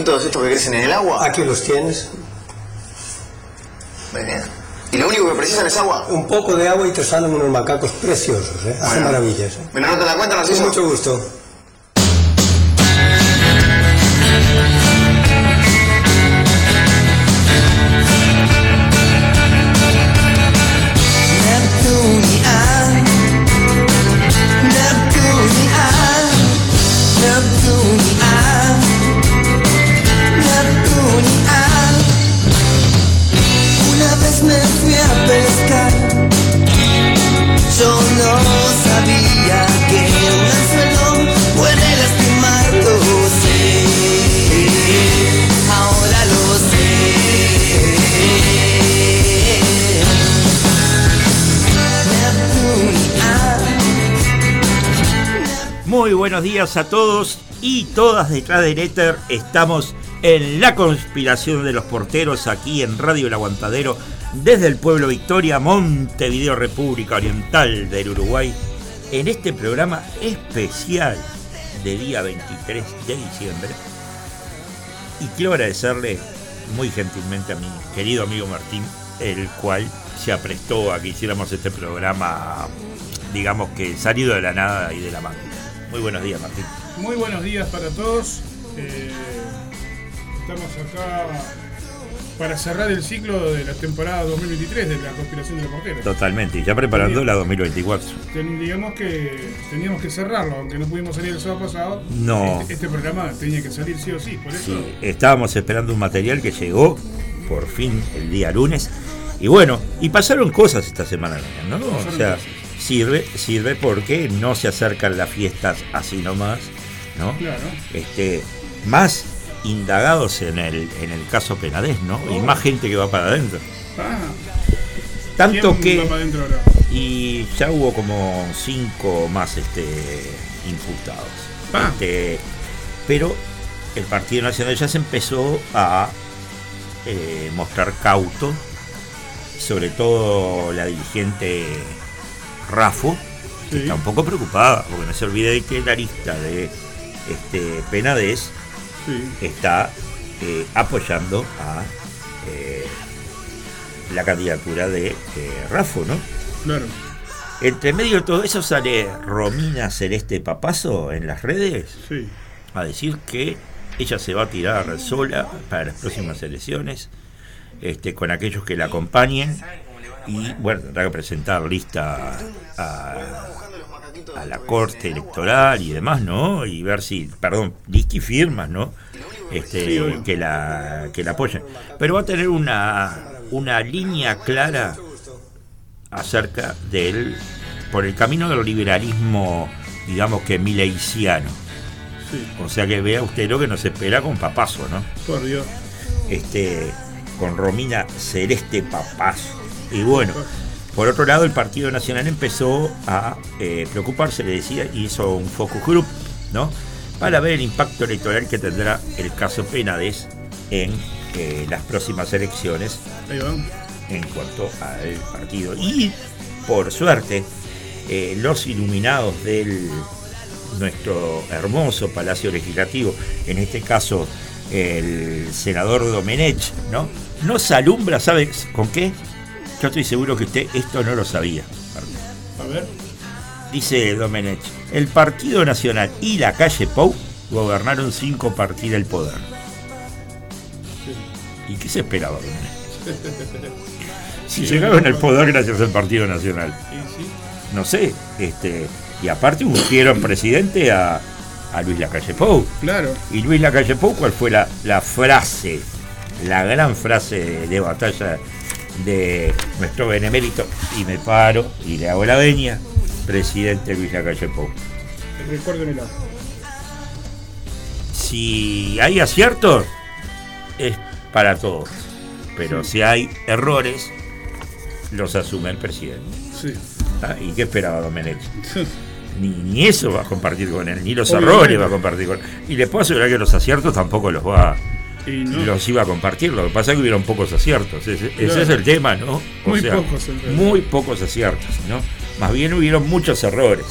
Macaquitos estos que crecen en el agua? Aquí los tienes. Bien. ¿Y lo único que precisan es agua? Un poco de agua y te salen unos macacos preciosos, ¿eh? Hacen maravillas. ¿eh? ¿Me notan la cuenta, Con Narciso? mucho gusto. Yo no sabía que un anzuelo puede lastimarlo. Sé, ahora lo sé. Muy buenos días a todos y todas detrás del éter. Estamos en la conspiración de los porteros aquí en Radio El Aguantadero desde el pueblo Victoria, Montevideo, República Oriental del Uruguay, en este programa especial de día 23 de diciembre. Y quiero agradecerle muy gentilmente a mi querido amigo Martín, el cual se aprestó a que hiciéramos este programa, digamos que salido de la nada y de la manga. Muy buenos días, Martín. Muy buenos días para todos. Eh, estamos acá para cerrar el ciclo de la temporada 2023 de la conspiración de los porteros. Totalmente, y ya preparando la 2024. Ten- digamos que teníamos que cerrarlo, aunque no pudimos salir el sábado pasado. No. Este, este programa tenía que salir sí o sí, por eso. Sí, estábamos esperando un material que llegó por fin el día lunes. Y bueno, y pasaron cosas esta semana, ¿no? O sea, cosas. sirve, sirve porque no se acercan las fiestas así nomás, ¿no? Claro. Este, más indagados en el, en el caso Penadez, ¿no? Y Oh. más gente que va para adentro. Ah, Tanto ¿quién va que. para adentro ahora? Y ya hubo como cinco más este, imputados. Ah. Este, pero el Partido Nacional ya se empezó a eh, mostrar cauto, sobre todo la dirigente Rafo, que Sí. está un poco preocupada, porque no se olvide de que la lista de este, Penades Sí. está eh, apoyando a eh, la candidatura de eh, Rafo, ¿no? Claro. Entre medio de todo eso sale Romina Celeste Papazo en las redes Sí. a decir que ella se va a tirar sola para las próximas elecciones, este, con aquellos que la acompañen, y bueno, tendrá que presentar lista a, a la corte electoral y demás, ¿no? Y ver si, perdón, y firmas, ¿no? Este, que la que la apoyen. Pero va a tener una, una línea clara acerca del por el camino del liberalismo, digamos que mileiciano. Sí. O sea que vea usted lo que nos espera con Papazo, ¿no? Por Dios. Este, con Romina Celeste Papazo. Y bueno, por otro lado, el Partido Nacional empezó a eh, preocuparse, le decía, y hizo un focus group, ¿no? Para ver el impacto electoral que tendrá el caso Penades en eh, las próximas elecciones en cuanto al partido. Y por suerte, eh, los iluminados del nuestro hermoso Palacio Legislativo, en este caso el senador Domenech, ¿no? Nos alumbra, ¿sabes con qué? Yo estoy seguro que usted esto no lo sabía. A ver. Dice Domenech, el Partido Nacional y la calle Pou gobernaron sin compartir el poder. ¿Y qué se esperaba, Domenech? Si llegaron al poder gracias al Partido Nacional. Sí. No sé, este, y aparte ungieron presidente a, a Luis Lacalle Pou. Claro. Y Luis Lacalle Pou, ¿cuál fue la, la frase, la gran frase de, de batalla de nuestro benemérito? Y me paro y le hago la veña, presidente Luis Lacalle Pou. Recuérdemela. Si hay aciertos, es para todos. Pero si hay errores, los asume el presidente. Sí. Ah, ¿Y qué esperaba Domenech? Ni, ni eso va a compartir con él, ni los Obviamente. errores va a compartir con él. Y les puedo asegurar que los aciertos tampoco los va No. los iba a compartir. Lo que pasa es que hubieron pocos aciertos. Ese, es el tema, ¿no? O Muy pocos, en realidad. muy pocos aciertos, ¿no? Más bien hubieron muchos errores.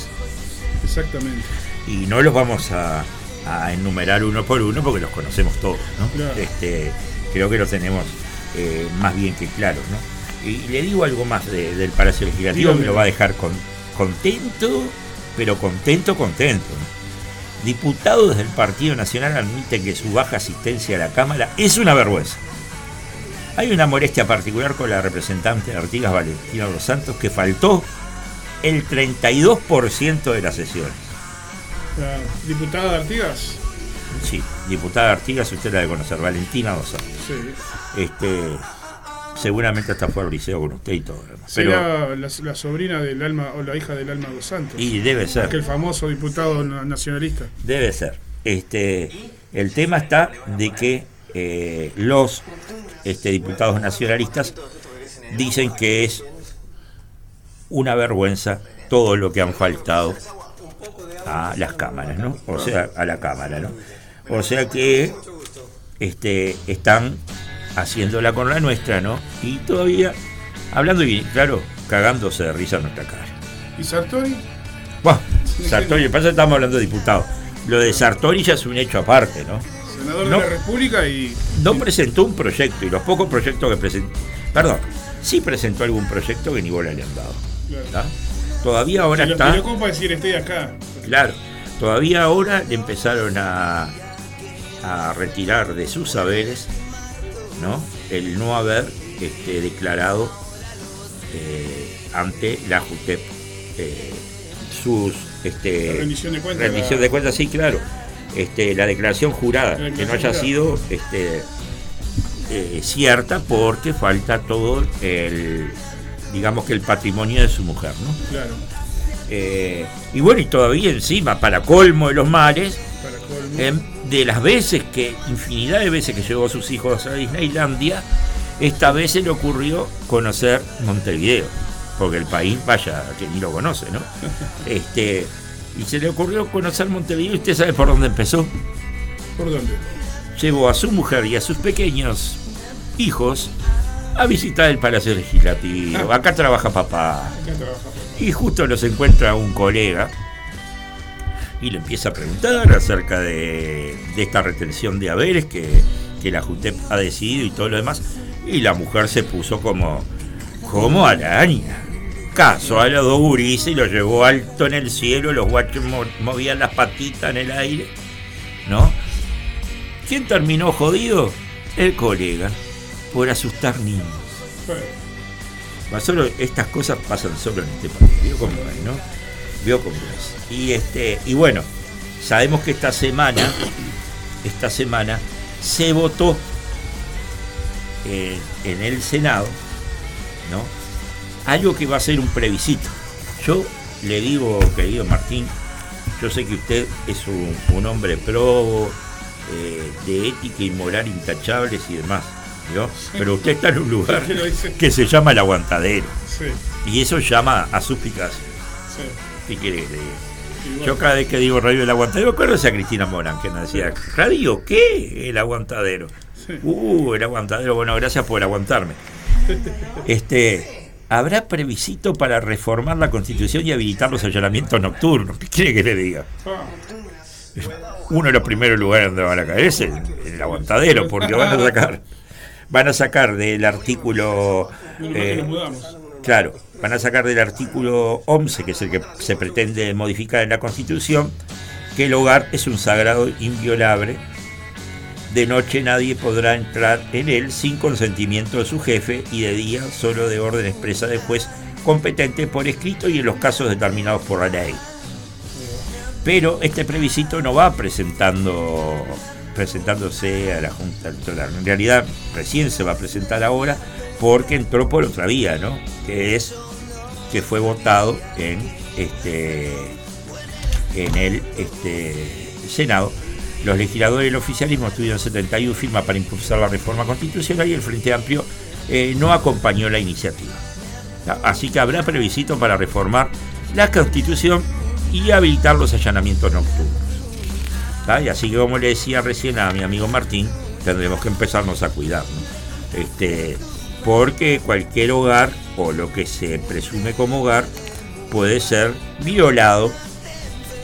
Exactamente. Y no los vamos a, a enumerar uno por uno porque los conocemos todos, ¿no? Claro. Este, creo que los tenemos eh, más bien que claros, ¿no? Y le digo algo más de- del Palacio Legislativo, Dígame. me lo va a dejar con- contento, pero contento, contento. ¿no? Diputados del Partido Nacional admiten que su baja asistencia a la Cámara es una vergüenza. Hay una molestia particular con la representante de Artigas, Valentina Dos Santos, que faltó el 32% de las sesiones. La diputada de Artigas. Sí, diputada Artigas, usted la debe conocer, Valentina Dos Santos. Sí. Este, seguramente hasta fue al liceo con usted y todo. Pero, Será la, la sobrina del alma o la hija del alma dos Santos. y debe ser. Aquel famoso diputado na- nacionalista. Debe ser. Este, el tema está de que eh, los este, diputados nacionalistas dicen que es una vergüenza todo lo que han faltado a las cámaras, ¿no? O sea, a la cámara, ¿no? O sea que este, están haciéndola con la nuestra, ¿no? Y todavía, hablando bien, claro, cagándose de risa en nuestra cara. ¿Y Sartori? Buah, Sartori, pasa que estamos hablando de diputados. Lo de Sartori ya es un hecho aparte, ¿no? Senador No. de la República y. No presentó un proyecto y los pocos proyectos que presentó. Perdón, sí presentó algún proyecto que ni bola le han dado. Claro. Todavía ahora lo está. para decir, estoy acá. Claro, todavía ahora le empezaron a, a retirar de sus saberes ¿no? el no haber este, declarado eh, ante la JUTEP eh, sus este, rendición de cuentas, rendición la- de cuentas, sí, claro. Este, la declaración jurada, La que no haya sido este, eh, cierta porque falta todo el digamos que el patrimonio de su mujer, ¿no? Claro. Eh, y bueno, y todavía encima, para colmo de los males, Para colmo. em, de las veces que, infinidad de veces que llevó a sus hijos a Disneylandia, esta vez se le ocurrió conocer Montevideo, porque el país, vaya, que ni lo conoce, ¿no? Este, y se le ocurrió conocer Montevideo, y usted sabe por dónde empezó. ¿Por dónde? Llevó a su mujer y a sus pequeños hijos a visitar el Palacio Legislativo. Acá trabaja papá. Acá trabaja. Y justo los encuentra un colega y le empieza a preguntar acerca de, de esta retención de haberes que, que la JUTEP ha decidido y todo lo demás. Y la mujer se puso como, como araña. Casó a los dos gurises y los llevó alto en el cielo, los guachos mo- movían las patitas en el aire. ¿No? ¿Quién terminó jodido? El colega, por asustar niños. Solo, estas cosas pasan solo en este país. ¿no? Es. Y este, y bueno, sabemos que esta semana, esta semana, se votó eh, en el Senado, ¿no? Algo que va a ser un plebiscito. Yo le digo, querido Martín, yo sé que usted es un, un hombre probo, eh, de ética y moral intachables y demás, ¿no? Pero usted está en un lugar que se llama el aguantadero. Y eso llama a suspicacia. ¿Qué que diga? Bueno, Yo cada vez que digo radio del aguantadero, acuérdese a Cristina Morán que nos decía, ¿radio qué? El aguantadero. Uh, el aguantadero. Bueno, gracias por aguantarme. Este, ¿habrá previsito para reformar la constitución y habilitar los allanamientos nocturnos? ¿Qué quiere que le diga? Uno de los primeros lugares donde van a caer es el, el aguantadero, porque van a sacar, van a sacar del artículo, eh, claro, van a sacar del artículo 11, que es el que se pretende modificar en la Constitución, que el hogar es un sagrado inviolable. De noche nadie podrá entrar en él sin consentimiento de su jefe y de día solo de orden expresa del juez competente por escrito y en los casos determinados por la ley. Pero este plebiscito no va presentando presentándose a la Junta Electoral. En realidad recién se va a presentar ahora porque entró por otra vía, ¿no? Que es que fue votado en este en el este, Senado. Los legisladores del oficialismo tuvieron 71 firmas para impulsar la reforma constitucional y el Frente Amplio eh, no acompañó la iniciativa. Así que habrá plebiscito para reformar la constitución y habilitar los allanamientos nocturnos. Y así que como le decía recién a mi amigo Martín, tendremos que empezarnos a cuidar. Este, porque cualquier hogar o lo que se presume como hogar puede ser violado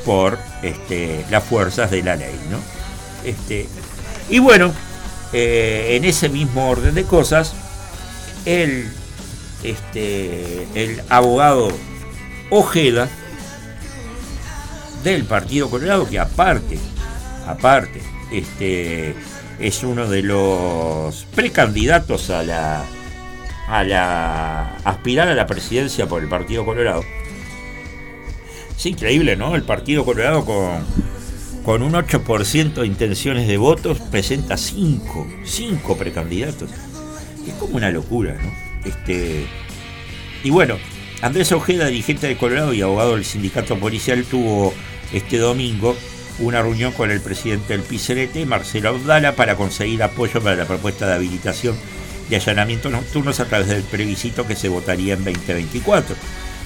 por este, las fuerzas de la ley. ¿no? Este, y bueno, eh, en ese mismo orden de cosas, el, este, el abogado Ojeda del Partido Colorado, que aparte, aparte, este, es uno de los precandidatos a la a la aspirar a la presidencia por el Partido Colorado. Es increíble, ¿no? El Partido Colorado con, con un 8% de intenciones de votos presenta 5, 5 precandidatos. Es como una locura, ¿no? Este, y bueno, Andrés Ojeda, dirigente de Colorado y abogado del sindicato policial, tuvo este domingo una reunión con el presidente del PCRT, Marcelo Abdala, para conseguir apoyo para la propuesta de habilitación de allanamientos nocturnos a través del plebiscito que se votaría en 2024.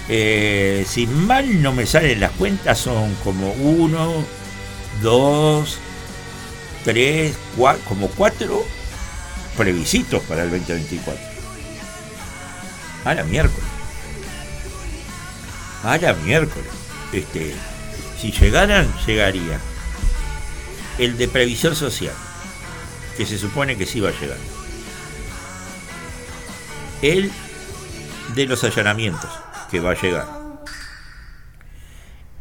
Eh, si mal no me salen las cuentas, son como uno, dos, tres, cuatro, como cuatro plebiscitos para el 2024. A la miércoles. A la miércoles. Este, si llegaran, llegaría. El de previsión social, que se supone que sí va a llegar. El de los allanamientos, que va a llegar.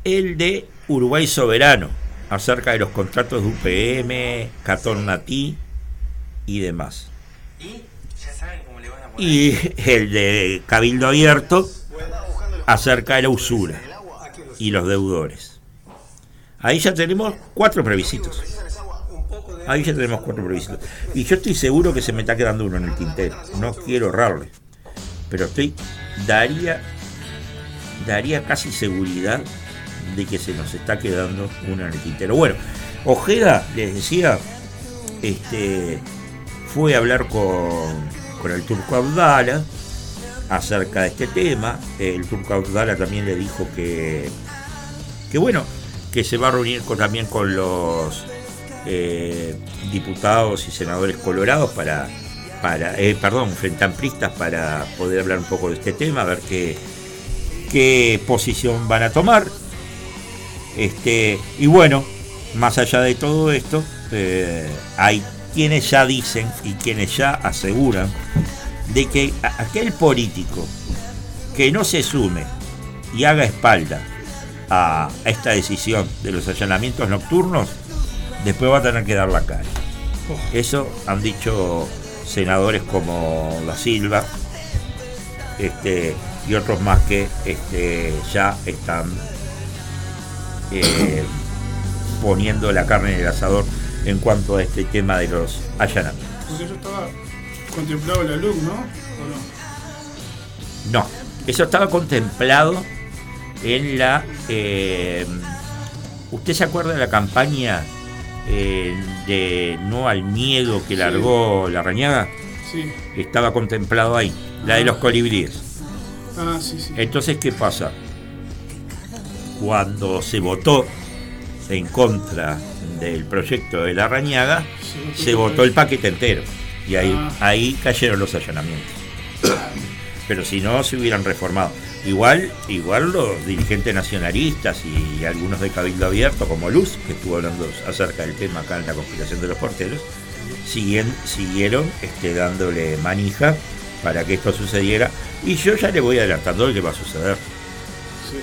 El de Uruguay Soberano, acerca de los contratos de UPM, Catón Natí y demás. Y el de Cabildo Abierto, acerca de la usura y los deudores. Ahí ya tenemos cuatro plebiscitos. Ahí ya tenemos cuatro plebiscitos. Y yo estoy seguro que se me está quedando uno en el tintero. No quiero ahorrarle. Pero estoy. Daría. Daría casi seguridad de que se nos está quedando uno en el tintero. Bueno, Ojeda, les decía, este, fue a hablar con, con el turco Abdala acerca de este tema. El turco Abdala también le dijo que, que bueno, que se va a reunir también con los eh, diputados y senadores colorados para, para eh, perdón, frentampristas para poder hablar un poco de este tema, a ver qué, qué posición van a tomar. Este, y bueno, más allá de todo esto, eh, hay quienes ya dicen y quienes ya aseguran de que aquel político que no se sume y haga espalda a esta decisión de los allanamientos nocturnos, después va a tener que dar la cara. Eso han dicho senadores como Da Silva este, y otros más que este, ya están eh, poniendo la carne en el asador en cuanto a este tema de los allanamientos. Porque eso estaba contemplado la luz, ¿no? ¿O no? No, eso estaba contemplado en la... eh, ¿Usted se acuerda de la campaña eh, de No al Miedo que largó la rañaga? Sí. Estaba contemplado ahí, la de los colibríes. Ah, sí, sí. Entonces, ¿qué pasa? Cuando se votó en contra del proyecto de la Rañaga, se votó el paquete entero. Y ahí, Ah. ahí cayeron los allanamientos. Pero si no, se hubieran reformado. Igual, igual los dirigentes nacionalistas y algunos de Cabildo Abierto, como Luz, que estuvo hablando acerca del tema acá en la conspiración de los porteros, siguen, siguieron este, dándole manija para que esto sucediera. Y yo ya le voy adelantando lo que va a suceder. Sí.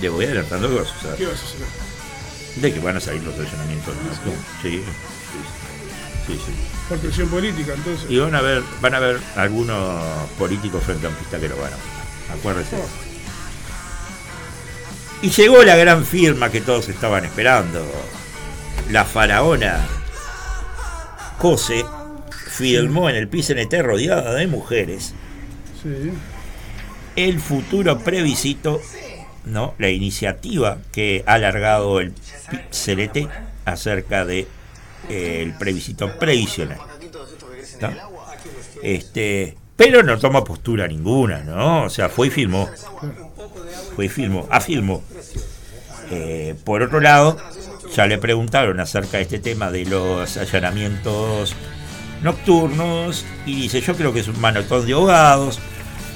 Le voy adelantando lo que va a suceder. ¿Qué vas a hacer? De que van a salir los allanamientos. ¿no? Sí, sí, sí, sí. Por presión política, entonces. Y van a ver, van a ver algunos políticos frentampistas que lo van a. Acuérdense. Y llegó la gran firma que todos estaban esperando. La faraona Cose filmó en el PCNT rodeada de mujeres Sí. el futuro previsito, ¿no? La iniciativa que ha alargado el CLT acerca de el plebiscito previsional. Este, pero no toma postura ninguna, ¿no? O sea, fue y firmó. Fue y firmó, afirmó. Eh, por otro lado, ya le preguntaron acerca de este tema de los allanamientos nocturnos y dice, yo creo que es un manotón de ahogados,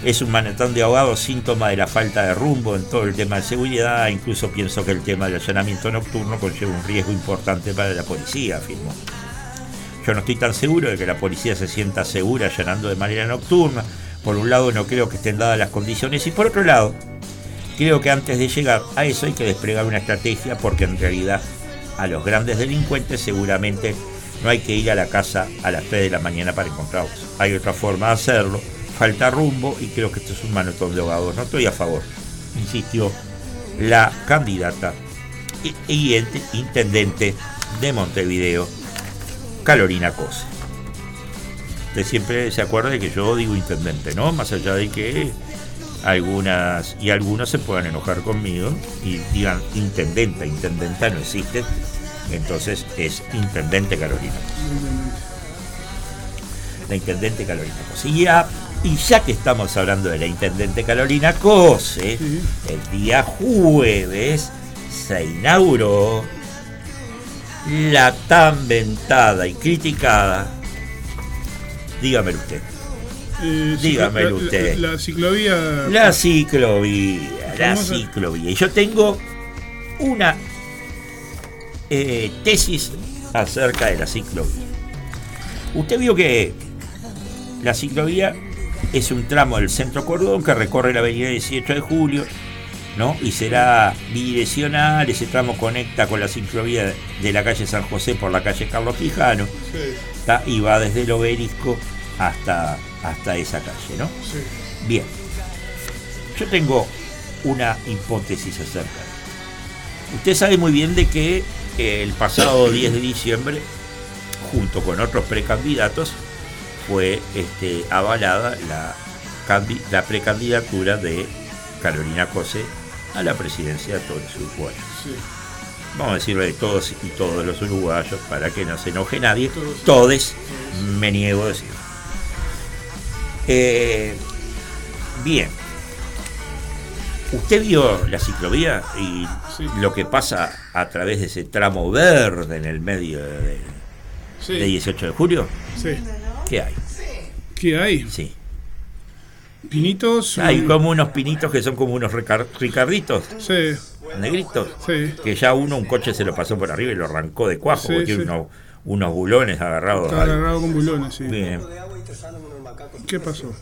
es un manotón de ahogados síntoma de la falta de rumbo en todo el tema de seguridad, incluso pienso que el tema del allanamiento nocturno conlleva un riesgo importante para la policía, afirmó. Yo no estoy tan seguro de que la policía se sienta segura allanando de manera nocturna. Por un lado no creo que estén dadas las condiciones y por otro lado creo que antes de llegar a eso hay que desplegar una estrategia porque en realidad a los grandes delincuentes seguramente no hay que ir a la casa a las 3 de la mañana para encontrarlos. Hay otra forma de hacerlo, falta rumbo y creo que esto es un manotón de ahogados. No estoy a favor, insistió la candidata y, y ente- intendente de Montevideo, Carolina Cose. Usted siempre se acuerda de que yo digo intendente, ¿no? Más allá de que algunas y algunos se puedan enojar conmigo y digan intendenta, intendenta no existe, entonces es intendente Carolina. La intendente Carolina Cose. Y ya, que estamos hablando de la intendente Carolina Cose, Sí. el día jueves se inauguró la tan ventada y criticada, dígamelo usted, Eh, Dígamelo la- usted. La, ciclovía. la ciclovía, la ciclovía. Y yo tengo una eh, tesis acerca de la ciclovía. Usted vio que la ciclovía es un tramo del centro cordón que recorre la avenida 18 de julio, ¿no? Y será bidireccional, ese tramo conecta con la ciclovía de la calle San José por la calle Carlos Quijano, Sí, y va desde el obelisco hasta, hasta esa calle, ¿no? sí. Bien. Yo tengo una hipótesis acerca. Usted sabe muy bien de que eh, el pasado 10 de diciembre, junto con otros precandidatos, fue este, avalada la, la precandidatura de Carolina Cose a la presidencia de todos los uruguayos. sí. Vamos a decirlo de todos y todos los uruguayos para que no se enoje nadie. Todos. Todes, me niego a decir. Eh, bien. Usted vio la ciclovía y Sí. lo que pasa a través de ese tramo verde en el medio de, Sí, de 18 de julio. sí. ¿Qué hay? ¿Qué hay? Sí. Pinitos. Hay como unos pinitos que son como unos ricar- ricarditos, Sí, negritos. sí. Que ya uno, un coche se lo pasó por arriba y lo arrancó de cuajo, Sí, porque tiene sí. unos, unos bulones agarrados. Está agarrado con bulones, sí. Bien. ¿Qué pasó?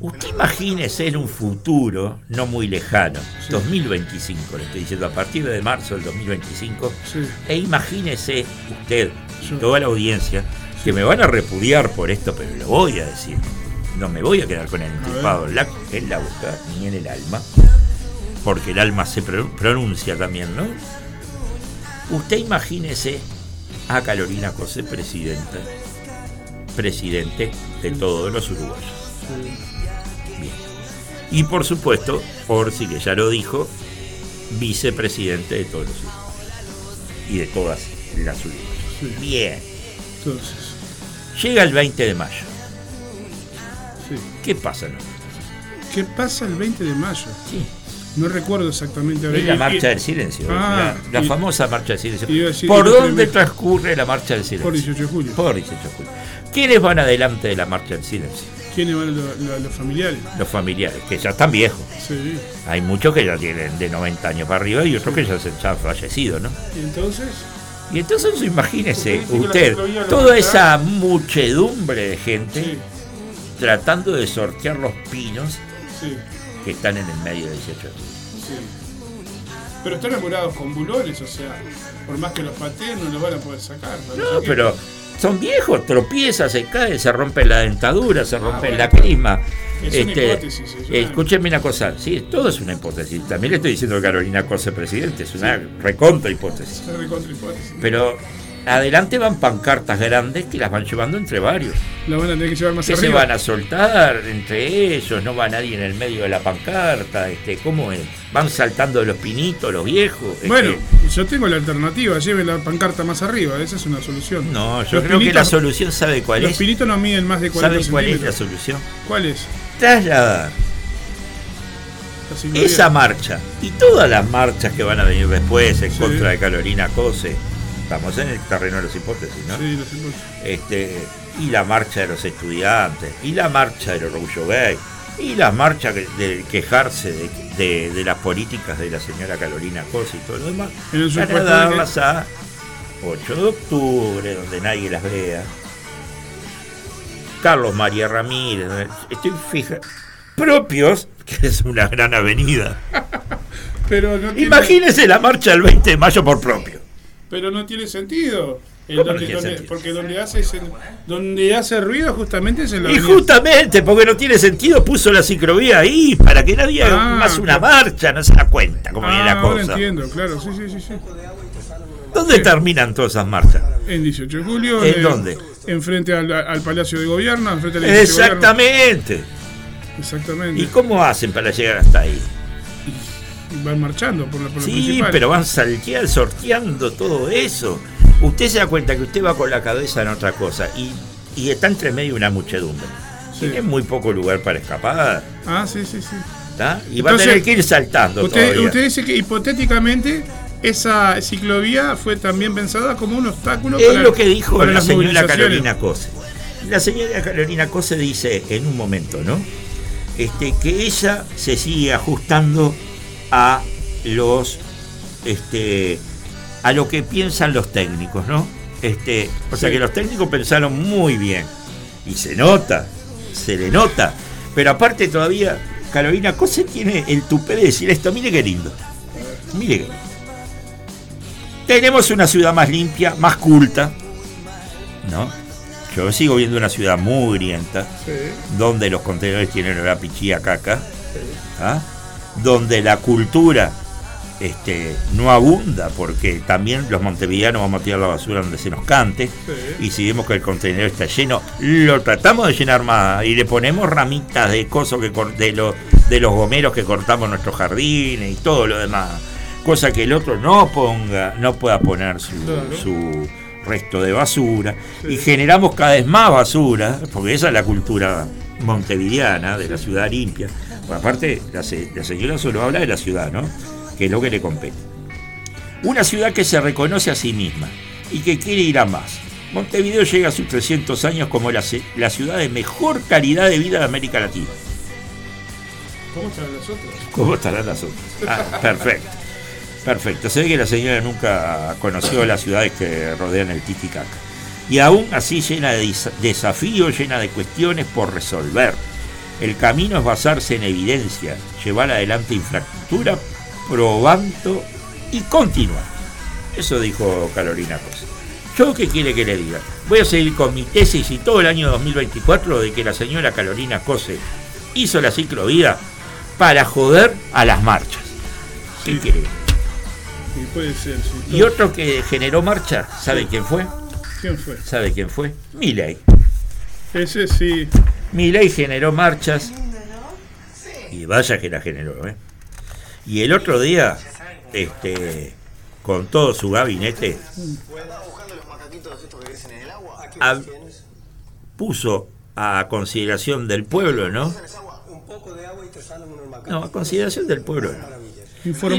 Usted imagínese en un futuro no muy lejano, 2025, le estoy diciendo, a partir de marzo del 2025, Sí. e imagínese usted toda la audiencia que me van a repudiar por esto, pero lo voy a decir. No me voy a quedar con el inculpado en la, en la boca ni en el alma, porque el alma se pro- pronuncia también, ¿no? Usted imagínese a Carolina Cose presidenta, presidente de todos los uruguayos. Bien. Y por supuesto, Orsi, que ya lo dijo, vicepresidente de todos los uruguayos. Y de todas las uruguayas. Bien. Entonces, Llega el 20 de mayo. sí. ¿Qué pasa? ¿Qué pasa el 20 de mayo? Sí. No recuerdo exactamente. ahora. Es la marcha y- del silencio. Ah, la la y- famosa marcha del silencio. decir- ¿Por dónde transcurre la marcha del silencio? Por 18 de julio. Por 18 de julio. ¿Quiénes van adelante de la marcha del silencio? ¿Quiénes van los, familiares? Los familiares, que ya están viejos. Sí. Hay muchos que ya tienen de 90 años para arriba y otros que ya se han fallecido, ¿no? Y entonces, Y entonces imagínese Usted toda esa muchedumbre de gente sí, tratando de sortear los pinos sí, que están en el medio del 18 de sí. Pero están apurados con bulones, o sea, por más que los pateen no los van a poder sacar. No, pero son viejos, tropieza, se cae, se rompe la dentadura, se rompe bueno, la crisma. es una hipótesis, es una- Escúcheme una cosa, sí, todo es una hipótesis. También le estoy diciendo que Carolina Cose presidente, es una recontra hipótesis. Es recontra hipótesis. Pero adelante van pancartas grandes que las van llevando entre varios. La van a tener que llevar más se arriba. van a soltar entre ellos, no va nadie en el medio de la pancarta, este, ¿cómo es? Van saltando de los pinitos, los viejos. este, Bueno, yo tengo la alternativa, lleve la pancarta más arriba, esa es una solución. no, yo Los creo que la solución sabe cuál Los es. pinitos no miden más de 40 ¿Sabe cuál es la solución? ¿Cuál es? Trasladar esa marcha y todas las marchas que van a venir después en Sí. contra de Carolina Cose. Estamos en el terreno de las hipótesis, ¿no? Sí, los hipótesis. este, y la marcha de los estudiantes, y la marcha del orgullo gay, y la marcha de quejarse de, de- de las políticas de la señora Carolina Cosa y todo lo demás, para darlas a 8 de octubre, donde nadie las vea. Carlos María Ramírez, estoy fija, propios, que es una gran avenida. Pero no tiene, Imagínense la marcha del 20 de mayo por propio. Pero no tiene sentido. El porque donde hace, ese- donde hace ruido justamente es en la Y avenida- justamente, porque no tiene sentido, puso la ciclovía ahí para que nadie Ah, más una marcha, no se da cuenta cómo viene Ah, la ahora cosa. entiendo, claro, sí, sí, sí, sí. ¿Dónde terminan todas esas marchas? En 18 de julio. ¿En eh, dónde? Enfrente al, al Palacio de Gobierno, enfrente al edificio de Exactamente. Gobierno. Exactamente. ¿Y cómo hacen para llegar hasta ahí? Van marchando por la por Sí, pero van salteando, sorteando todo eso. Usted se da cuenta que usted va con la cabeza en otra cosa y, y está entre medio una muchedumbre. Sí. Tiene muy poco lugar para escapar, Ah, sí, sí, sí. ¿está? Y va a Entonces, tener que ir saltando Usted, todavía. usted dice que hipotéticamente esa ciclovía fue también pensada como un obstáculo Es para, lo que dijo para la señora. Carolina Cose. La señora Carolina Cose dice en un momento, ¿no? Este, que ella se sigue ajustando a los este a lo que piensan los técnicos, ¿no? Este, o sea que los técnicos pensaron muy bien. Y se nota, se le nota. Pero aparte todavía, Carolina Cose tiene el tupé de decir esto, mire qué lindo. Mire qué lindo. Tenemos una ciudad más limpia, más culta, ¿no? Yo sigo viendo una ciudad muy grienta, Sí, donde los contenedores tienen una pichía caca, ¿ah? Donde la cultura este, no abunda, porque también los montevideanos vamos a tirar la basura donde se nos cante, sí. y si vemos que el contenedor está lleno, lo tratamos de llenar más y le ponemos ramitas de coso que de, los de los gomeros que cortamos nuestros jardines y todo lo demás. Cosa que el otro no ponga, no pueda poner su, Claro. su resto de basura. Sí. Y generamos cada vez más basura, porque esa es la cultura montevideana, de la ciudad limpia. Aparte, la, se- la señora solo habla de la ciudad, ¿no? Que es lo que le compete. Una ciudad que se reconoce a sí misma y que quiere ir a más. Montevideo llega a sus 300 años como la, la ciudad de mejor calidad de vida de América Latina. ¿Cómo están las otras? ¿Cómo estarán las otras? Ah, perfecto. Perfecto. Se ve que la señora nunca conoció las ciudades que rodean el Titicaca. Y aún así llena de desafíos, llena de cuestiones por resolver. El camino es basarse en evidencia, llevar adelante infraestructura, probando y continuar. Eso dijo Carolina Cosa. ¿Yo qué quiere que le diga? Voy a seguir con mi tesis y todo el año 2024 de que la señora Carolina Cose hizo la ciclovía para joder a las marchas. ¿Qué Sí. quiere? Y puede ser, sí. Y otro que generó marcha, ¿sabe quién fue? ¿Quién fue? ¿Sabe quién fue? Milei. Ese sí. Milei generó marchas y vaya que la generó, ¿eh? Y el otro día, este, con todo su gabinete, a- puso a consideración del pueblo, ¿no? No, a consideración del pueblo. no.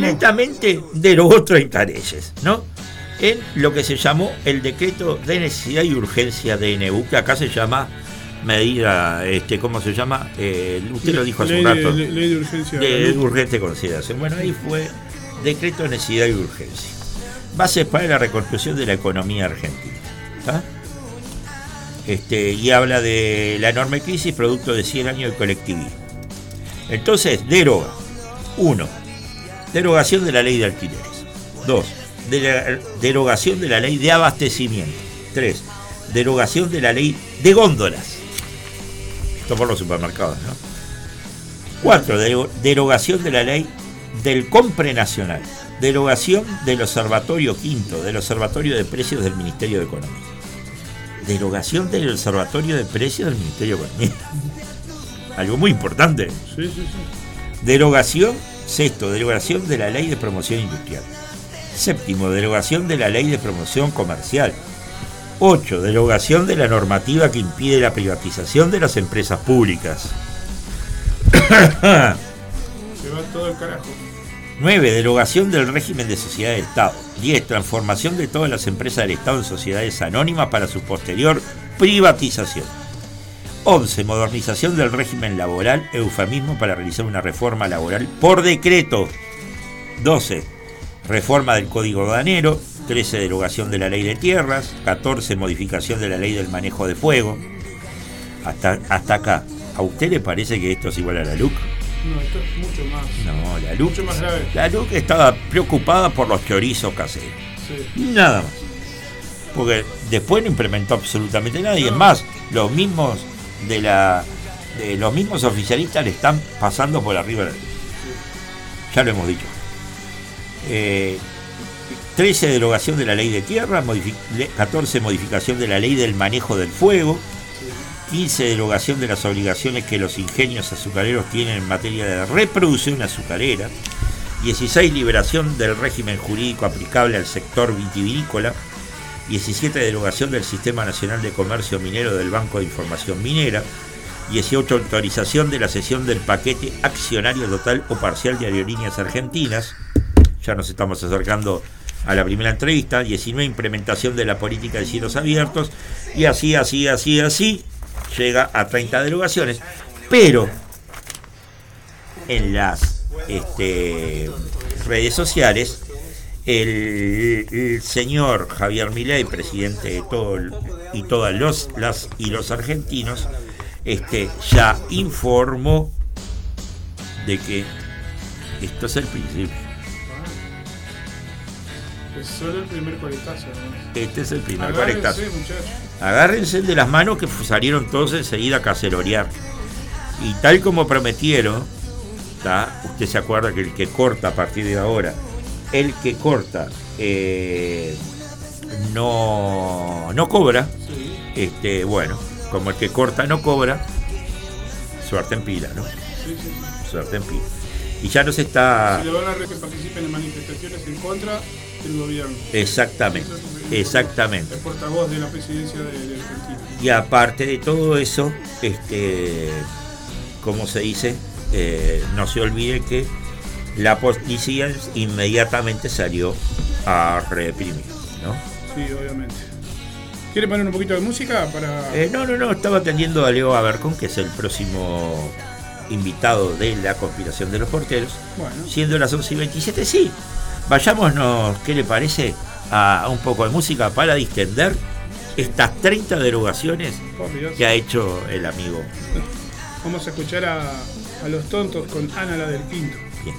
Directamente derogó 30 leyes, ¿no? En lo que se llamó el decreto de necesidad y urgencia de NU, que acá se llama medida, este, ¿cómo se llama? Eh, usted lo dijo hace ley un de- rato. ley- ley de urgencia. de urgente consideración. Bueno, ahí fue decreto de necesidad y urgencia. Bases para la reconstrucción de la economía argentina. ¿tá? Este, y habla de la enorme crisis producto de 100 años de colectivismo. Entonces, deroga. 1. Derogación de la ley de alquileres. 2. derogación de la ley de abastecimiento. 3. Derogación de la ley de góndolas. Esto por los supermercados, ¿no? 4. Derogación de la ley del compre nacional. Derogación del observatorio quinto, del observatorio de precios del Ministerio de Economía. Derogación del observatorio de precios del Ministerio de Economía. Algo muy importante. Sí, sí, sí. Derogación, sexto, derogación de la ley de promoción industrial. Séptimo, derogación de la ley de promoción comercial. 8. Derogación de la normativa que impide la privatización de las empresas públicas. Se va todo el carajo. 9. Derogación del régimen de sociedad de Estado. 10. Transformación de todas las empresas del Estado en sociedades anónimas para su posterior privatización. 11. Modernización del régimen laboral, eufemismo para realizar una reforma laboral por decreto. 12. Reforma del Código Danero. 13. Derogación de la ley de tierras. 14. Modificación de la ley del manejo de fuego. Hasta, hasta acá. ¿A usted le parece que esto es igual a la LUC? No, esto es mucho más. No, la LUC, Mucho más grave. la LUC estaba preocupada por los chorizos caseros. Sí. Nada más. Porque después no implementó absolutamente nada. Y es más, los mismos de la de los mismos oficialistas le están pasando por arriba. Ya lo hemos dicho. Eh, 13 derogación de la ley de tierra, modifi- le- 14 modificación de la ley del manejo del fuego, 15 derogación de las obligaciones que los ingenios azucareros tienen en materia de reproducción azucarera, 16 liberación del régimen jurídico aplicable al sector vitivinícola, 17 derogación del Sistema Nacional de Comercio Minero del Banco de Información Minera, 18 autorización de la cesión del paquete accionario total o parcial de Aerolíneas Argentinas, ya nos estamos acercando a la primera entrevista, 19 implementación de la política de cielos abiertos, y así, así, así, así, llega a 30 derogaciones, pero en las este, redes sociales, el, señor Javier Milei, presidente de todo y todas los, las y los argentinos, este, ya informó de que esto es el principio. Es solo el primer coletazo. ¿no? Este es el primer Agárrense, cuarentazo. muchachos. Agárrense de las manos que salieron todos enseguida a cacerorear. Y tal como prometieron, ¿tá? usted se acuerda que el que corta a partir de ahora, el que corta eh, no, no cobra, Sí, este, bueno, como el que corta no cobra, suerte en pila, ¿no? sí, sí. Suerte en pila. Y ya nos está... Si le van a que participen en manifestaciones en contra del gobierno. Exactamente, exactamente. El portavoz de la presidencia de, de Argentina. Y aparte de todo eso, este, como se dice, Eh, no se olvide que la policía inmediatamente salió a reprimir, ¿no? Sí, obviamente. ¿Quiere poner un poquito de música para.? Eh, no, no, no, estaba atendiendo a Leo Abercon, que es el próximo invitado de la conspiración de los porteros. Bueno. Siendo las 11 y 27, sí. Vayámonos, ¿qué le parece? A, a un poco de música para distender estas 30 derogaciones que ha hecho el amigo. Vamos a escuchar a, a los tontos con Ana la del Quinto. Bien.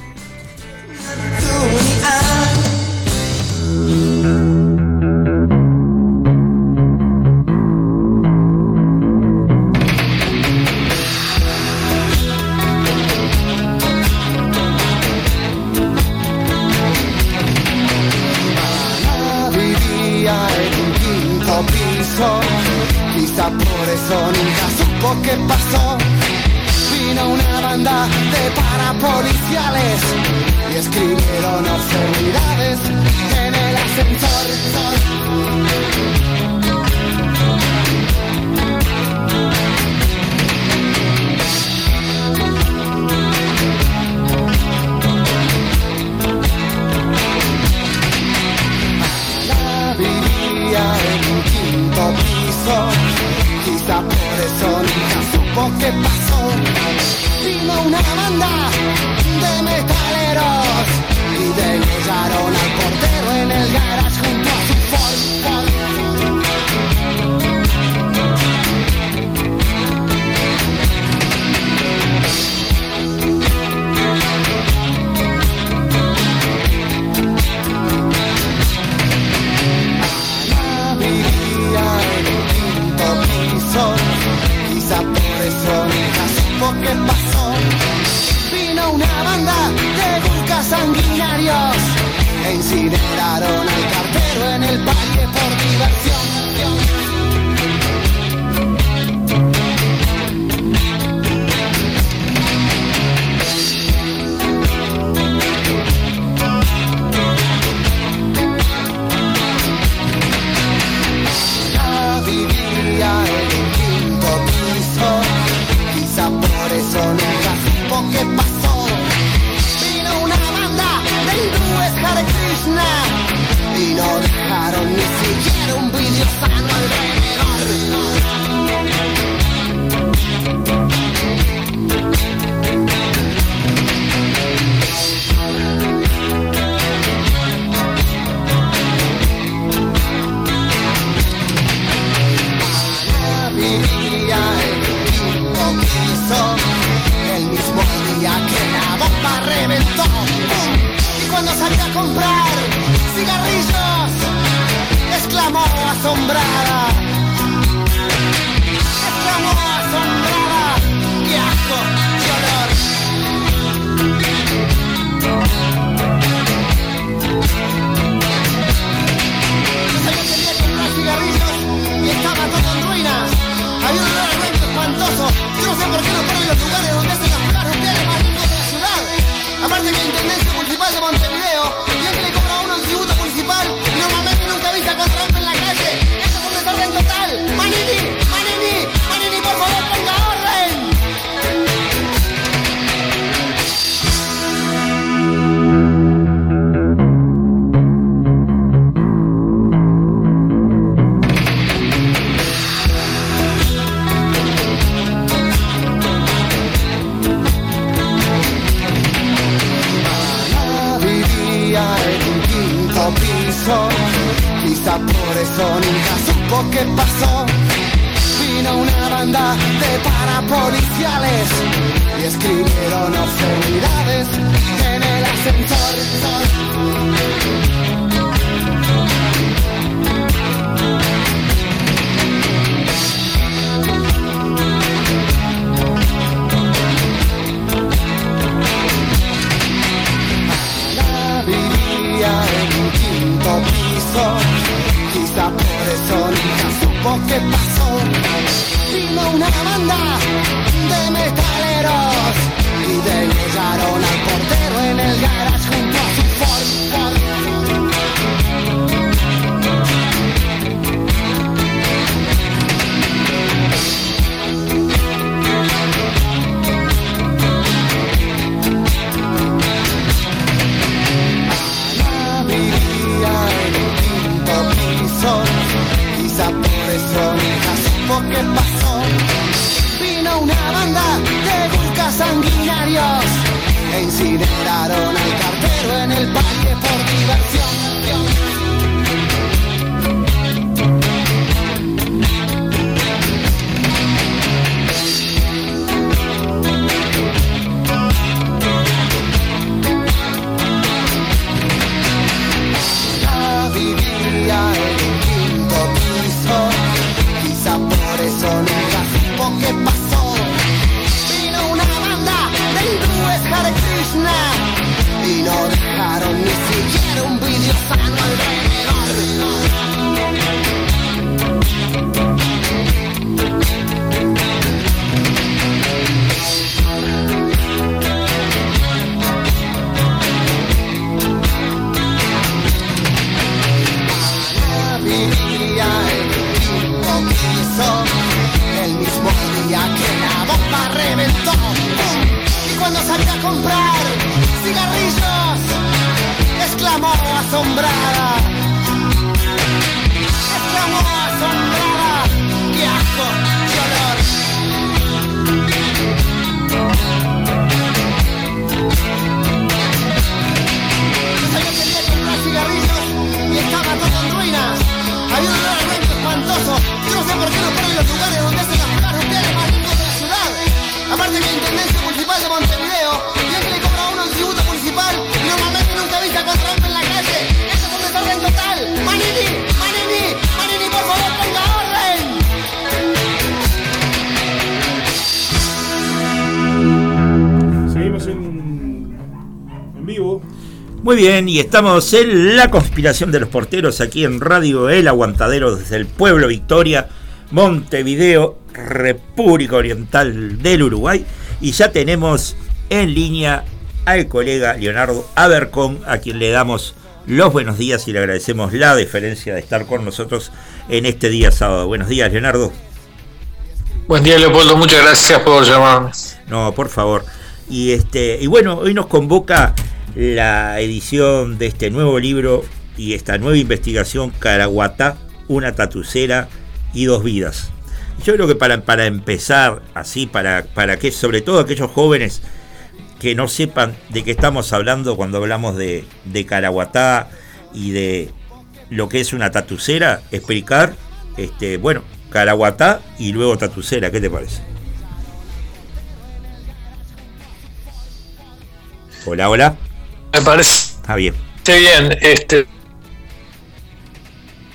Y estamos en la conspiración de los porteros aquí en Radio El Aguantadero desde el pueblo Victoria, Montevideo, República Oriental del Uruguay. Y ya tenemos en línea al colega Leonardo Abercón, a quien le damos los buenos días y le agradecemos la deferencia de estar con nosotros en este día sábado. Buenos días, Leonardo. Buen día, Leopoldo. Muchas gracias por llamarme. No, por favor. Y este y bueno, hoy nos convoca la edición de este nuevo libro y esta nueva investigación Caraguatá, una tatucera y dos vidas. Yo creo que para, para empezar así, para, para que sobre todo aquellos jóvenes que no sepan de qué estamos hablando cuando hablamos de, de y de lo que es una tatucera, explicar, este, bueno, Caraguatá y luego tatucera, ¿qué te parece? Hola, hola. Me parece. Está bien. Está bien, este.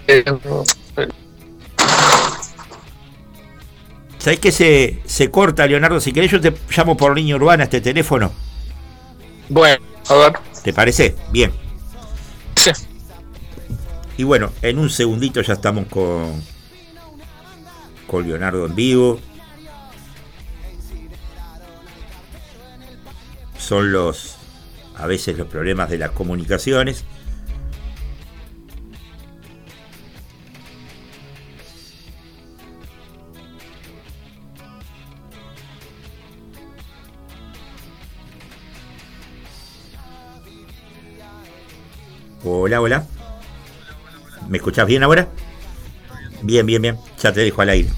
eh, ¿Sabés que se, se corta, Leonardo? Si querés, yo te llamo por línea urbana este teléfono. bueno, a ver. ¿Te parece? Bien. Sí. Y bueno, en un segundito ya estamos con, con Leonardo en vivo. Son los, a veces los problemas de las comunicaciones. Hola, hola. ¿Me escuchás bien ahora? Bien, bien, bien. Ya te dejo al aire.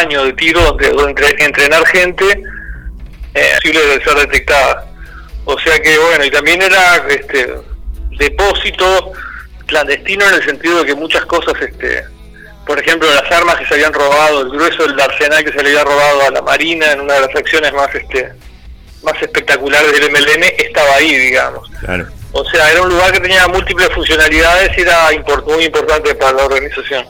Subterráneo de tiro donde, donde entre- entrenar gente eh, posible de ser detectada. O sea que bueno, y también era este depósito clandestino en el sentido de que muchas cosas, este por ejemplo, las armas que se habían robado, el grueso del arsenal que se le había robado a la Marina en una de las acciones más este más espectaculares del MLN estaba ahí, digamos. Claro. O sea, era un lugar que tenía múltiples funcionalidades y era import- muy importante para la organización.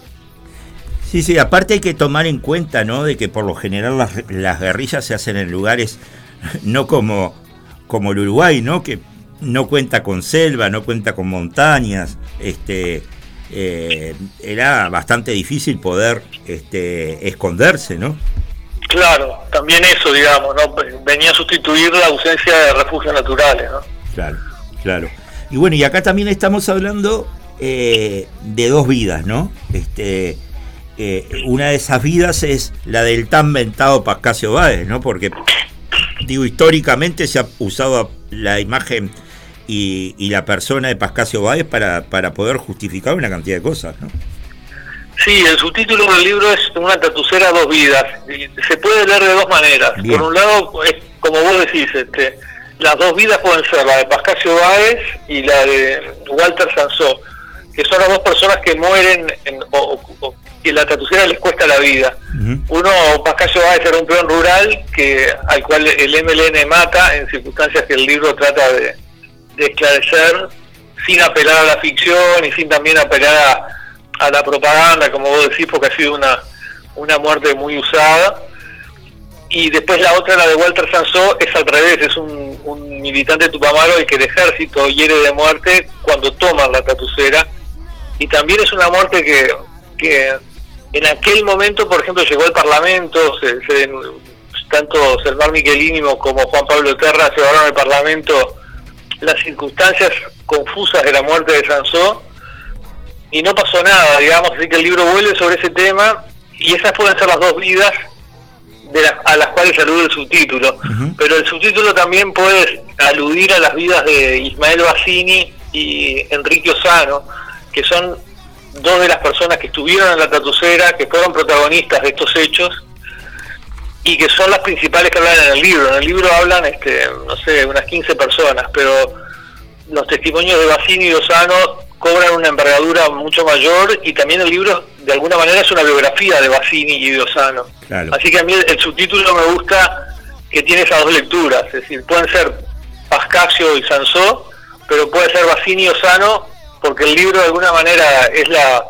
Sí, sí, aparte hay que tomar en cuenta, ¿no? De que por lo general las, las guerrillas se hacen en lugares no como, como el Uruguay, ¿no? Que no cuenta con selva, no cuenta con montañas. Este, eh, era bastante difícil poder este, esconderse, ¿no? Claro, también eso, digamos, ¿no? venía a sustituir la ausencia de refugios naturales. ¿no? Claro, claro. Y bueno, y acá también estamos hablando eh, de dos vidas, ¿no? Este, eh, una de esas vidas es la del tan mentado Pascasio Báez, ¿no? Porque, digo, históricamente se ha usado la imagen y, y la persona de Pascasio Báez para, para poder justificar una cantidad de cosas, ¿no? Sí, el subtítulo del libro es Una tatucera, dos vidas. Se puede leer de dos maneras. Bien. Por un lado, es como vos decís, este, las dos vidas pueden ser la de Pascasio Báez y la de Walter Sansó, que son las dos personas que mueren en, o, o que la tatucera les cuesta la vida. Uno, Pascasio Báez era un peón rural que al cual el MLN mata en circunstancias que el libro trata de, de esclarecer sin apelar a la ficción y sin también apelar a, a la propaganda, como vos decís, porque ha sido una, una muerte muy usada. Y después la otra, la de Walter Sansó, es al revés, es un un militante Tupamaro el que el ejército hiere de muerte cuando toman la tatucera. Y también es una muerte que, que en aquel momento, por ejemplo, llegó al Parlamento, se, se, tanto Selmar Michelini como Juan Pablo Terra llevaron al Parlamento las circunstancias confusas de la muerte de Sansó y no pasó nada, digamos, así que el libro vuelve sobre ese tema y esas pueden ser las dos vidas de a las cuales alude el subtítulo. Pero el subtítulo también puede aludir a las vidas de Ismael Bassini y Enrique Osano, que son dos de las personas que estuvieron en la tatucera, que fueron protagonistas de estos hechos y que son las principales que hablan en el libro. En el libro hablan, este, no sé, unas 15 personas, pero los testimonios de Bassini y Osano cobran una envergadura mucho mayor y también el libro de alguna manera es una biografía de Bassini y de Osano. Así que a mí el, subtítulo me gusta que tiene esas dos lecturas, es decir, pueden ser Pascasio y Sansó, pero puede ser Bassini y Osano porque el libro de alguna manera es la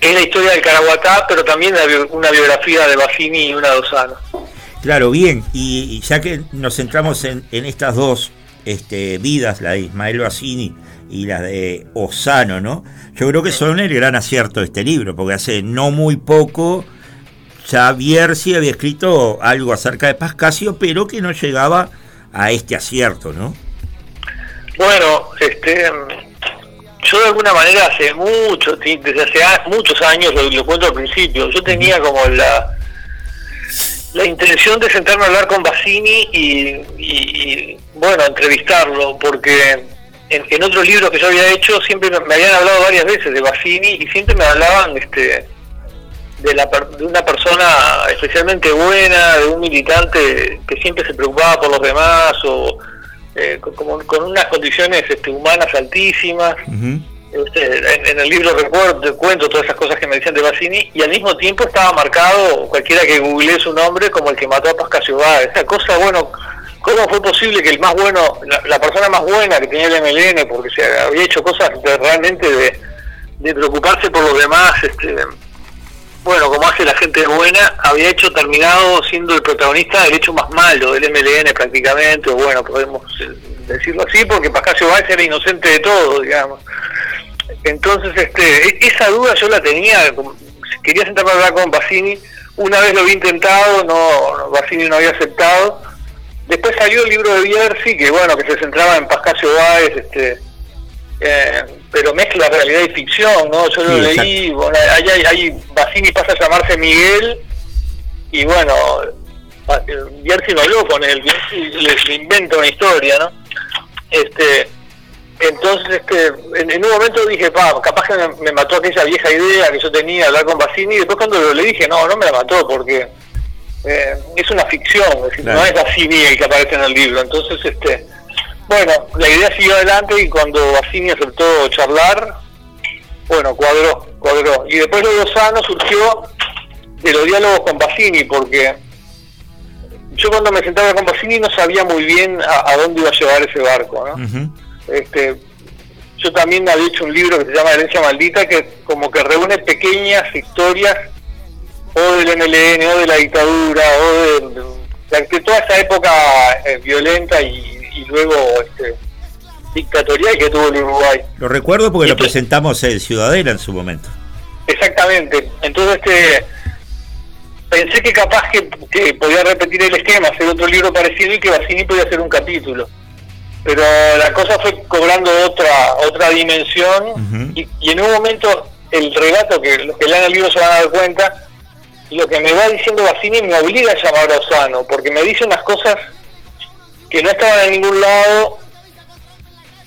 es la historia del Caraguatá, pero también una biografía de Bassini y una de Osano. Claro, bien, y, ya que nos centramos en, en estas dos este, vidas, la de Ismael Bassini y la de Osano, ¿no? Yo creo que son el gran acierto de este libro, porque hace no muy poco ya Bierzi había escrito algo acerca de Pascasio, pero que no llegaba a este acierto, ¿no? Bueno, este yo de alguna manera hace mucho, desde hace muchos años, lo, cuento al principio, yo tenía como la la intención de sentarme a hablar con Bassini y, bueno, entrevistarlo, porque en, en, otros libros que yo había hecho siempre me, habían hablado varias veces de Bassini y siempre me hablaban este de, la, de una persona especialmente buena, de un militante que siempre se preocupaba por los demás o eh, con, con, unas condiciones este, humanas altísimas. Este, en, el libro recuerdo, cuento todas esas cosas que me decían de Bassini y al mismo tiempo estaba marcado, cualquiera que googlee su nombre, como el que mató a Pascasio Báez. Esa cosa, bueno, ¿cómo fue posible que el más bueno, la, persona más buena que tenía el MLN, porque se había hecho cosas realmente de, de preocuparse por los demás, este, bueno, como hace la gente buena, había hecho terminado siendo el protagonista del hecho más malo del MLN prácticamente, o bueno, podemos decirlo así, porque Pascasio Báez era inocente de todo, digamos. Entonces, este, e-, esa duda yo la tenía, quería sentarme a hablar con Bassini, una vez lo había intentado, no, Bassini no había aceptado. Después salió el libro de Bierzi, que bueno, que se centraba en Pascasio Báez, este, eh, pero mezcla realidad y ficción, ¿no? Yo lo leí, bueno, ahí, ahí, Bassini pasa a llamarse Miguel, y bueno, Bierzi no habló con él, Bierzi le, inventa una historia, ¿no? Este, entonces, este, en, un momento dije, pa, capaz que me, mató aquella vieja idea que yo tenía de hablar con Bassini, y después cuando le dije, no, no me la mató, porque eh, es una ficción, es decir, no es Bassini el que aparece en el libro, entonces, este bueno, la idea siguió adelante y cuando Bassini aceptó charlar, bueno, cuadró, cuadró. Y después lo de Osano surgió de los diálogos con Bassini, porque yo cuando me sentaba con Bassini no sabía muy bien a, dónde iba a llevar ese barco, ¿no? este, yo también había hecho un libro que se llama Herencia Maldita, que como que reúne pequeñas historias o del MLN, o de la dictadura, o de, toda esa época eh, violenta y y luego este, dictatorial que tuvo el Uruguay. Lo recuerdo porque lo presentamos en Ciudadela en su momento. Exactamente. Entonces este, pensé que capaz que, podía repetir el esquema, hacer otro libro parecido y que Bassini podía hacer un capítulo. Pero la cosa fue cobrando otra otra dimensión y, en un momento el relato que los que lean el libro se van a dar cuenta, lo que me va diciendo Bassini me obliga a llamar a Osano, porque me dice unas cosas que no estaban en ningún lado,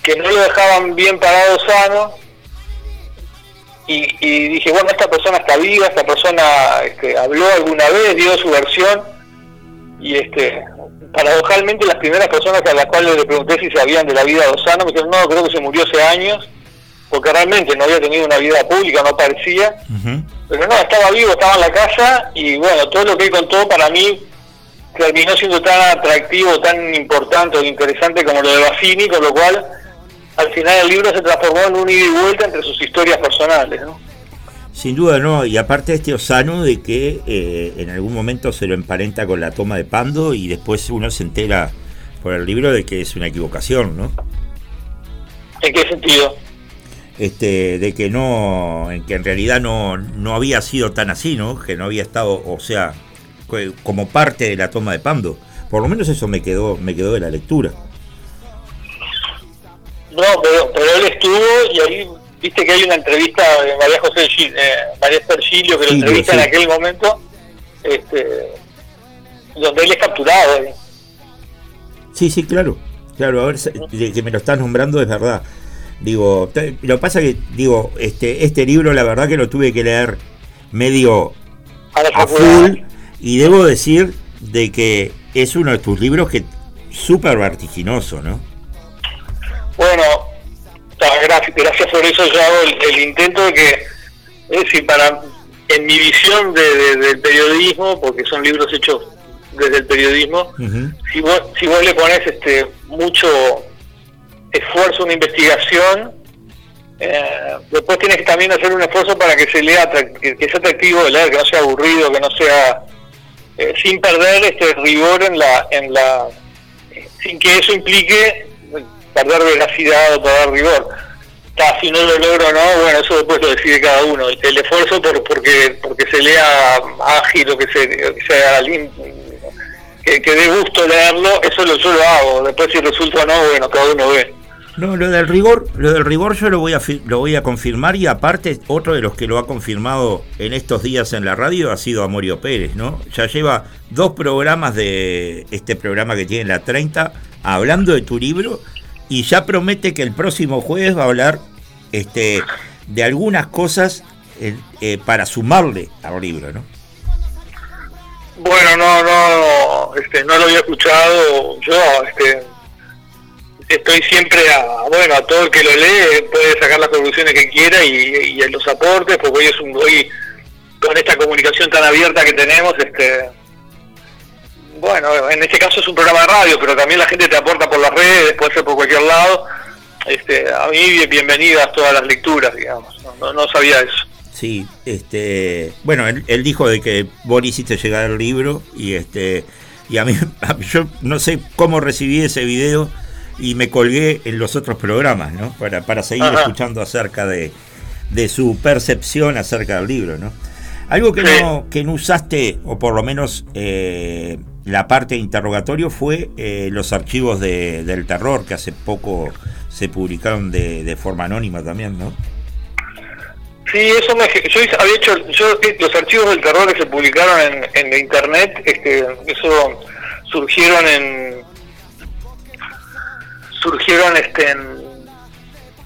que no lo dejaban bien parado sano. Y, dije, bueno, esta persona está viva, esta persona este, habló alguna vez, dio su versión. Y este paradojalmente las primeras personas a las cuales le pregunté si sabían de la vida de Osano me dijeron, no, creo que se murió hace años, porque realmente no había tenido una vida pública, no parecía. Pero no, estaba vivo, estaba en la casa y bueno, todo lo que él contó para mí terminó siendo tan atractivo, tan importante o interesante como lo de Bassini, con lo cual al final el libro se transformó en un ida y vuelta entre sus historias personales. ¿no? Sin duda, no. Y aparte este Osano de que eh, en algún momento se lo emparenta con la toma de Pando y después uno se entera por el libro de que es una equivocación, ¿no? ¿En qué sentido? Este, de que no, en que en realidad no, no había sido tan así, ¿no? Que no había estado, o sea, como parte de la toma de Pando. Por lo menos eso me quedó, me quedó de la lectura. No, pero, pero él estuvo y ahí, viste que hay una entrevista de María José eh, María Esther Gilio, que lo entrevista sí. en aquel momento, este, donde él es capturado. eh. Sí, sí, claro. Claro, a ver, que me lo estás nombrando es verdad. Digo, lo que pasa que, digo, este, este libro la verdad que lo tuve que leer medio A a full y debo decir de que es uno de tus libros que súper vertiginoso, ¿no? Bueno, ta, gracias, por eso yo hago el, el intento de que, es decir, para, en mi visión de, de- del periodismo, porque son libros hechos desde el periodismo, si vos, si vos le pones este mucho esfuerzo, una investigación, eh, después tienes que también hacer un esfuerzo para que se lea, que, que sea atractivo de leer, que no sea aburrido, que no sea eh, sin perder este rigor en la, en la, sin que eso implique perder veracidad o perder rigor. Si no lo logro o no, bueno, eso después lo decide cada uno. El, esfuerzo por porque porque se lea ágil o que, se, sea que, que dé gusto leerlo, eso lo, yo lo hago. Después si resulta o no, bueno, cada uno ve. No, lo del rigor, lo del rigor yo lo voy a lo voy a confirmar y aparte otro de los que lo ha confirmado en estos días en la radio ha sido Amorio Pérez, ¿no? Ya lleva dos programas de este programa que tiene la 30 hablando de tu libro y ya promete que el próximo jueves va a hablar este de algunas cosas eh, eh, para sumarle al libro, ¿no? Bueno, no, no, este, no lo había escuchado. Yo, este, estoy siempre a, bueno, a todo el que lo lee puede sacar las conclusiones que quiera y, los aportes, porque hoy es un, hoy con esta comunicación tan abierta que tenemos, este, bueno, en este caso es un programa de radio, pero también la gente te aporta por las redes, puede ser por cualquier lado. Este, a mí bienvenidas todas las lecturas, digamos. No, no, sabía eso. Sí, este, bueno, él, él dijo de que vos hiciste llegar el libro y este y a mí- yo no sé cómo recibí ese video y me colgué en los otros programas, ¿no? Para, para seguir Ajá. escuchando acerca de, de su percepción acerca del libro, ¿no? Algo que Sí. no que no usaste o por lo menos eh, la parte de interrogatorio fue eh, los archivos de- del terror que hace poco se publicaron de, de forma anónima también, ¿no? Sí, eso me, yo había hecho, yo eh, los archivos del terror que se publicaron en, en internet, este, eso surgieron en, surgieron este en,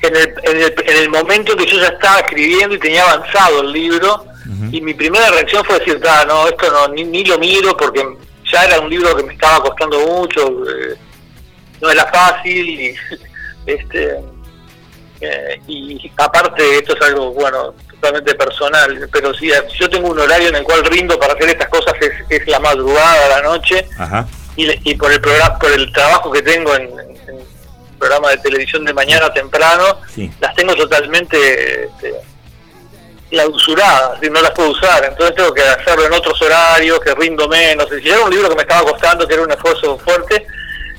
en el, en, el, en el momento que yo ya estaba escribiendo y tenía avanzado el libro y mi primera reacción fue decir, ah, no, esto no, ni, ni lo miro porque ya era un libro que me estaba costando mucho, eh, no era fácil y este eh, y aparte esto es algo bueno totalmente personal pero sí yo tengo un horario en el cual rindo para hacer estas cosas es, es la madrugada la noche Ajá. y, y por el programa por el trabajo que tengo en, en- en programa de televisión de mañana temprano Sí. las tengo totalmente este, clausuradas y no las puedo usar. Entonces tengo que hacerlo en otros horarios que rindo menos. Si era un libro que me estaba costando que era un esfuerzo fuerte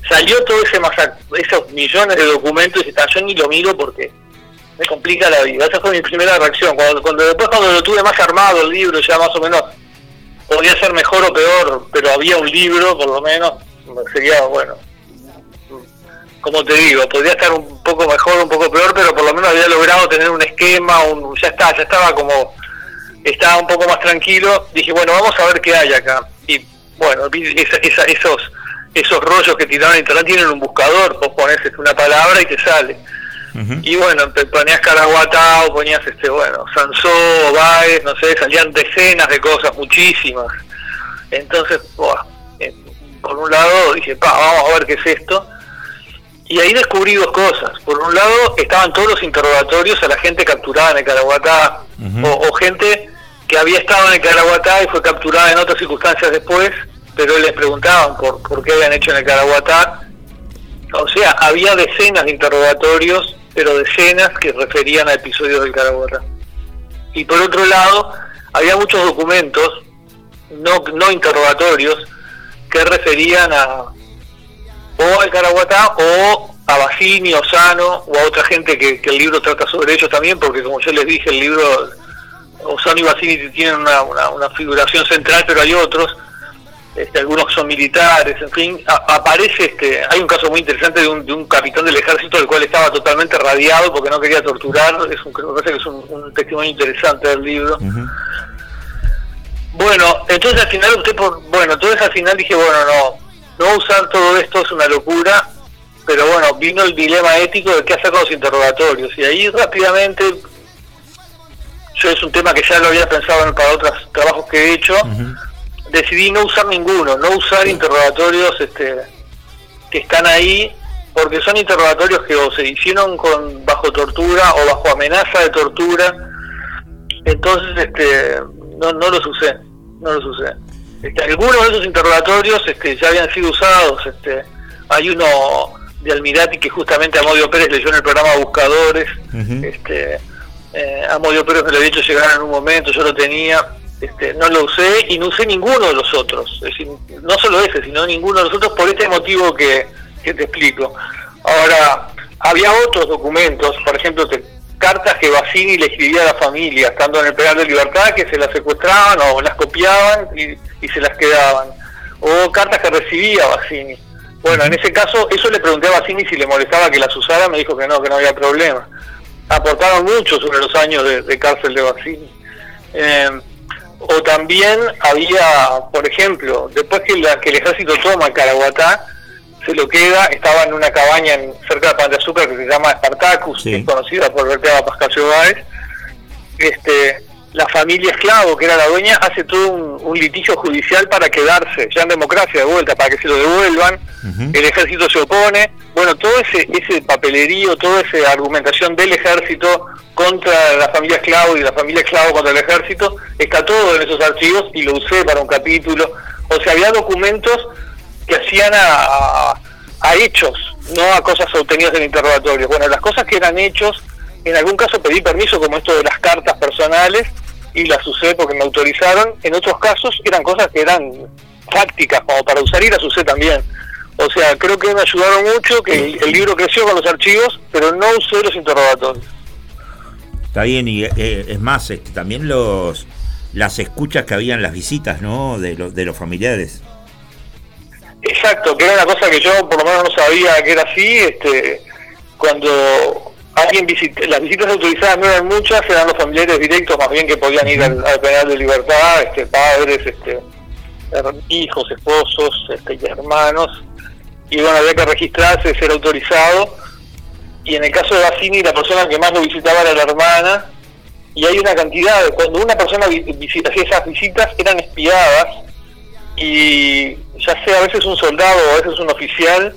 salió todo ese masa- esos millones de documentos y tal, yo ni lo miro porque me complica la vida. Esa fue mi primera reacción. Cuando, cuando después cuando lo tuve más armado el libro ya más o menos podría ser mejor o peor pero había un libro por lo menos sería bueno como te digo, podría estar un poco mejor, un poco peor, pero por lo menos había logrado tener un esquema, un, ya está, ya estaba como, estaba un poco más tranquilo. Dije, bueno, vamos a ver qué hay acá. Y bueno, vi esa- esa- esos esos rollos que tiraron en internet tienen un buscador, vos pones este, una palabra y te sale. Y bueno, ponías Caraguatá o ponías, este bueno, Sansó, Baez, no sé, salían decenas de cosas, muchísimas. Entonces, buah, eh, por un lado dije, pa, vamos a ver qué es esto. Y ahí descubrí dos cosas. Por un lado, estaban todos los interrogatorios a la gente capturada en el Caraguatá, o gente que había estado en el Caraguatá y fue capturada en otras circunstancias después, pero les preguntaban por, por qué habían hecho en el Caraguatá. O sea, había decenas de interrogatorios, pero decenas que referían a episodios del Caraguatá. Y por otro lado, había muchos documentos, no, no interrogatorios, que referían a, o al Caraguatá o a Bassini, Osano o a otra gente que, que el libro trata sobre ellos también, porque como yo les dije, el libro Osano y Bassini tienen una, una, una figuración central, pero hay otros este, algunos son militares, en fin, aparece, este, hay un caso muy interesante de un, de un capitán del ejército del cual estaba totalmente radiado porque no quería torturar, es un, me parece que es un, testimonio interesante del libro. Bueno, entonces al final usted, por, bueno, entonces al final dije, bueno, no, no usar todo esto es una locura, pero bueno, vino el dilema ético de qué hacer con los interrogatorios, y ahí rápidamente, yo es un tema que ya lo había pensado para otros trabajos que he hecho, decidí no usar ninguno, no usar interrogatorios este, que están ahí, porque son interrogatorios que o se hicieron con bajo tortura o bajo amenaza de tortura, entonces este, no, no los usé, no los usé. Este, algunos de esos interrogatorios este, ya habían sido usados, este, hay uno de Almirati que justamente Amodio Pérez leyó en el programa Buscadores, este, eh, Amodio Pérez me lo había hecho llegar en un momento, yo lo tenía, este, no lo usé y no usé ninguno de los otros. Es decir, no solo ese, sino ninguno de los otros por este motivo que, te explico. Ahora, había otros documentos, por ejemplo, cartas que Bassini le escribía a la familia, estando en el penal de libertad, que se las secuestraban o las copiaban y, se las quedaban. O cartas que recibía Bassini. Bueno, en ese caso, eso le pregunté a Bassini si le molestaba que las usara, me dijo que no, que no había problema. Aportaron mucho sobre los años de, cárcel de Bassini. Eh, o también había, por ejemplo, después que, el ejército toma Caraguatá, se lo queda, estaba en una cabaña en, cerca de Pan de Azúcar que se llama Spartacus, conocida por Verteaba Pascasio Báez. Este, la familia esclavo, que era la dueña, hace todo un, litigio judicial para quedarse, ya en democracia de vuelta, para que se lo devuelvan. El ejército se opone. Bueno, todo ese, ese papelerío, toda esa argumentación del ejército contra la familia esclavo y la familia esclavo contra el ejército, está todo en esos archivos y lo usé para un capítulo. O sea, había documentos que hacían a, a, hechos, no a cosas obtenidas en interrogatorios. Bueno, las cosas que eran hechos, en algún caso pedí permiso, como esto de las cartas personales, y las usé porque me autorizaron. En otros casos eran cosas que eran prácticas, como para usar y las usé también. O sea, creo que me ayudaron mucho, que el libro creció con los archivos, pero no usé los interrogatorios. Está bien, y eh, es más, este, también los las escuchas que habían las visitas, ¿no? De, los de los familiares. Exacto, que era una cosa que yo por lo menos no sabía que era así. Este, cuando alguien visita, las visitas autorizadas no eran muchas, eran los familiares directos más bien que podían ir al, penal de libertad, este, padres, este, hijos, esposos, este, hermanos. Y bueno, había que registrarse, ser autorizado. Y en el caso de Bassini la persona que más lo visitaba era la hermana, y hay una cantidad, cuando una persona visita, hacía esas visitas eran espiadas, y ya sea a veces un soldado o a veces un oficial,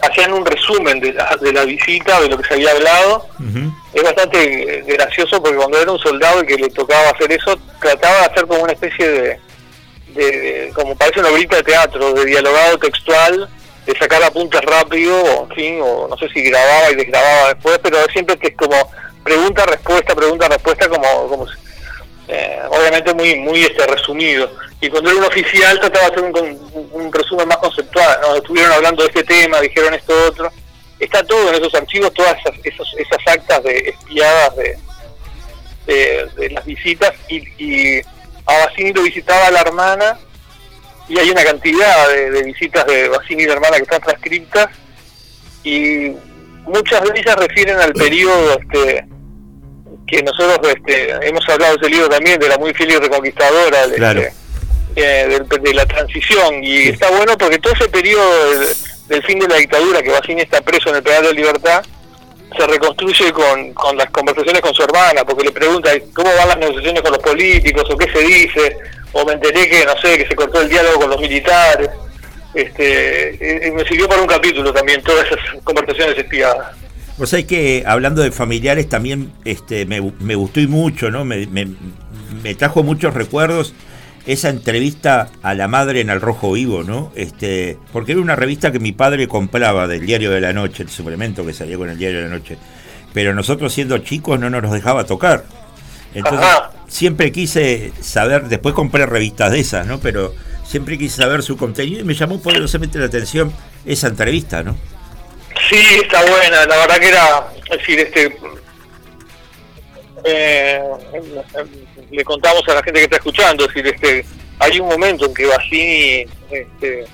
hacían un resumen de la, de la visita, de lo que se había hablado. Es bastante gracioso porque cuando era un soldado y que le tocaba hacer eso, trataba de hacer como una especie de, de como parece una obrita de teatro, de dialogado textual, de sacar apuntes rápido, o, en fin, o no sé si grababa y desgrababa después, pero siempre que es como pregunta-respuesta, pregunta-respuesta, como, como eh, obviamente muy muy este resumido. Y cuando era un oficial trataba de hacer un, un, resumen más conceptual, ¿no? estuvieron hablando de este tema, dijeron esto otro. Está todo en esos archivos, todas esas, esas actas de espiadas de, de, las visitas y, y a Basini lo visitaba la hermana y hay una cantidad de, visitas de Basini y de hermana que están transcriptas y muchas de ellas refieren al periodo este, que nosotros este, hemos hablado de ese libro también, de la muy fiel y reconquistadora, de, eh, de, la transición. Y está bueno porque todo ese periodo del, fin de la dictadura, que Basini está preso en el penal de libertad, se reconstruye con, con las conversaciones con su hermana, porque le pregunta cómo van las negociaciones con los políticos o qué se dice o me enteré que, no sé, que se cortó el diálogo con los militares. Este, y me sirvió para un capítulo también, todas esas conversaciones espiadas. Pues hay que, hablando de familiares, también este, me, me gustó y mucho, ¿no? Me, me, me, trajo muchos recuerdos esa entrevista a la madre en El Rojo Vivo, ¿no? Este, porque era una revista que mi padre compraba del Diario de la Noche, el suplemento que salía con el Diario de la Noche. Pero nosotros siendo chicos no nos dejaba tocar. Entonces, siempre quise saber, después compré revistas de esas, ¿no? Pero siempre quise saber su contenido y me llamó poderosamente la atención esa entrevista, ¿no? Sí, está buena, la verdad que era, es decir, este, eh, le contamos a la gente que está escuchando, es decir, este, hay un momento en que Bassini, este,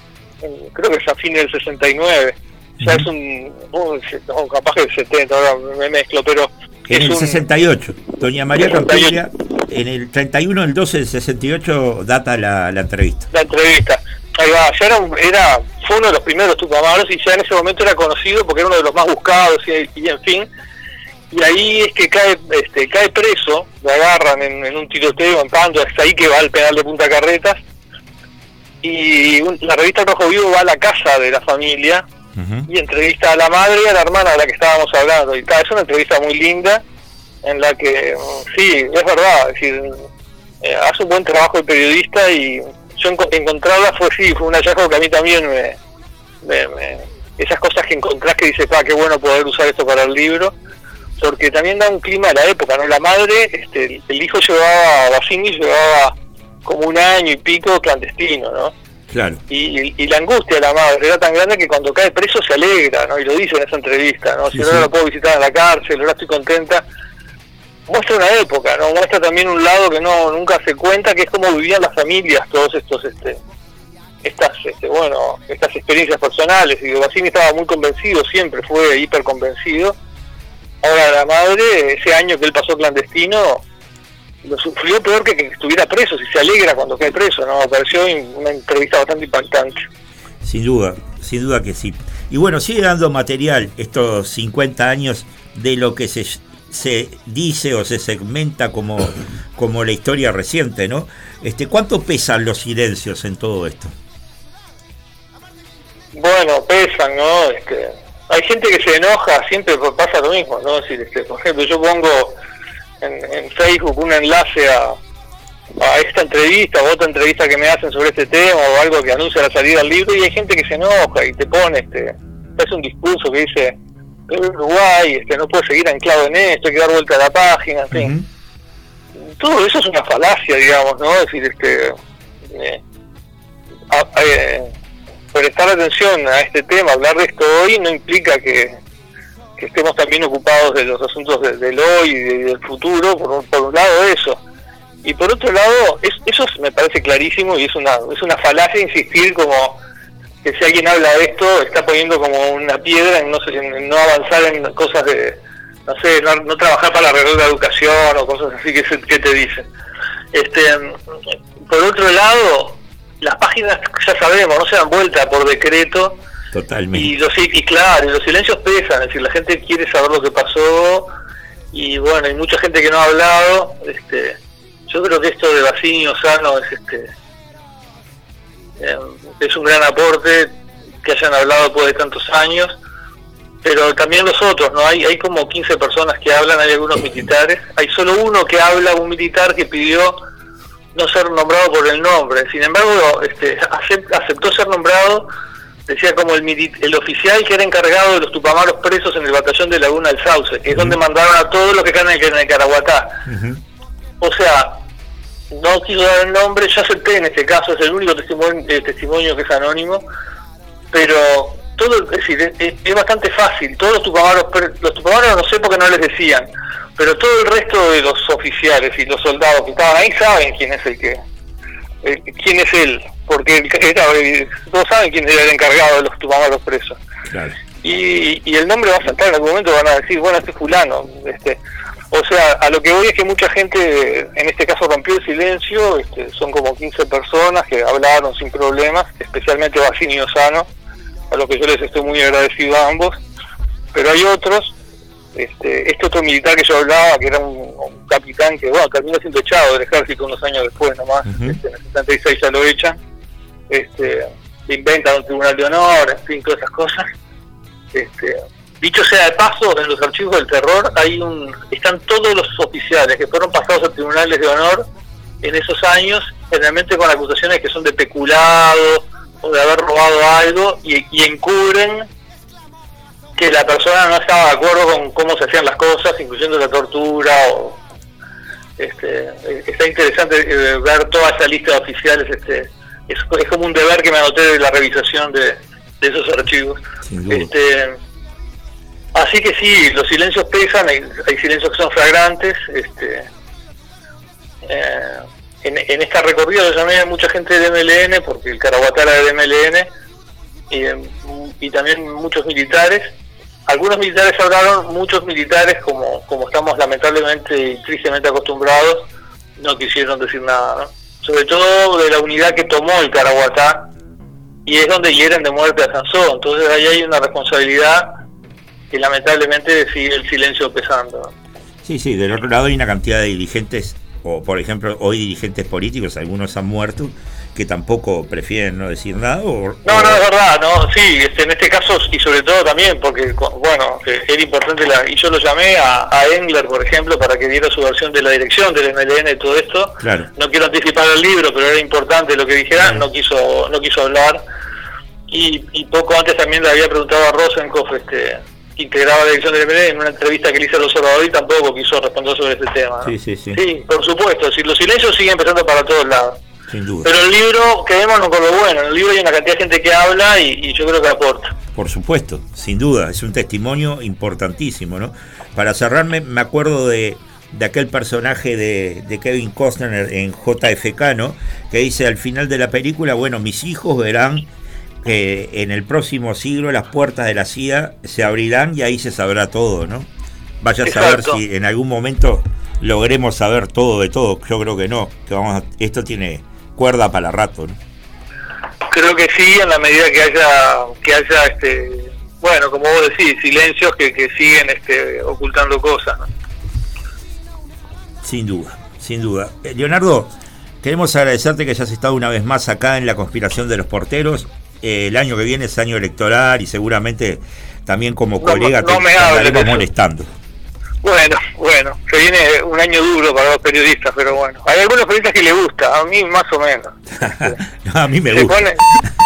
creo que es a fines del 69, ya es un, capaz que el 70, ahora me mezclo, pero... En el 68, doña María Campilla, en el 31 del 12 del 68 data la, la entrevista. La entrevista. Ahí va, ya era, era, fue uno de los primeros Tupamaros y ya en ese momento era conocido porque era uno de los más buscados y, en fin. Y ahí es que cae este, cae preso, lo agarran en, un tiroteo en Pando, hasta ahí que va al penal de Punta Carretas. Y la revista Rojo Vivo va a la casa de la familia y entrevista a la madre y a la hermana de la que estábamos hablando. Y es una entrevista muy linda en la que, sí, es verdad, es decir, eh, hace un buen trabajo el periodista y yo encontrarla fue sí, fue un hallazgo que a mí también me, esas cosas que encontrás que dices, pa, qué bueno poder usar esto para el libro, porque también da un clima de la época, ¿no? La madre, este, el hijo llevaba, Basini llevaba como un año y pico clandestino, ¿no? Claro. Y, la angustia de la madre era tan grande que cuando cae preso se alegra, ¿no? Y lo dice en esa entrevista, ¿no? Si no, lo puedo visitar en la cárcel, ahora estoy contenta muestra una época, ¿no? Muestra también un lado que no nunca se cuenta, que es cómo vivían las familias todos estos, este, estas, este, bueno, estas experiencias personales. Y Bassini estaba muy convencido, siempre fue hiper convencido. Ahora la madre, ese año que él pasó clandestino, lo sufrió peor que que estuviera preso, si se alegra cuando cae preso, ¿no? Pareció una entrevista bastante impactante. Sin duda, sin duda que sí. Y bueno, sigue dando material estos 50 años de lo que se se dice o se segmenta como, como la historia reciente, ¿no? Este, ¿Cuánto pesan los silencios en todo esto? Bueno, pesan, ¿no? Este, hay gente que se enoja, siempre pasa lo mismo, ¿no? Si, este, por ejemplo, yo pongo en, Facebook un enlace a, a esta entrevista o otra entrevista que me hacen sobre este tema o algo que anuncia la salida del libro y hay gente que se enoja y te pone, este, es un discurso que dice, Uruguay, este, no puede seguir anclado en esto, hay que dar vuelta a la página, en fin. Todo eso es una falacia, digamos, ¿no? Es decir, este, eh, eh, prestar atención a este tema, hablar de esto hoy, no implica que, estemos también ocupados de los asuntos del hoy y del futuro, por un, por un lado eso. Y por otro lado, eso me parece clarísimo y es una, es una falacia insistir como que si alguien habla de esto está poniendo como una piedra en no, en no avanzar en cosas de, no sé, no, trabajar para arreglar la educación o cosas así que, que te dicen. Este, por otro lado, las páginas ya sabemos, no se dan vuelta por decreto. Totalmente. Y, los, y claro, los silencios pesan, es decir, la gente quiere saber lo que pasó y bueno, hay mucha gente que no ha hablado. Este, yo creo que esto de Bassini Osano es este eh, es un gran aporte que hayan hablado después de tantos años, pero también los otros, ¿no? Hay, hay como 15 personas que hablan, hay algunos militares, hay solo uno que habla, un militar que pidió no ser nombrado por el nombre, sin embargo este, aceptó ser nombrado, decía como el, el oficial que era encargado de los tupamaros presos en el batallón de Laguna del Sauce, que es donde mandaron a todos los que están en el, Caraguatá. O sea, no quiero dar el nombre, ya acepté en este caso, es el único testimonio, eh, testimonio que es anónimo, pero todo, es decir, es, bastante fácil, todos los tupamaros, los tupamaros no sé por qué no les decían, pero todo el resto de los oficiales y los soldados que estaban ahí saben quién es el que, eh, quién es él, porque eh, todos saben quién era el encargado de los tupamaros presos. Y, y el nombre va a saltar en algún momento, van a decir, bueno, este es fulano, este o sea, a lo que voy es que mucha gente, en este caso rompió el silencio, este, son como 15 personas que hablaron sin problemas, especialmente Bassini y Osano, a lo que yo les estoy muy agradecido a ambos, pero hay otros, este, este otro militar que yo hablaba, que era un, capitán que, bueno, terminó siendo echado del ejército unos años después nomás, este, en el 76 ya lo echan, este, inventan un tribunal de honor, en fin, todas esas cosas, este, Dicho sea de paso, en los archivos del terror hay un, están todos los oficiales que fueron pasados a tribunales de honor en esos años, generalmente con acusaciones que son de peculado o de haber robado algo y, encubren que la persona no estaba de acuerdo con cómo se hacían las cosas, incluyendo la tortura. O, este, está interesante eh, ver toda esa lista de oficiales este, es, es como un deber que me anoté de la revisación de, de esos archivos. Este, así que sí, los silencios pesan, hay, silencios que son flagrantes. Este, eh, en, en, esta recorrida yo llamé a mucha gente de MLN, porque el Caraguatá era de MLN, y, también muchos militares. Algunos militares hablaron, muchos militares, como, como estamos lamentablemente y tristemente acostumbrados, no quisieron decir nada. Sobre todo de la unidad que tomó el Caraguatá, y es donde hieren de muerte a Sansó. Entonces ahí hay una responsabilidad que lamentablemente sigue el silencio pesando. Sí, sí, del otro lado hay una cantidad de dirigentes o por ejemplo hoy dirigentes políticos, algunos han muerto, que tampoco prefieren no decir nada. O, no, no, es verdad, no, sí, este, en este caso y sobre todo también, porque bueno, eh, era importante, la, y yo lo llamé a, a, Engler, por ejemplo, para que diera su versión de la dirección del MLN y todo esto. Claro. No quiero anticipar el libro, pero era importante lo que dijera, no quiso no quiso hablar. Y, y poco antes también le había preguntado a Rosenkopf, este, integraba la dirección del MLN en una entrevista que le hice al observador y tampoco quiso responder sobre este tema. Sí, sí, sí. Sí, por supuesto, si los silencios siguen empezando para todos lados. Sin duda. Pero el libro, quedémonos con lo bueno, en el libro hay una cantidad de gente que habla y, y, yo creo que aporta. Por supuesto, sin duda, es un testimonio importantísimo, ¿no? Para cerrarme, me acuerdo de, de aquel personaje de, de, Kevin Costner en JFK, ¿no? Que dice al final de la película, bueno, mis hijos verán que en el próximo siglo las puertas de la CIA se abrirán y ahí se sabrá todo, ¿no? Vaya a saber si en algún momento logremos saber todo de todo. Yo creo que no, que vamos a, esto tiene cuerda para rato, ¿no? Creo que sí, en la medida que haya que haya este bueno, como vos decís, silencios que, que siguen este, ocultando cosas. ¿no? Sin duda, sin duda. Eh, Leonardo, queremos agradecerte que hayas estado una vez más acá en la conspiración de los porteros eh, el año que viene es año electoral y seguramente también como no, colega no te estaremos molestando. Bueno, bueno, se viene un año duro para los periodistas, pero bueno, hay algunos periodistas que les gusta, a mí más o menos. no, a mí me gusta. Pone,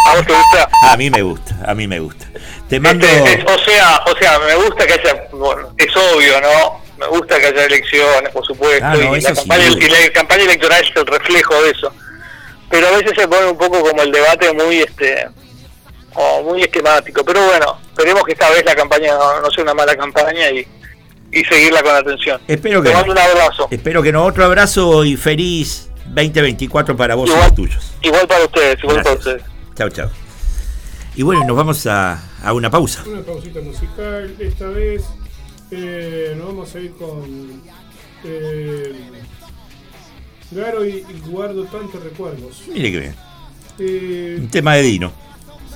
¿A vos te gusta? A mí me gusta, a mí me gusta. Te mando... Este, o sea, o sea, me gusta que haya, bueno, es obvio, ¿no? Me gusta que haya elecciones, por supuesto, Ah, no, y, la campaña, y la campaña electoral es el reflejo de eso. Pero a veces se pone un poco como el debate muy, este, o muy esquemático. Pero bueno, esperemos que esta vez la campaña no, no sea una mala campaña y, y seguirla con atención. Espero que Te no. mando un abrazo. Espero que no. Otro abrazo y feliz 2024 para vos y los tuyos. igual para ustedes, igual para Gracias. ustedes. Chao, chao. Y bueno, nos vamos a, a una pausa. Una pausita musical. Esta vez eh, nos vamos a ir con eh, Garo y, y guardo tantos recuerdos. Mire que bien. Eh, Un tema de Dino.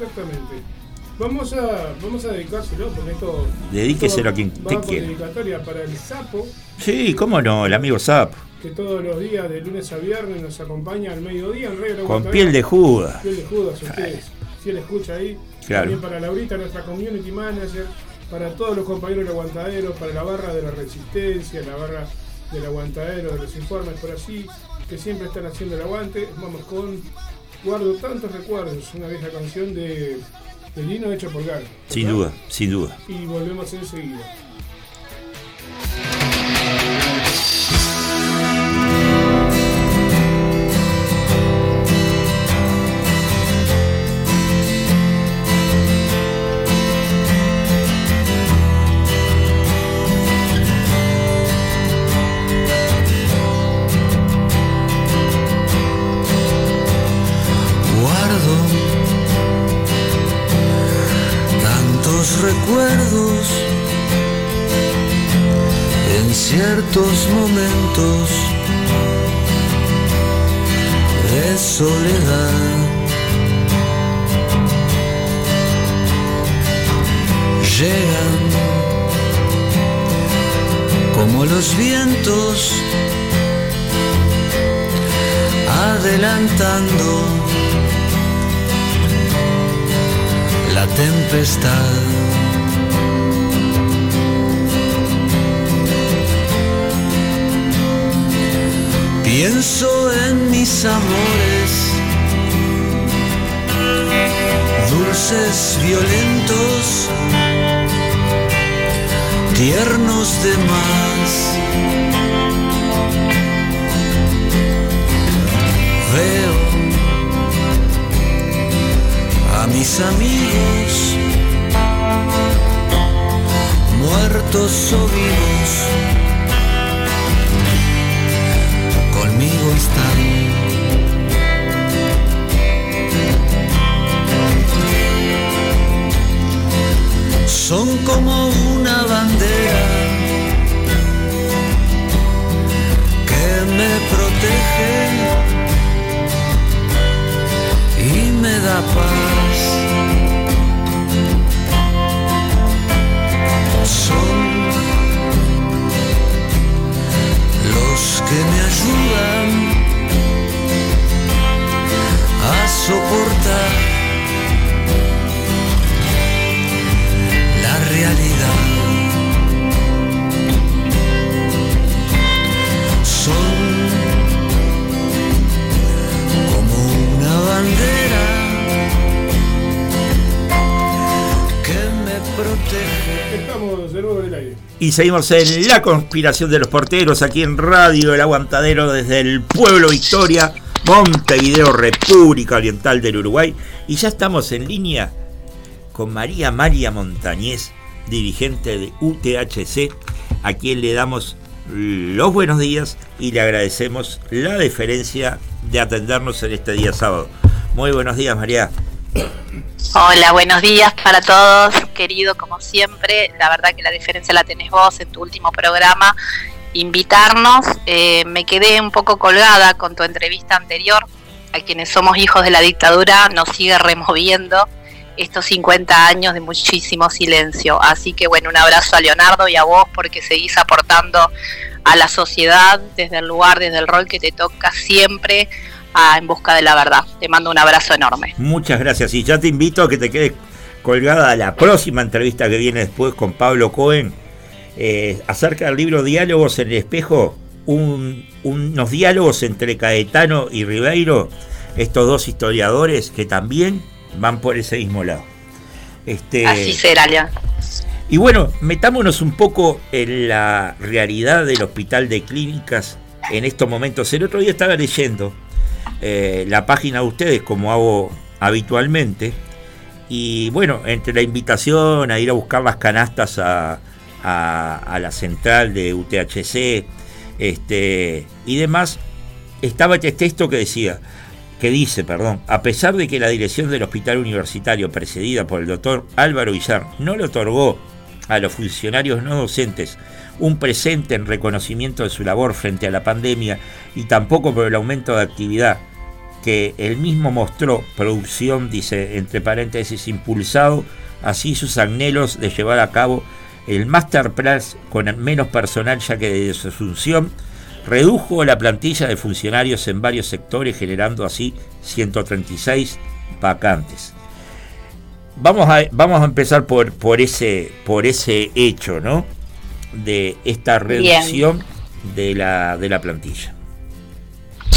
Exactamente. Vamos a, vamos a dedicárselo porque esto. Dedíqueselo a quien te con quiera. dedicatoria para el sapo, Sí, cómo no, el amigo Zap. que todos los días, de lunes a viernes, nos acompaña al mediodía en Radio La Con piel de Judas. Piel de Judas, ustedes. Si él escucha ahí. Claro. También para Laurita, nuestra community manager. Para todos los compañeros del aguantadero. Para la barra de la resistencia, la barra del aguantadero, de los informes por allí. Que siempre están haciendo el aguante. Vamos con Guardo tantos recuerdos. Una vieja canción de, de Lino hecha por Garo. Sin duda, sin duda. Y volvemos enseguida. Ciertos momentos de soledad. Llegan como los vientos adelantando la tempestad. Pienso en mis amores, dulces, violentos, tiernos de más. Veo amigos, muertos o vivos, conmigo están. Son como una bandera que me protege y me da paz. Son que me ayudan a soportar la realidad. bandera que me protege. Estamos de nuevo en el aire. Y seguimos en la conspiración de los porteros aquí en Radio El Aguantadero desde el pueblo Victoria, Montevideo, República Oriental del Uruguay. Y ya estamos en línea con María María Montañez, dirigente de UTHC, a quien le damos los buenos días y le agradecemos la deferencia de atendernos en este día sábado. Muy buenos días, María. Hola, buenos días para todos, querido, como siempre. La verdad que la diferencia la tenés vos en tu último programa. Invitarnos. Eh, me quedé un poco colgada con tu entrevista anterior. A quienes somos hijos de la dictadura nos sigue removiendo estos 50 años de muchísimo silencio. Así que bueno, un abrazo a Leonardo y a vos porque seguís aportando a la sociedad desde el lugar, desde el rol que te toca siempre en busca de la verdad. Te mando un abrazo enorme. Muchas gracias y ya te invito a que te quedes colgada a la próxima entrevista que viene después con Pablo Cohen eh, acerca del libro Diálogos en el espejo, unos diálogos entre Caetano y Ribeiro, estos dos historiadores que también van por ese mismo lado. Este, Así será, León. Y bueno, metámonos un poco en la realidad del hospital de clínicas en estos momentos. El otro día estaba leyendo eh, la página de ustedes como hago habitualmente. Y bueno, entre la invitación a ir a buscar las canastas a, la central de UTHC este, y demás, estaba este texto que decía, que dice, perdón, a pesar de que la dirección del hospital universitario precedida por el doctor Álvaro Villar no le otorgó a los funcionarios no docentes un presente en reconocimiento de su labor frente a la pandemia y tampoco por el aumento de actividad que él mismo mostró, producción, dice entre paréntesis, impulsado así sus anhelos de llevar a cabo el Master Plus con menos personal ya que desde su asunción redujo la plantilla de funcionarios en varios sectores generando así 136 vacantes. Vamos a, vamos a empezar por, por, ese, por ese hecho, ¿no? De esta reducción de la, de la plantilla.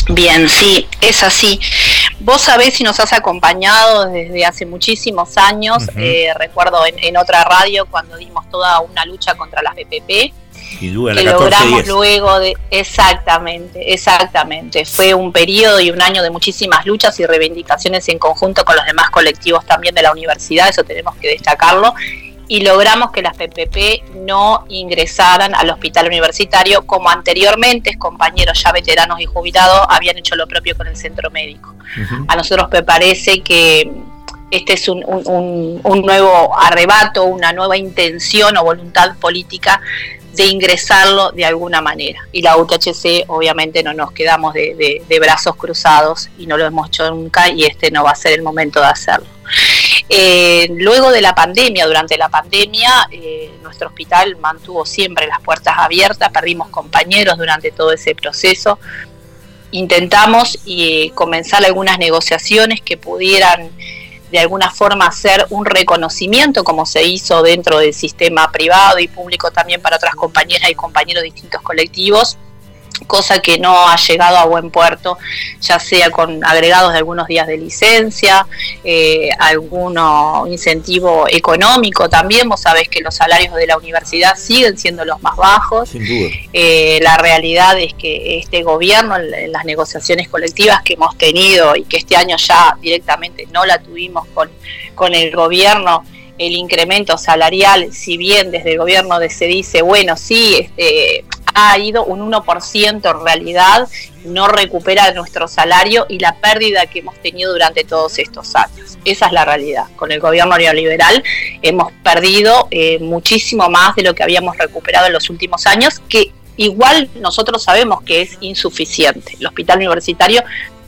Bien, sí, es así. Vos sabés si nos has acompañado desde hace muchísimos años, eh, recuerdo en, otra radio cuando dimos toda una lucha contra las BPP, que logramos luego de... Exactamente, exactamente. Fue un periodo y un año de muchísimas luchas y reivindicaciones en conjunto con los demás colectivos también de la universidad, eso tenemos que destacarlo, y logramos que las PPP no ingresaran al hospital universitario como anteriormente compañeros ya veteranos y jubilados habían hecho lo propio con el centro médico. A nosotros me parece que este es un, un, nuevo arrebato, una nueva intención o voluntad política de ingresarlo de alguna manera. Y la UTHC obviamente no nos quedamos de, brazos cruzados y no lo hemos hecho nunca y este no va a ser el momento de hacerlo. Eh, luego de la pandemia, durante la pandemia, eh, nuestro hospital mantuvo siempre las puertas abiertas, perdimos compañeros durante todo ese proceso. Intentamos eh, comenzar algunas negociaciones que pudieran de alguna forma hacer un reconocimiento como se hizo dentro del sistema privado y público también para otras compañeras y compañeros de distintos colectivos cosa que no ha llegado a buen puerto, ya sea con agregados de algunos días de licencia, eh, alguno incentivo económico también. Vos sabés que los salarios de la universidad siguen siendo los más bajos. Sin duda. Eh, la realidad es que este gobierno, en las negociaciones colectivas que hemos tenido y que este año ya directamente no la tuvimos con, con el gobierno, el incremento salarial, si bien desde el gobierno se dice, bueno, sí, este, ha ido un 1% en realidad, no recupera nuestro salario y la pérdida que hemos tenido durante todos estos años. Esa es la realidad. Con el gobierno neoliberal hemos perdido eh, muchísimo más de lo que habíamos recuperado en los últimos años, que igual nosotros sabemos que es insuficiente. El hospital universitario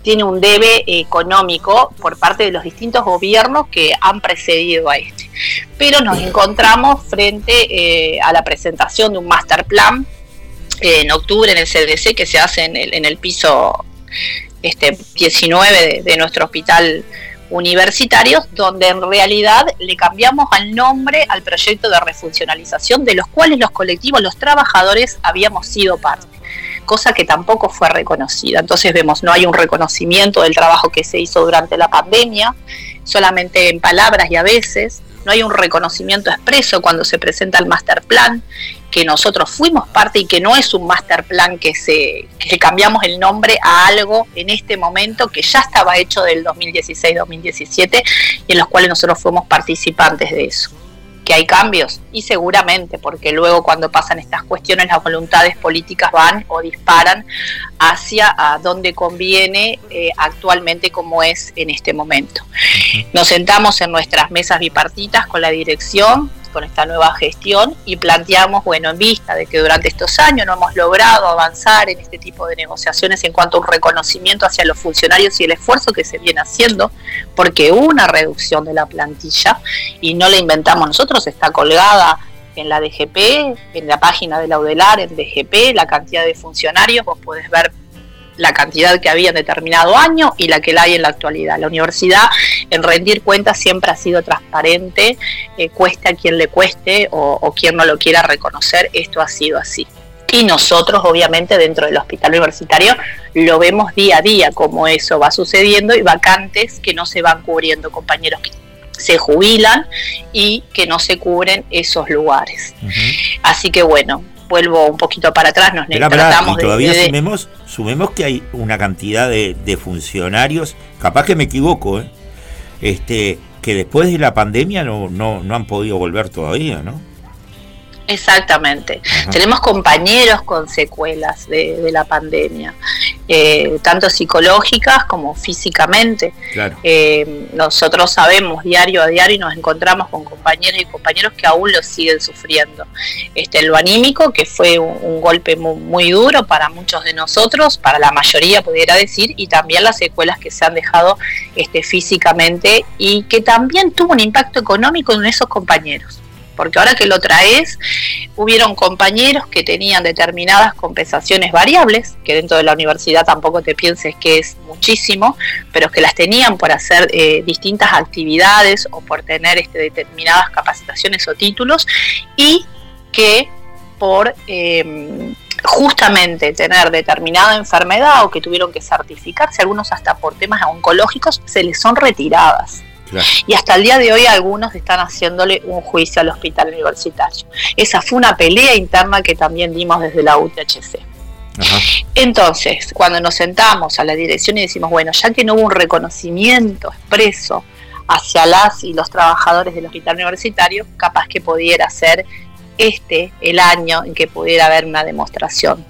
tiene un debe económico por parte de los distintos gobiernos que han precedido a este. Pero nos encontramos frente eh, a la presentación de un master plan en octubre en el CDC que se hace en el, en el piso este 19 de, nuestro hospital universitario, donde en realidad le cambiamos al nombre al proyecto de refuncionalización de los cuales los colectivos, los trabajadores habíamos sido parte cosa que tampoco fue reconocida. Entonces vemos, no hay un reconocimiento del trabajo que se hizo durante la pandemia, solamente en palabras y a veces, no hay un reconocimiento expreso cuando se presenta el master plan, que nosotros fuimos parte y que no es un master plan que se que cambiamos el nombre a algo en este momento que ya estaba hecho del 2016-2017 y en los cuales nosotros fuimos participantes de eso que hay cambios y seguramente porque luego cuando pasan estas cuestiones las voluntades políticas van o disparan hacia a donde conviene eh, actualmente como es en este momento. Nos sentamos en nuestras mesas bipartitas con la dirección con esta nueva gestión y planteamos, bueno, en vista de que durante estos años no hemos logrado avanzar en este tipo de negociaciones en cuanto a un reconocimiento hacia los funcionarios y el esfuerzo que se viene haciendo, porque una reducción de la plantilla y no la inventamos nosotros, está colgada en la DGP, en la página de la UDELAR, en DGP, la cantidad de funcionarios, vos podés ver la cantidad que había en determinado año y la que la hay en la actualidad. La universidad en rendir cuentas siempre ha sido transparente, eh, cueste a quien le cueste o, quien no lo quiera reconocer, esto ha sido así. Y nosotros, obviamente, dentro del hospital universitario, lo vemos día a día como eso va sucediendo y vacantes que no se van cubriendo, compañeros que se jubilan y que no se cubren esos lugares. Así que bueno, vuelvo un poquito para atrás, nos tratamos y todavía sumemos, sumemos que hay una cantidad de, de, funcionarios, capaz que me equivoco, ¿eh? este, que después de la pandemia no, no, no han podido volver todavía, ¿no? Exactamente. Tenemos compañeros con secuelas de, la pandemia, eh, tanto psicológicas como físicamente. Eh, nosotros sabemos diario a diario y nos encontramos con compañeros y compañeros que aún lo siguen sufriendo. Este, lo anímico, que fue un, golpe muy, duro para muchos de nosotros, para la mayoría pudiera decir, y también las secuelas que se han dejado este, físicamente y que también tuvo un impacto económico en esos compañeros porque ahora que lo traes, hubieron compañeros que tenían determinadas compensaciones variables, que dentro de la universidad tampoco te pienses que es muchísimo, pero que las tenían por hacer eh, distintas actividades o por tener este, determinadas capacitaciones o títulos, y que por em, justamente tener determinada enfermedad o que tuvieron que certificarse, algunos hasta por temas oncológicos, se les son retiradas. Y hasta el día de hoy algunos están haciéndole un juicio al hospital universitario. Esa fue una pelea interna que también dimos desde la UTHC. Entonces, cuando nos sentamos a la dirección y decimos, bueno, ya que no hubo un reconocimiento expreso hacia las y los trabajadores del hospital universitario, capaz que pudiera ser este el año en que pudiera haber una demostración.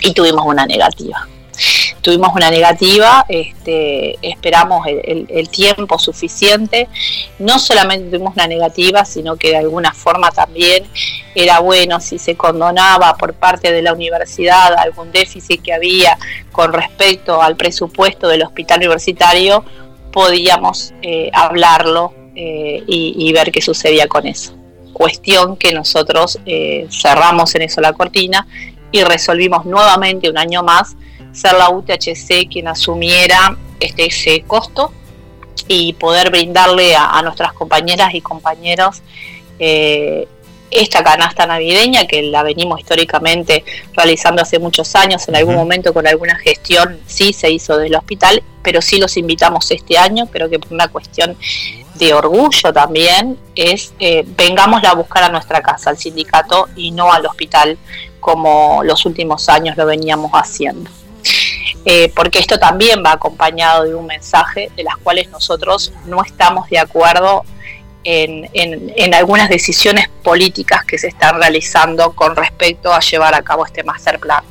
Y tuvimos una negativa tuvimos una negativa, este, esperamos el, tiempo suficiente, no solamente tuvimos una negativa, sino que de alguna forma también era bueno si se condonaba por parte de la universidad algún déficit que había con respecto al presupuesto del hospital universitario, podíamos eh, hablarlo eh, y, ver qué sucedía con eso. Cuestión que nosotros eh, cerramos en eso la cortina y resolvimos nuevamente un año más ser la UTHC quien asumiera este, ese costo y poder brindarle a, nuestras compañeras y compañeros eh, esta canasta navideña que la venimos históricamente realizando hace muchos años, en algún momento con alguna gestión sí se hizo del hospital, pero sí los invitamos este año, creo que por una cuestión de orgullo también es eh, vengamos a buscar a nuestra casa, al sindicato y no al hospital como los últimos años lo veníamos haciendo. Eh, porque esto también va acompañado de un mensaje de las cuales nosotros no estamos de acuerdo en, algunas decisiones políticas que se están realizando con respecto a llevar a cabo este master plan.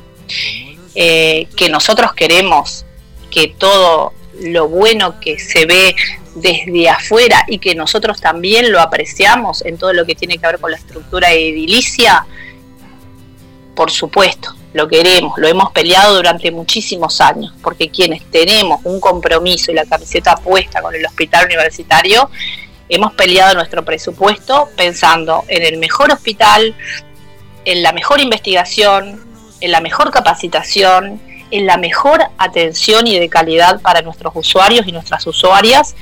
Eh, que nosotros queremos que todo lo bueno que se ve desde afuera y que nosotros también lo apreciamos en todo lo que tiene que ver con la estructura edilicia, por supuesto, lo queremos, lo hemos peleado durante muchísimos años, porque quienes tenemos un compromiso y la camiseta puesta con el hospital universitario, hemos peleado nuestro presupuesto pensando en el mejor hospital, en la mejor investigación, en la mejor capacitación, en la mejor atención y de calidad para nuestros usuarios y nuestras usuarias,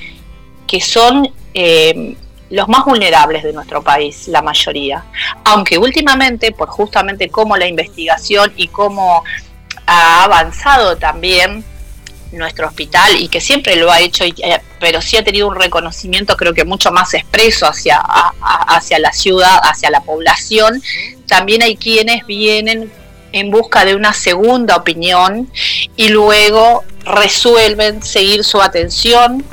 que son eh, los más vulnerables de nuestro país, la mayoría. Aunque últimamente, por justamente cómo la investigación y cómo ha avanzado también nuestro hospital y que siempre lo ha hecho, eh, pero sí ha tenido un reconocimiento creo que mucho más expreso hacia, hacia la ciudad, hacia la población, también hay quienes vienen en busca de una segunda opinión y luego resuelven seguir su atención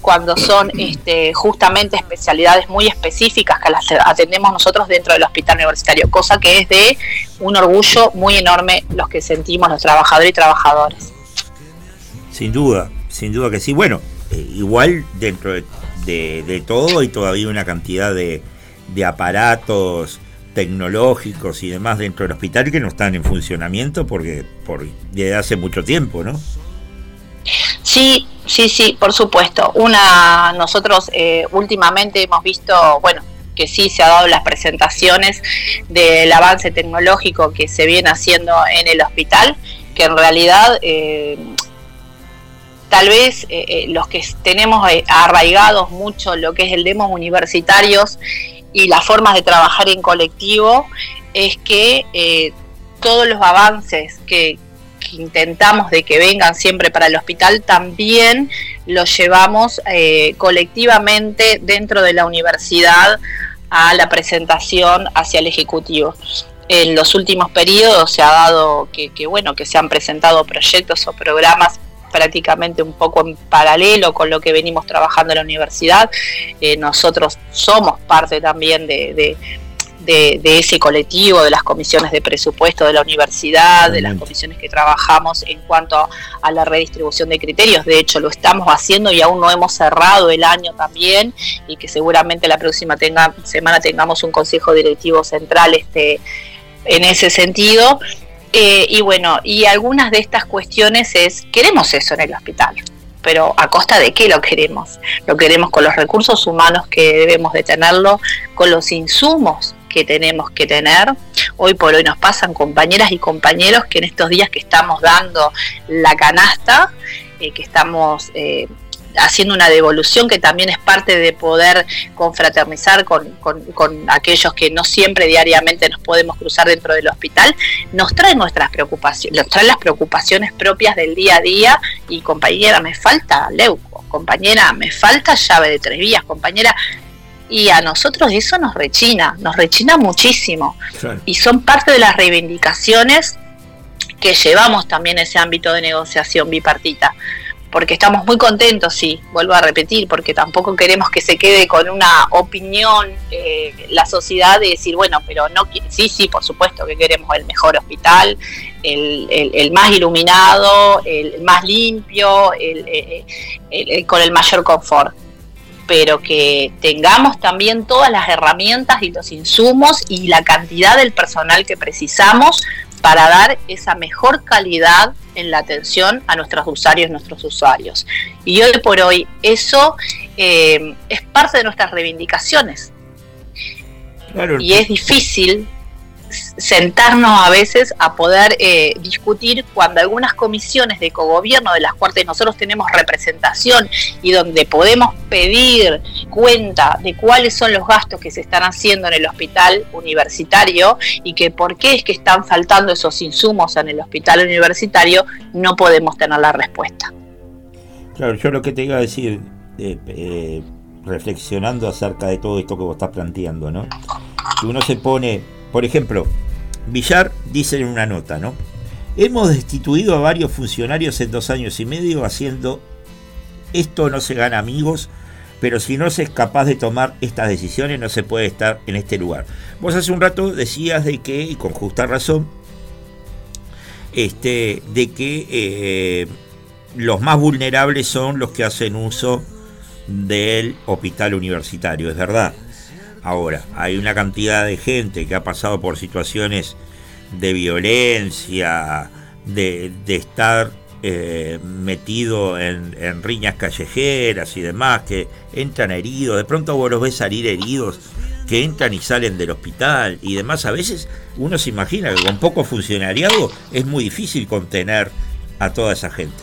cuando son este, justamente especialidades muy específicas que las atendemos nosotros dentro del hospital universitario, cosa que es de un orgullo muy enorme los que sentimos los trabajadores y trabajadores. Sin duda, sin duda que sí. Bueno, eh, igual dentro de, todo hay todavía una cantidad de, aparatos tecnológicos y demás dentro del hospital que no están en funcionamiento porque por desde hace mucho tiempo, ¿no? Sí, sí, sí, por supuesto. Una, nosotros eh, últimamente hemos visto, bueno, que sí se ha dado las presentaciones del avance tecnológico que se viene haciendo en el hospital, que en realidad eh, tal vez eh, los que tenemos arraigados mucho lo que es el demo universitarios y las formas de trabajar en colectivo, es que todos los avances que, intentamos de que vengan siempre para el hospital, también los llevamos eh, colectivamente dentro de la universidad a la presentación hacia el Ejecutivo. En los últimos periodos se ha dado que, bueno, que se han presentado proyectos o programas prácticamente un poco en paralelo con lo que venimos trabajando en la universidad. Eh, nosotros somos parte también de, ese colectivo, de las comisiones de presupuesto de la universidad, de las comisiones que trabajamos en cuanto a la redistribución de criterios. De hecho, lo estamos haciendo y aún no hemos cerrado el año también y que seguramente la próxima tenga, semana tengamos un consejo directivo central este, en ese sentido. Eh, y bueno, y algunas de estas cuestiones es, queremos eso en el hospital pero a costa de qué lo queremos. Lo queremos con los recursos humanos que debemos de tenerlo, con los insumos que tenemos que tener. Hoy por hoy nos pasan compañeras y compañeros que en estos días que estamos dando la canasta, eh, que estamos eh, haciendo una devolución que también es parte de poder confraternizar con, con, aquellos que no siempre diariamente nos podemos cruzar dentro del hospital, nos trae nuestras preocupaciones, nos trae las preocupaciones propias del día a día y compañera, me falta leuco, compañera, me falta llave de tres vías, compañera, y a nosotros eso nos rechina, nos rechina muchísimo. Y son parte de las reivindicaciones que llevamos también ese ámbito de negociación bipartita. Porque estamos muy contentos, sí, vuelvo a repetir, porque tampoco queremos que se quede con una opinión eh, la sociedad de decir, bueno, pero no, sí, sí, por supuesto que queremos el mejor hospital, el, el, más iluminado, el, más limpio, el, con el mayor confort pero que tengamos también todas las herramientas y los insumos y la cantidad del personal que precisamos para dar esa mejor calidad en la atención a nuestros usuarios, nuestros usuarios. Y hoy por hoy eso eh, es parte de nuestras reivindicaciones. y es difícil sentarnos a veces a poder eh, discutir cuando algunas comisiones de cogobierno de las cuales nosotros tenemos representación y donde podemos pedir cuenta de cuáles son los gastos que se están haciendo en el hospital universitario y que por qué es que están faltando esos insumos en el hospital universitario, no podemos tener la respuesta. Claro, yo lo que te iba a decir, eh, eh, reflexionando acerca de todo esto que vos estás planteando, ¿no? Que uno se pone, por ejemplo, Villar dice en una nota, ¿no? Hemos destituido a varios funcionarios en dos años y medio haciendo esto no se gana amigos, pero si no se es capaz de tomar estas decisiones no se puede estar en este lugar. Vos hace un rato decías de que, y con justa razón, este, de que eh, los más vulnerables son los que hacen uso del hospital universitario, es verdad. Ahora, hay una cantidad de gente que ha pasado por situaciones de violencia, de, estar eh, metido en, riñas callejeras y demás, que entran heridos, de pronto vos los ves salir heridos, que entran y salen del hospital y demás. A veces uno se imagina que con poco funcionariado es muy difícil contener a toda esa gente.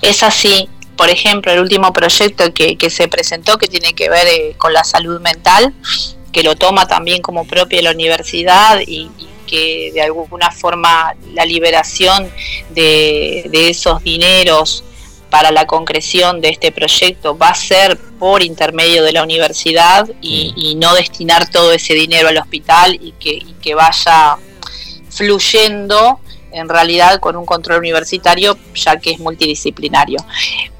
Es así, por ejemplo, el último proyecto que, se presentó que tiene que ver eh, con la salud mental, que lo toma también como propia la universidad y, que de alguna forma la liberación de, esos dineros para la concreción de este proyecto va a ser por intermedio de la universidad y, no destinar todo ese dinero al hospital y que, y que vaya fluyendo en realidad con un control universitario, ya que es multidisciplinario.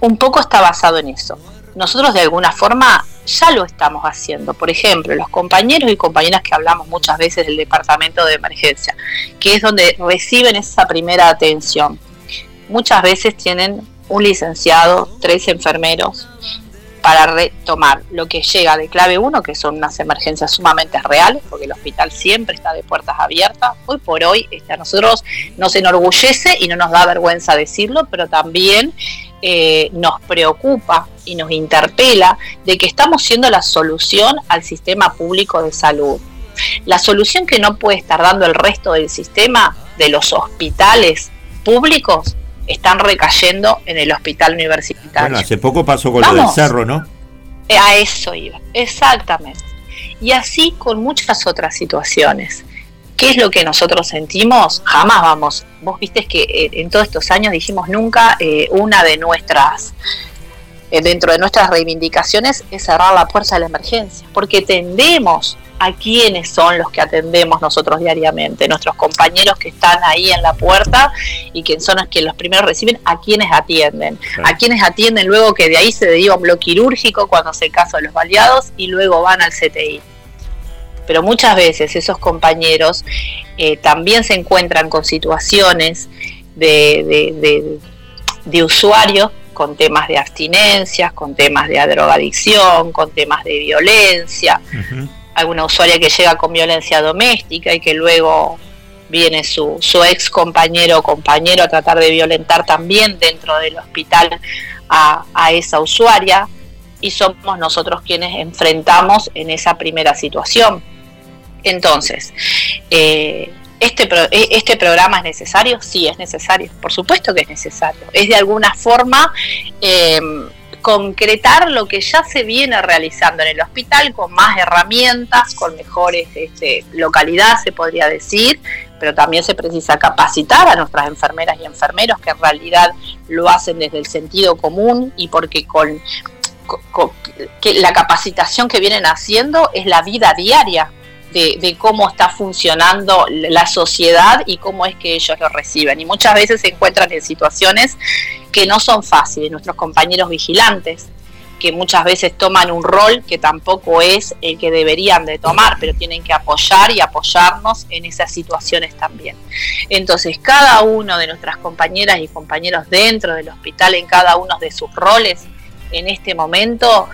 Un poco está basado en eso. Nosotros de alguna forma ya lo estamos haciendo. Por ejemplo, los compañeros y compañeras que hablamos muchas veces del departamento de emergencia, que es donde reciben esa primera atención. Muchas veces tienen un licenciado, tres enfermeros, para retomar lo que llega de clave 1, que son unas emergencias sumamente reales, porque el hospital siempre está de puertas abiertas. Hoy por hoy este, a nosotros nos enorgullece y no nos da vergüenza decirlo, pero también eh, nos preocupa y nos interpela de que estamos siendo la solución al sistema público de salud. La solución que no puede estar dando el resto del sistema de los hospitales públicos están recayendo en el hospital universitario. Bueno, hace poco pasó con lo del cerro, ¿no? Eh, a eso iba, exactamente. Y así con muchas otras situaciones. ¿Qué es lo que nosotros sentimos? Jamás vamos. Vos viste que eh, en todos estos años dijimos nunca eh, una de nuestras, dentro de nuestras reivindicaciones es cerrar la puerta de la emergencia, porque tendemos a quiénes son los que atendemos nosotros diariamente, nuestros compañeros que están ahí en la puerta y que son los que los primeros reciben, a quienes atienden, a quienes atienden luego que de ahí se deriva un bloque quirúrgico cuando se caso de los baleados y luego van al CTI. Pero muchas veces esos compañeros eh, también se encuentran con situaciones de, de, usuarios con temas de abstinencias, con temas de drogadicción, con temas de violencia alguna usuaria que llega con violencia doméstica y que luego viene su, su ex compañero o compañero a tratar de violentar también dentro del hospital a, esa usuaria y somos nosotros quienes enfrentamos en esa primera situación. Entonces, eh, este, e, ¿este programa es necesario? Sí, es necesario, por supuesto que es necesario. Es de alguna forma... Eh, concretar lo que ya se viene realizando en el hospital con más herramientas, con mejores este, localidad, se podría decir, pero también se precisa capacitar a nuestras enfermeras y enfermeros que en realidad lo hacen desde el sentido común y porque con, que la capacitación que vienen haciendo es la vida diaria de, cómo está funcionando la sociedad y cómo es que ellos lo reciben. Y muchas veces se encuentran en situaciones que no son fáciles, nuestros compañeros vigilantes, que muchas veces toman un rol que tampoco es el que deberían de tomar, pero tienen que apoyar y apoyarnos en esas situaciones también. Entonces, cada uno de nuestras compañeras y compañeros dentro del hospital, en cada uno de sus roles, en este momento,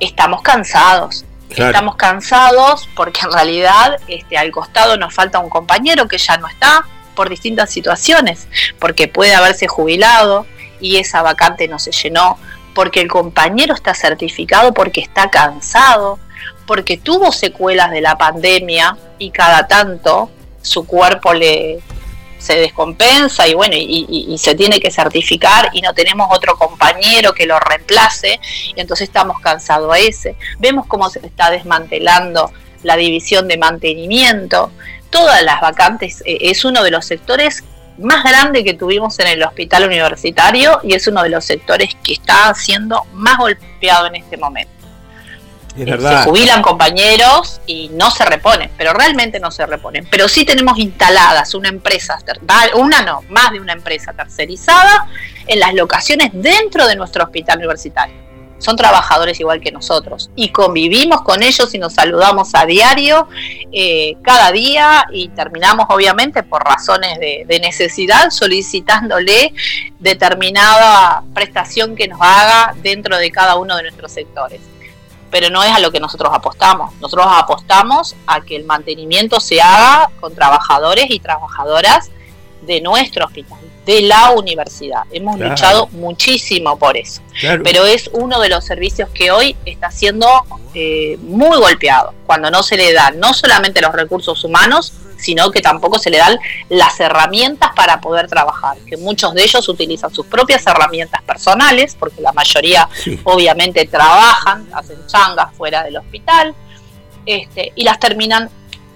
estamos cansados, Estamos cansados porque en realidad este, al costado nos falta un compañero que ya no está por distintas situaciones, porque puede haberse jubilado y esa vacante no se llenó, porque el compañero está certificado porque está cansado, porque tuvo secuelas de la pandemia y cada tanto su cuerpo le se descompensa y bueno, y, se tiene que certificar y no tenemos otro compañero que lo reemplace y entonces estamos cansados a ese. Vemos cómo se está desmantelando la división de mantenimiento. Todas las vacantes eh, es uno de los sectores más grande que tuvimos en el hospital universitario y es uno de los sectores que está siendo más golpeado en este momento. Es eh, se jubilan compañeros y no se reponen, pero realmente no se reponen. Pero sí tenemos instaladas una empresa, una no, más de una empresa tercerizada en las locaciones dentro de nuestro hospital universitario son trabajadores igual que nosotros y convivimos con ellos y nos saludamos a diario, eh, cada día y terminamos obviamente por razones de, necesidad solicitándole determinada prestación que nos haga dentro de cada uno de nuestros sectores. Pero no es a lo que nosotros apostamos. Nosotros apostamos a que el mantenimiento se haga con trabajadores y trabajadoras de nuestro hospital de la universidad. Hemos luchado muchísimo por eso. Pero es uno de los servicios que hoy está siendo eh, muy golpeado, cuando no se le dan no solamente los recursos humanos, sino que tampoco se le dan las herramientas para poder trabajar, que muchos de ellos utilizan sus propias herramientas personales, porque la mayoría obviamente trabajan, hacen changas fuera del hospital, este, y las terminan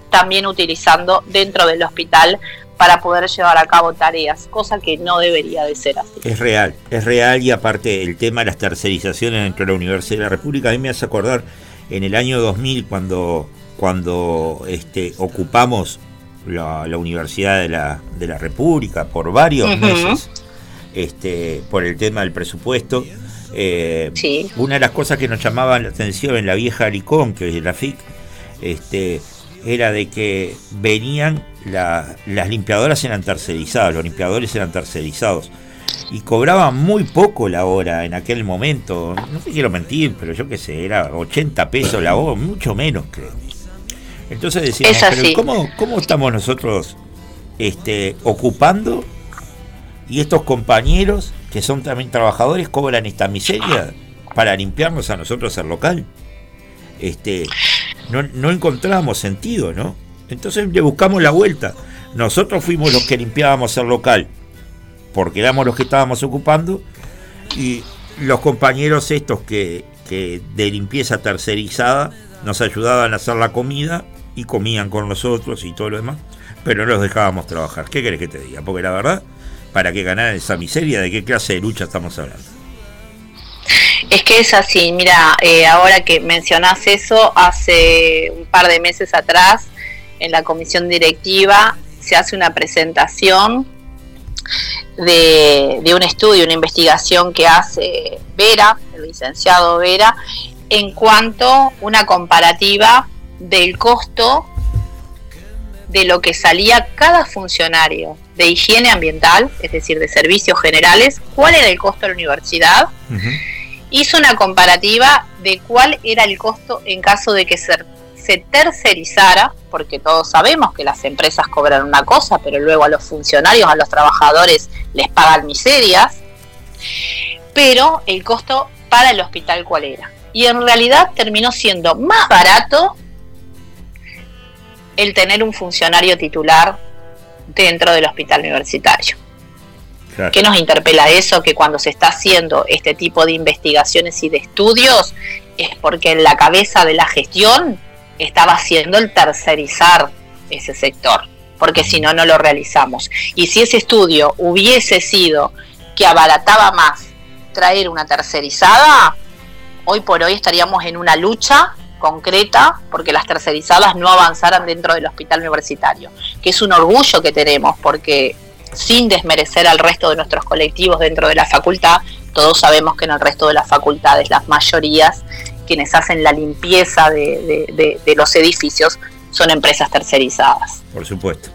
también utilizando dentro del hospital para poder llevar a cabo tareas, cosa que no debería de ser así. Es real, es real y aparte el tema de las tercerizaciones dentro de la Universidad de la República, a mí me hace acordar en el año 2000 cuando, cuando este, ocupamos la, Universidad de la, de la, República por varios meses, este, por el tema del presupuesto. Eh, una de las cosas que nos llamaban la atención en la vieja Alicón, que es la FIC, este, era de que venían las limpiadoras eran tercerizadas, los limpiadores eran tercerizados y cobraban muy poco la hora en aquel momento. No te quiero mentir, pero yo qué sé, era 80 pesos la hora, mucho menos creo. Entonces decíamos, pero ¿cómo, ¿cómo, estamos nosotros este, ocupando y estos compañeros que son también trabajadores cobran esta miseria para limpiarnos a nosotros al local? Este, no, no encontramos sentido, ¿no? Entonces le buscamos la vuelta. Nosotros fuimos los que limpiábamos el local, porque éramos los que estábamos ocupando, y los compañeros estos que, de limpieza tercerizada nos ayudaban a hacer la comida y comían con nosotros y todo lo demás, pero no los dejábamos trabajar. ¿Qué querés que te diga? Porque la verdad, para que ganaran esa miseria, ¿de qué clase de lucha estamos hablando? Es que es así, mira, eh, ahora que mencionás eso, hace un par de meses atrás en la comisión directiva se hace una presentación de, un estudio, una investigación que hace Vera, el licenciado Vera, en cuanto a una comparativa del costo de lo que salía cada funcionario de higiene ambiental, es decir, de servicios generales, cuál era el costo de la universidad. Hizo una comparativa de cuál era el costo en caso de que se se tercerizara, porque todos sabemos que las empresas cobran una cosa, pero luego a los funcionarios, a los trabajadores les pagan miserias, pero el costo para el hospital cuál era. Y en realidad terminó siendo más barato el tener un funcionario titular dentro del hospital universitario. ¿Qué nos interpela eso? Que cuando se está haciendo este tipo de investigaciones y de estudios es porque en la cabeza de la gestión estaba haciendo el tercerizar ese sector, porque si no, no lo realizamos. Y si ese estudio hubiese sido que abarataba más traer una tercerizada, hoy por hoy estaríamos en una lucha concreta porque las tercerizadas no avanzaran dentro del hospital universitario, que es un orgullo que tenemos porque sin desmerecer al resto de nuestros colectivos dentro de la facultad, todos sabemos que en el resto de las facultades las mayorías quienes hacen la limpieza de, los edificios son empresas tercerizadas. Por supuesto.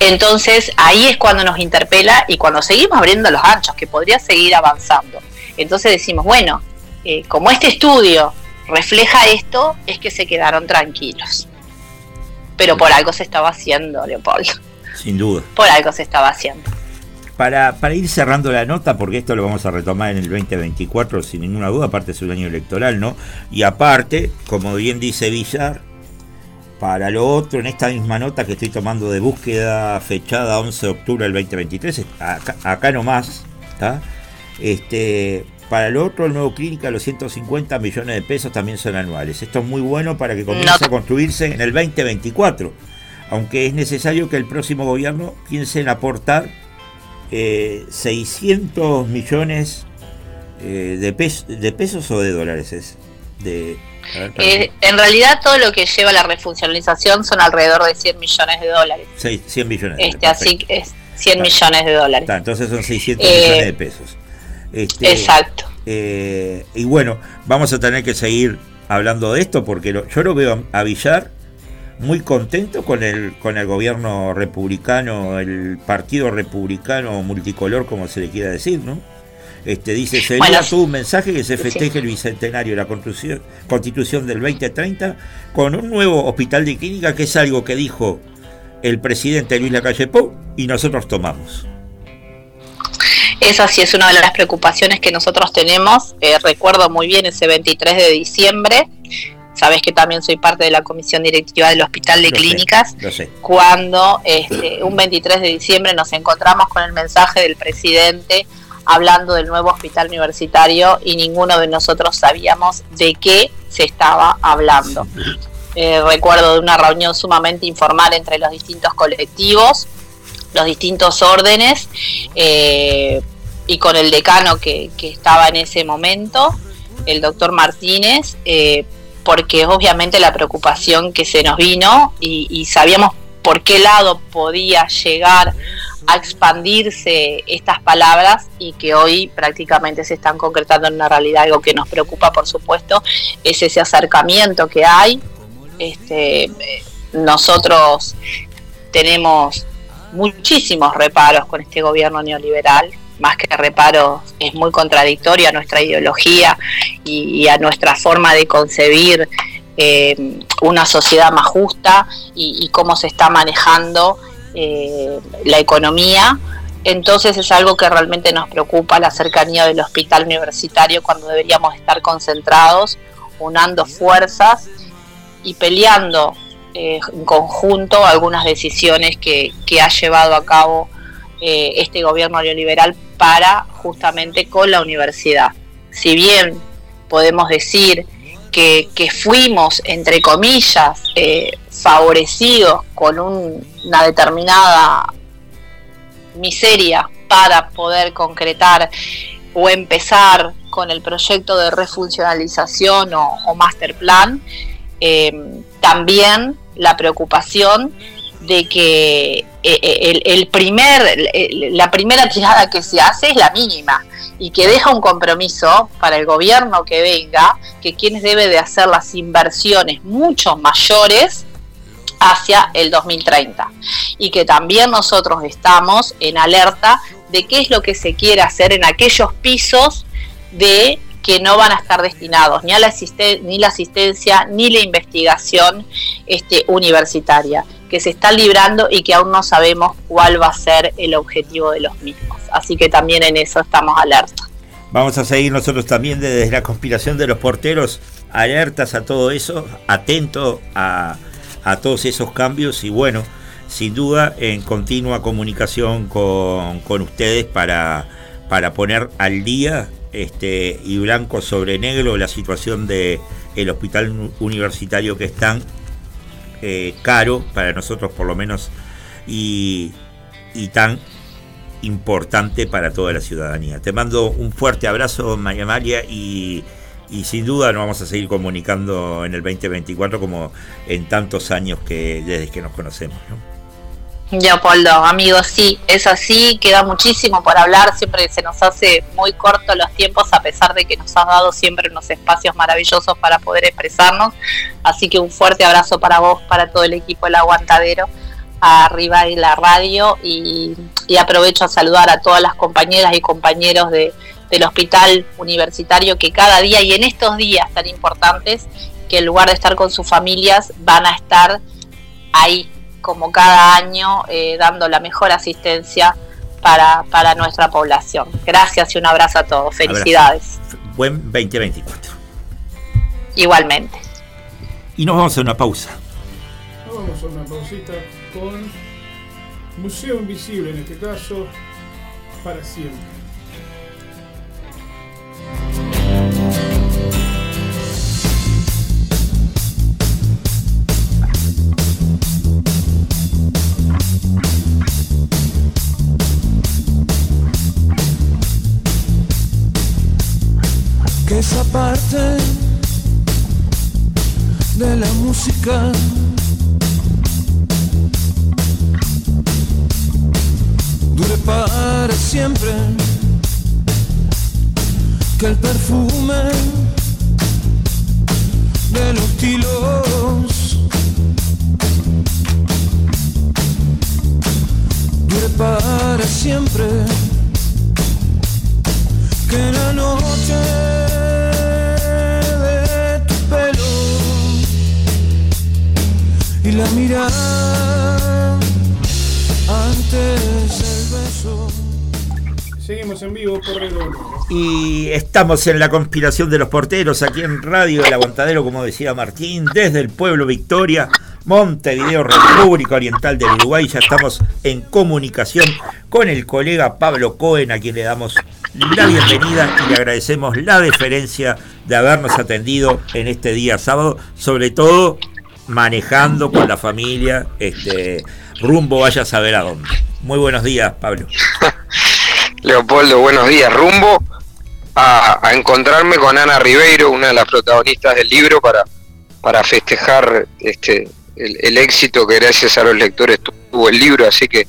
Entonces ahí es cuando nos interpela y cuando seguimos abriendo los anchos, que podría seguir avanzando. Entonces decimos, bueno, eh, como este estudio refleja esto, es que se quedaron tranquilos. Pero por algo se estaba haciendo, Leopoldo. Sin duda. Por algo se estaba haciendo. para, para ir cerrando la nota, porque esto lo vamos a retomar en el 2024 sin ninguna duda, aparte es un año electoral, ¿no? Y aparte, como bien dice Villar, para lo otro, en esta misma nota que estoy tomando de búsqueda fechada 11 de octubre del 2023, acá, acá nomás, ¿está? Este, para lo otro, el nuevo clínica, los 150 millones de pesos también son anuales. Esto es muy bueno para que comience a construirse en el 2024, aunque es necesario que el próximo gobierno piense en aportar 600 eh, millones eh, de, de pesos o de dólares. Es de, eh, en realidad todo lo que lleva a la refuncionalización son alrededor de 100 millones de dólares. 100 millones. Este, así es 100 millones de dólares. entonces son 600 millones de pesos. Este, exacto. y bueno, vamos a tener que seguir hablando de esto porque yo lo veo a Villar muy contento con el, con el gobierno republicano, el partido republicano multicolor, como se le quiera decir, ¿no? Este, dice, se bueno, un mensaje que se festeje el bicentenario de la constitución, constitución del 2030 con un nuevo hospital de clínica, que es algo que dijo el presidente Luis Lacalle Pou y nosotros tomamos. Esa sí es una de las preocupaciones que nosotros tenemos. Eh, recuerdo muy bien ese 23 de diciembre, sabes que también soy parte de la comisión directiva del Hospital de Clínicas, cuando este, un 23 de diciembre nos encontramos con el mensaje del presidente hablando del nuevo hospital universitario y ninguno de nosotros sabíamos de qué se estaba hablando. Eh, recuerdo de una reunión sumamente informal entre los distintos colectivos, los distintos órdenes eh, y con el decano que, estaba en ese momento, el doctor Martínez. Eh, porque obviamente la preocupación que se nos vino y, sabíamos por qué lado podía llegar a expandirse estas palabras y que hoy prácticamente se están concretando en una realidad. Algo que nos preocupa, por supuesto, es ese acercamiento que hay. Este, nosotros tenemos muchísimos reparos con este gobierno neoliberal más que reparo, es muy contradictoria a nuestra ideología y, a nuestra forma de concebir eh, una sociedad más justa y, cómo se está manejando eh, la economía. Entonces es algo que realmente nos preocupa, la cercanía del hospital universitario cuando deberíamos estar concentrados, unando fuerzas y peleando eh, en conjunto algunas decisiones que, que ha llevado a cabo este gobierno neoliberal para justamente con la universidad. Si bien podemos decir que, fuimos, entre comillas, eh, favorecidos con una determinada miseria para poder concretar o empezar con el proyecto de refuncionalización o, master plan, eh, también la preocupación de que eh, eh, el, primer, la primera tirada que se hace es la mínima y que deja un compromiso para el gobierno que venga, que quienes debe de hacer las inversiones mucho mayores hacia el 2030 y que también nosotros estamos en alerta de qué es lo que se quiere hacer en aquellos pisos de que no van a estar destinados ni a la, ni la asistencia ni la investigación este, universitaria que se están librando y que aún no sabemos cuál va a ser el objetivo de los mismos. Así que también en eso estamos alerta. Vamos a seguir nosotros también desde la conspiración de los porteros, alertas a todo eso, atentos a, todos esos cambios y bueno, sin duda en continua comunicación con, ustedes para, para poner al día este, y blanco sobre negro la situación del el hospital universitario que están eh, caro para nosotros por lo menos y, tan importante para toda la ciudadanía. Te mando un fuerte abrazo, María María, y, sin duda nos vamos a seguir comunicando en el 2024 como en tantos años que desde que nos conocemos. Leopoldo, amigos, sí, es así, queda muchísimo por hablar, siempre se nos hace muy corto los tiempos a pesar de que nos has dado siempre unos espacios maravillosos para poder expresarnos, así que un fuerte abrazo para vos, para todo el equipo del Aguantadero, arriba de la radio y, aprovecho a saludar a todas las compañeras y compañeros de, del hospital universitario que cada día y en estos días tan importantes, que en lugar de estar con sus familias, van a estar ahí como cada año, eh, dando la mejor asistencia para, para nuestra población. Gracias y un abrazo a todos. Felicidades. Buen 2024. Igualmente. Y nos vamos a una pausa. Vamos a una pausita con Museo Invisible, en este caso, para siempre. Que esa parte de la música dure para siempre, que el perfume de los tilos dure para siempre, que la noche y la mirada antes del beso. Seguimos en vivo por Redondo. Y estamos en la conspiración de los porteros aquí en Radio El Aguantadero, como decía Martín, desde el pueblo Victoria, Montevideo, República Oriental del Uruguay. Ya estamos en comunicación con el colega Pablo Cohen, a quien le damos la bienvenida y le agradecemos la deferencia de habernos atendido en este día sábado, sobre todo manejando con la familia, este rumbo vaya a saber a dónde. Muy buenos días, Pablo. Leopoldo, buenos días. Rumbo a, a encontrarme con Ana Ribeiro, una de las protagonistas del libro, para, para festejar este el, el éxito que gracias a los lectores tuvo el libro. Así que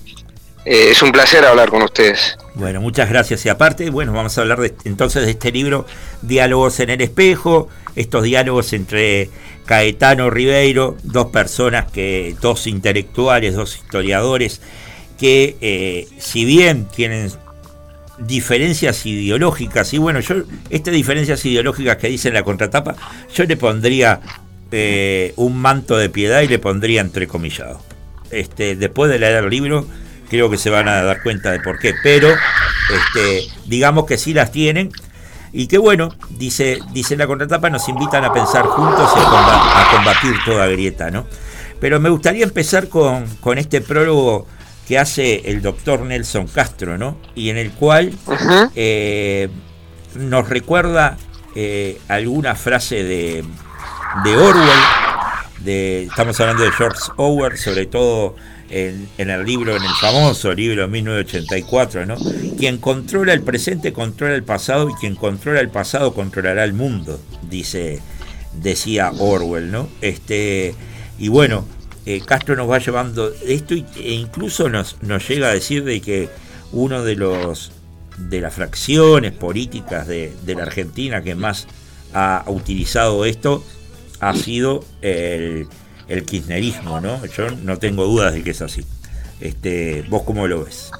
eh, es un placer hablar con ustedes. Bueno, muchas gracias. Y aparte, bueno, vamos a hablar de, entonces de este libro, Diálogos en el Espejo, estos diálogos entre Caetano Ribeiro, dos personas que, dos intelectuales, dos historiadores, que eh, si bien tienen diferencias ideológicas, y bueno, yo, estas diferencias ideológicas que dice en la contratapa, yo le pondría eh, un manto de piedad y le pondría entrecomillado. Este, después de leer el libro, creo que se van a dar cuenta de por qué, pero este, digamos que sí las tienen y que bueno, dice, dice la contratapa, nos invitan a pensar juntos y a combatir, a combatir toda grieta, ¿no? Pero me gustaría empezar con, con este prólogo que hace el doctor Nelson Castro, ¿no? Y en el cual eh, nos recuerda eh, alguna frase de, de Orwell, de, estamos hablando de George Orwell, sobre todo en, el libro, en el famoso libro 1984, ¿no? Quien controla el presente controla el pasado y quien controla el pasado controlará el mundo, dice, decía Orwell, ¿no? Este, y bueno, eh, Castro nos va llevando esto e incluso nos, nos llega a decir de que uno de los de las fracciones políticas de, de la Argentina que más ha utilizado esto ha sido el, el kirchnerismo, ¿no? Yo no tengo dudas de que es así. Este, ¿Vos cómo lo ves?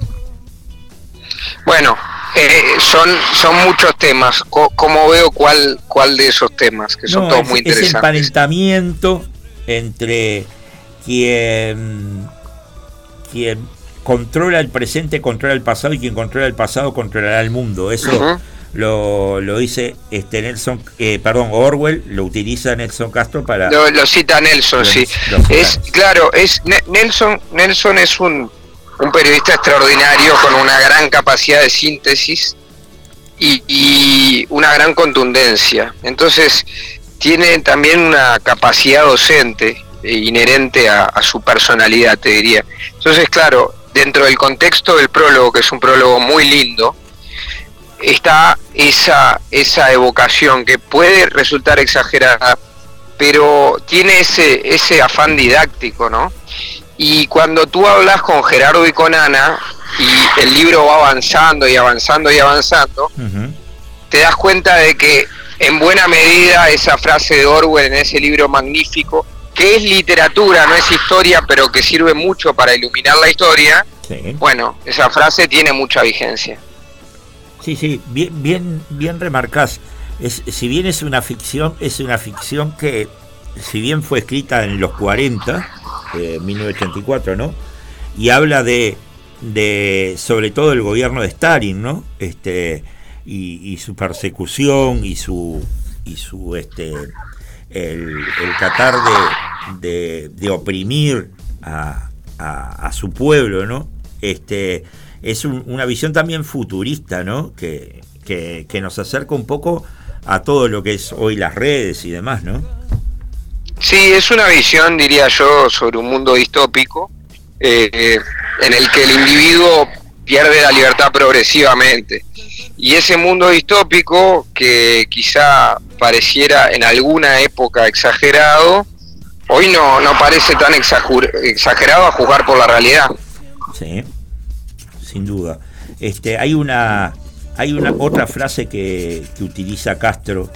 Bueno, eh, son, son muchos temas. ¿Cómo veo cuál, cuál de esos temas? Que son no, todos es, muy interesantes. Es emparentamiento entre quien, quien controla el presente, controla el pasado y quien controla el pasado controlará el mundo. Eso uh -huh. Lo, lo, dice este Nelson, eh, perdón, Orwell, lo utiliza Nelson Castro para... Lo, lo cita Nelson, los, sí. Los es Claro, es Nelson, Nelson es un, un periodista extraordinario con una gran capacidad de síntesis y, y una gran contundencia. Entonces, tiene también una capacidad docente inherente a, a, su personalidad, te diría. Entonces, claro, dentro del contexto del prólogo, que es un prólogo muy lindo, está esa, esa evocación que puede resultar exagerada, pero tiene ese, ese afán didáctico, ¿no? Y cuando tú hablas con Gerardo y con Ana, y el libro va avanzando y avanzando y avanzando, uh -huh. te das cuenta de que en buena medida esa frase de Orwell en ese libro magnífico que es literatura, no es historia, pero que sirve mucho para iluminar la historia, sí. bueno, esa frase tiene mucha vigencia. Sí, sí, bien, bien, bien remarcás. Es, si bien es una ficción, es una ficción que, si bien fue escrita en los 40, eh, 1984, ¿no? Y habla de de sobre todo el gobierno de Stalin, ¿no? Este, y, su persecución y su y su este el, tratar de, de, oprimir a, a, su pueblo, ¿no? Este es una visión también futurista, ¿no? Que, que, que nos acerca un poco a todo lo que es hoy las redes y demás, ¿no? Sí, es una visión, diría yo, sobre un mundo distópico eh, en el que el individuo pierde la libertad progresivamente. Y ese mundo distópico, que quizá pareciera en alguna época exagerado, hoy no, no parece tan exagerado a juzgar por la realidad. Sí, sin duda. Este, hay una hay una otra frase que, que utiliza Castro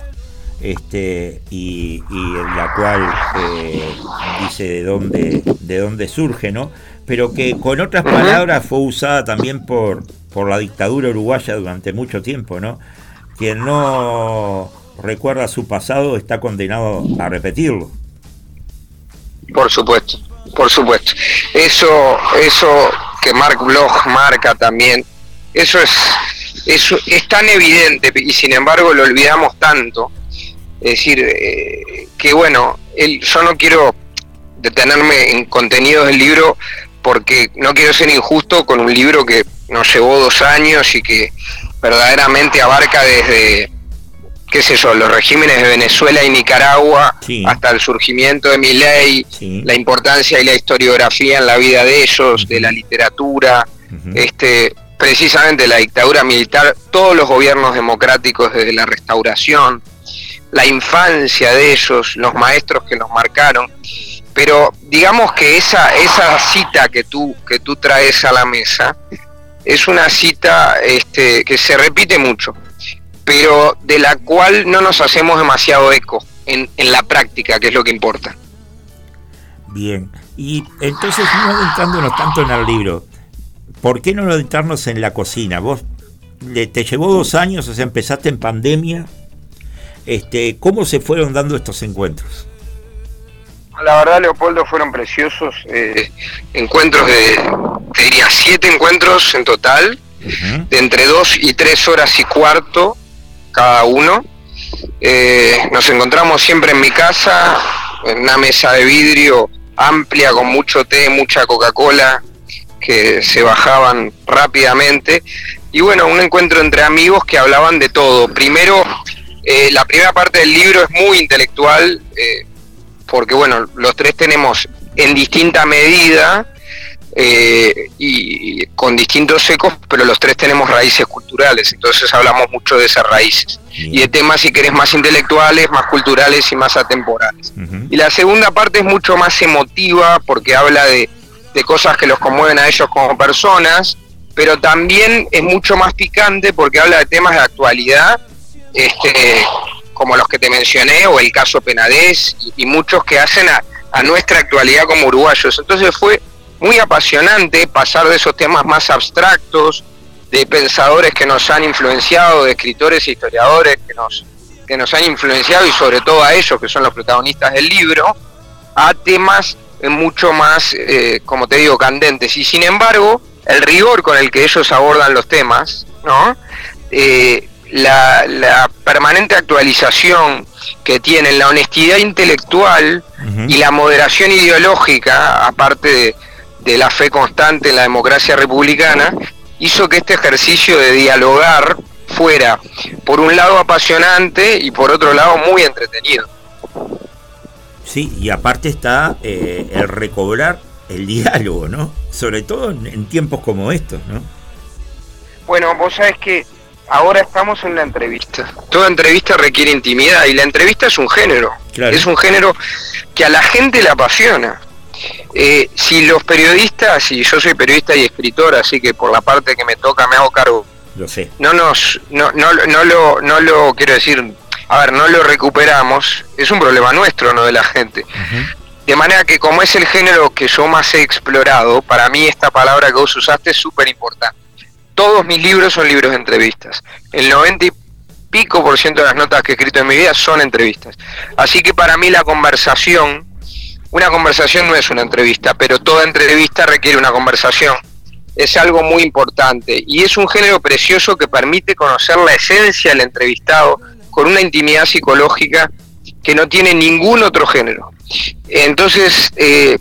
este, y, en la cual eh, dice de dónde, de dónde surge, ¿no? Pero que con otras palabras fue usada también por, por la dictadura uruguaya durante mucho tiempo, ¿no? Quien no recuerda su pasado está condenado a repetirlo. Por supuesto, por supuesto. Eso, eso que Mark Bloch marca también, eso es, eso es tan evidente y sin embargo lo olvidamos tanto es decir, eh, que bueno, el, yo no quiero detenerme en contenidos del libro porque no quiero ser injusto con un libro que nos llevó dos años y que verdaderamente abarca desde, qué sé yo, los regímenes de Venezuela y Nicaragua hasta el surgimiento de mi ley, la importancia y la historiografía en la vida de ellos, de la literatura, este precisamente la dictadura militar, todos los gobiernos democráticos desde la restauración, la infancia de ellos, los maestros que nos marcaron. Pero digamos que esa, esa cita que tú, que tú traes a la mesa es una cita este, que se repite mucho, pero de la cual no nos hacemos demasiado eco en, en la práctica, que es lo que importa. Bien, y entonces no adentrándonos tanto en el libro, ¿por qué no adentrarnos en la cocina? Vos te llevó dos años, o sea, empezaste en pandemia, este, ¿Cómo se fueron dando estos encuentros? La verdad, Leopoldo, fueron preciosos. Eh, encuentros de, te diría, siete encuentros en total, de entre dos y tres horas y cuarto cada uno. Eh, nos encontramos siempre en mi casa, en una mesa de vidrio amplia con mucho té, mucha Coca-Cola, que se bajaban rápidamente. Y bueno, un encuentro entre amigos que hablaban de todo. Primero eh, la primera parte del libro es muy intelectual, eh, porque bueno, los tres tenemos en distinta medida eh, y, con distintos ecos, pero los tres tenemos raíces culturales, entonces hablamos mucho de esas raíces y de temas, si querés, más intelectuales, más culturales y más atemporales. Y la segunda parte es mucho más emotiva, porque habla de, de cosas que los conmueven a ellos como personas, pero también es mucho más picante porque habla de temas de actualidad este, como los que te mencioné, o el caso Penadez, y, muchos que hacen a, nuestra actualidad como uruguayos. Entonces fue muy apasionante pasar de esos temas más abstractos, de pensadores que nos han influenciado, de escritores e historiadores que nos, que nos han influenciado y sobre todo a ellos, que son los protagonistas del libro, a temas mucho más, eh, como te digo, candentes. Y sin embargo, el rigor con el que ellos abordan los temas, ¿no? Eh, la, permanente actualización que tienen, la honestidad intelectual y la moderación ideológica, aparte de, la fe constante en la democracia republicana, hizo que este ejercicio de dialogar fuera, por un lado, apasionante y por otro lado, muy entretenido. Sí, y aparte está eh, el recobrar el diálogo, ¿no? Sobre todo en, en tiempos como estos, ¿no? Bueno, vos sabés que ahora estamos en la entrevista. Toda entrevista requiere intimidad y la entrevista es un género. Es un género que a la gente le apasiona. Eh, si los periodistas, y yo soy periodista y escritor, así que por la parte que me toca me hago cargo. Lo sé. No nos, no, no, no lo, no lo quiero decir, a ver, no lo recuperamos, es un problema nuestro, no de la gente. De manera que como es el género que yo más he explorado, para mí esta palabra que vos usaste es súper importante todos mis libros son libros de entrevistas. El 90 y pico por ciento de las notas que he escrito en mi vida son entrevistas. Así que para mí la conversación, una conversación no es una entrevista, pero toda entrevista requiere una conversación. es algo muy importante y es un género precioso que permite conocer la esencia del entrevistado con una intimidad psicológica que no tiene ningún otro género. Entonces, eh,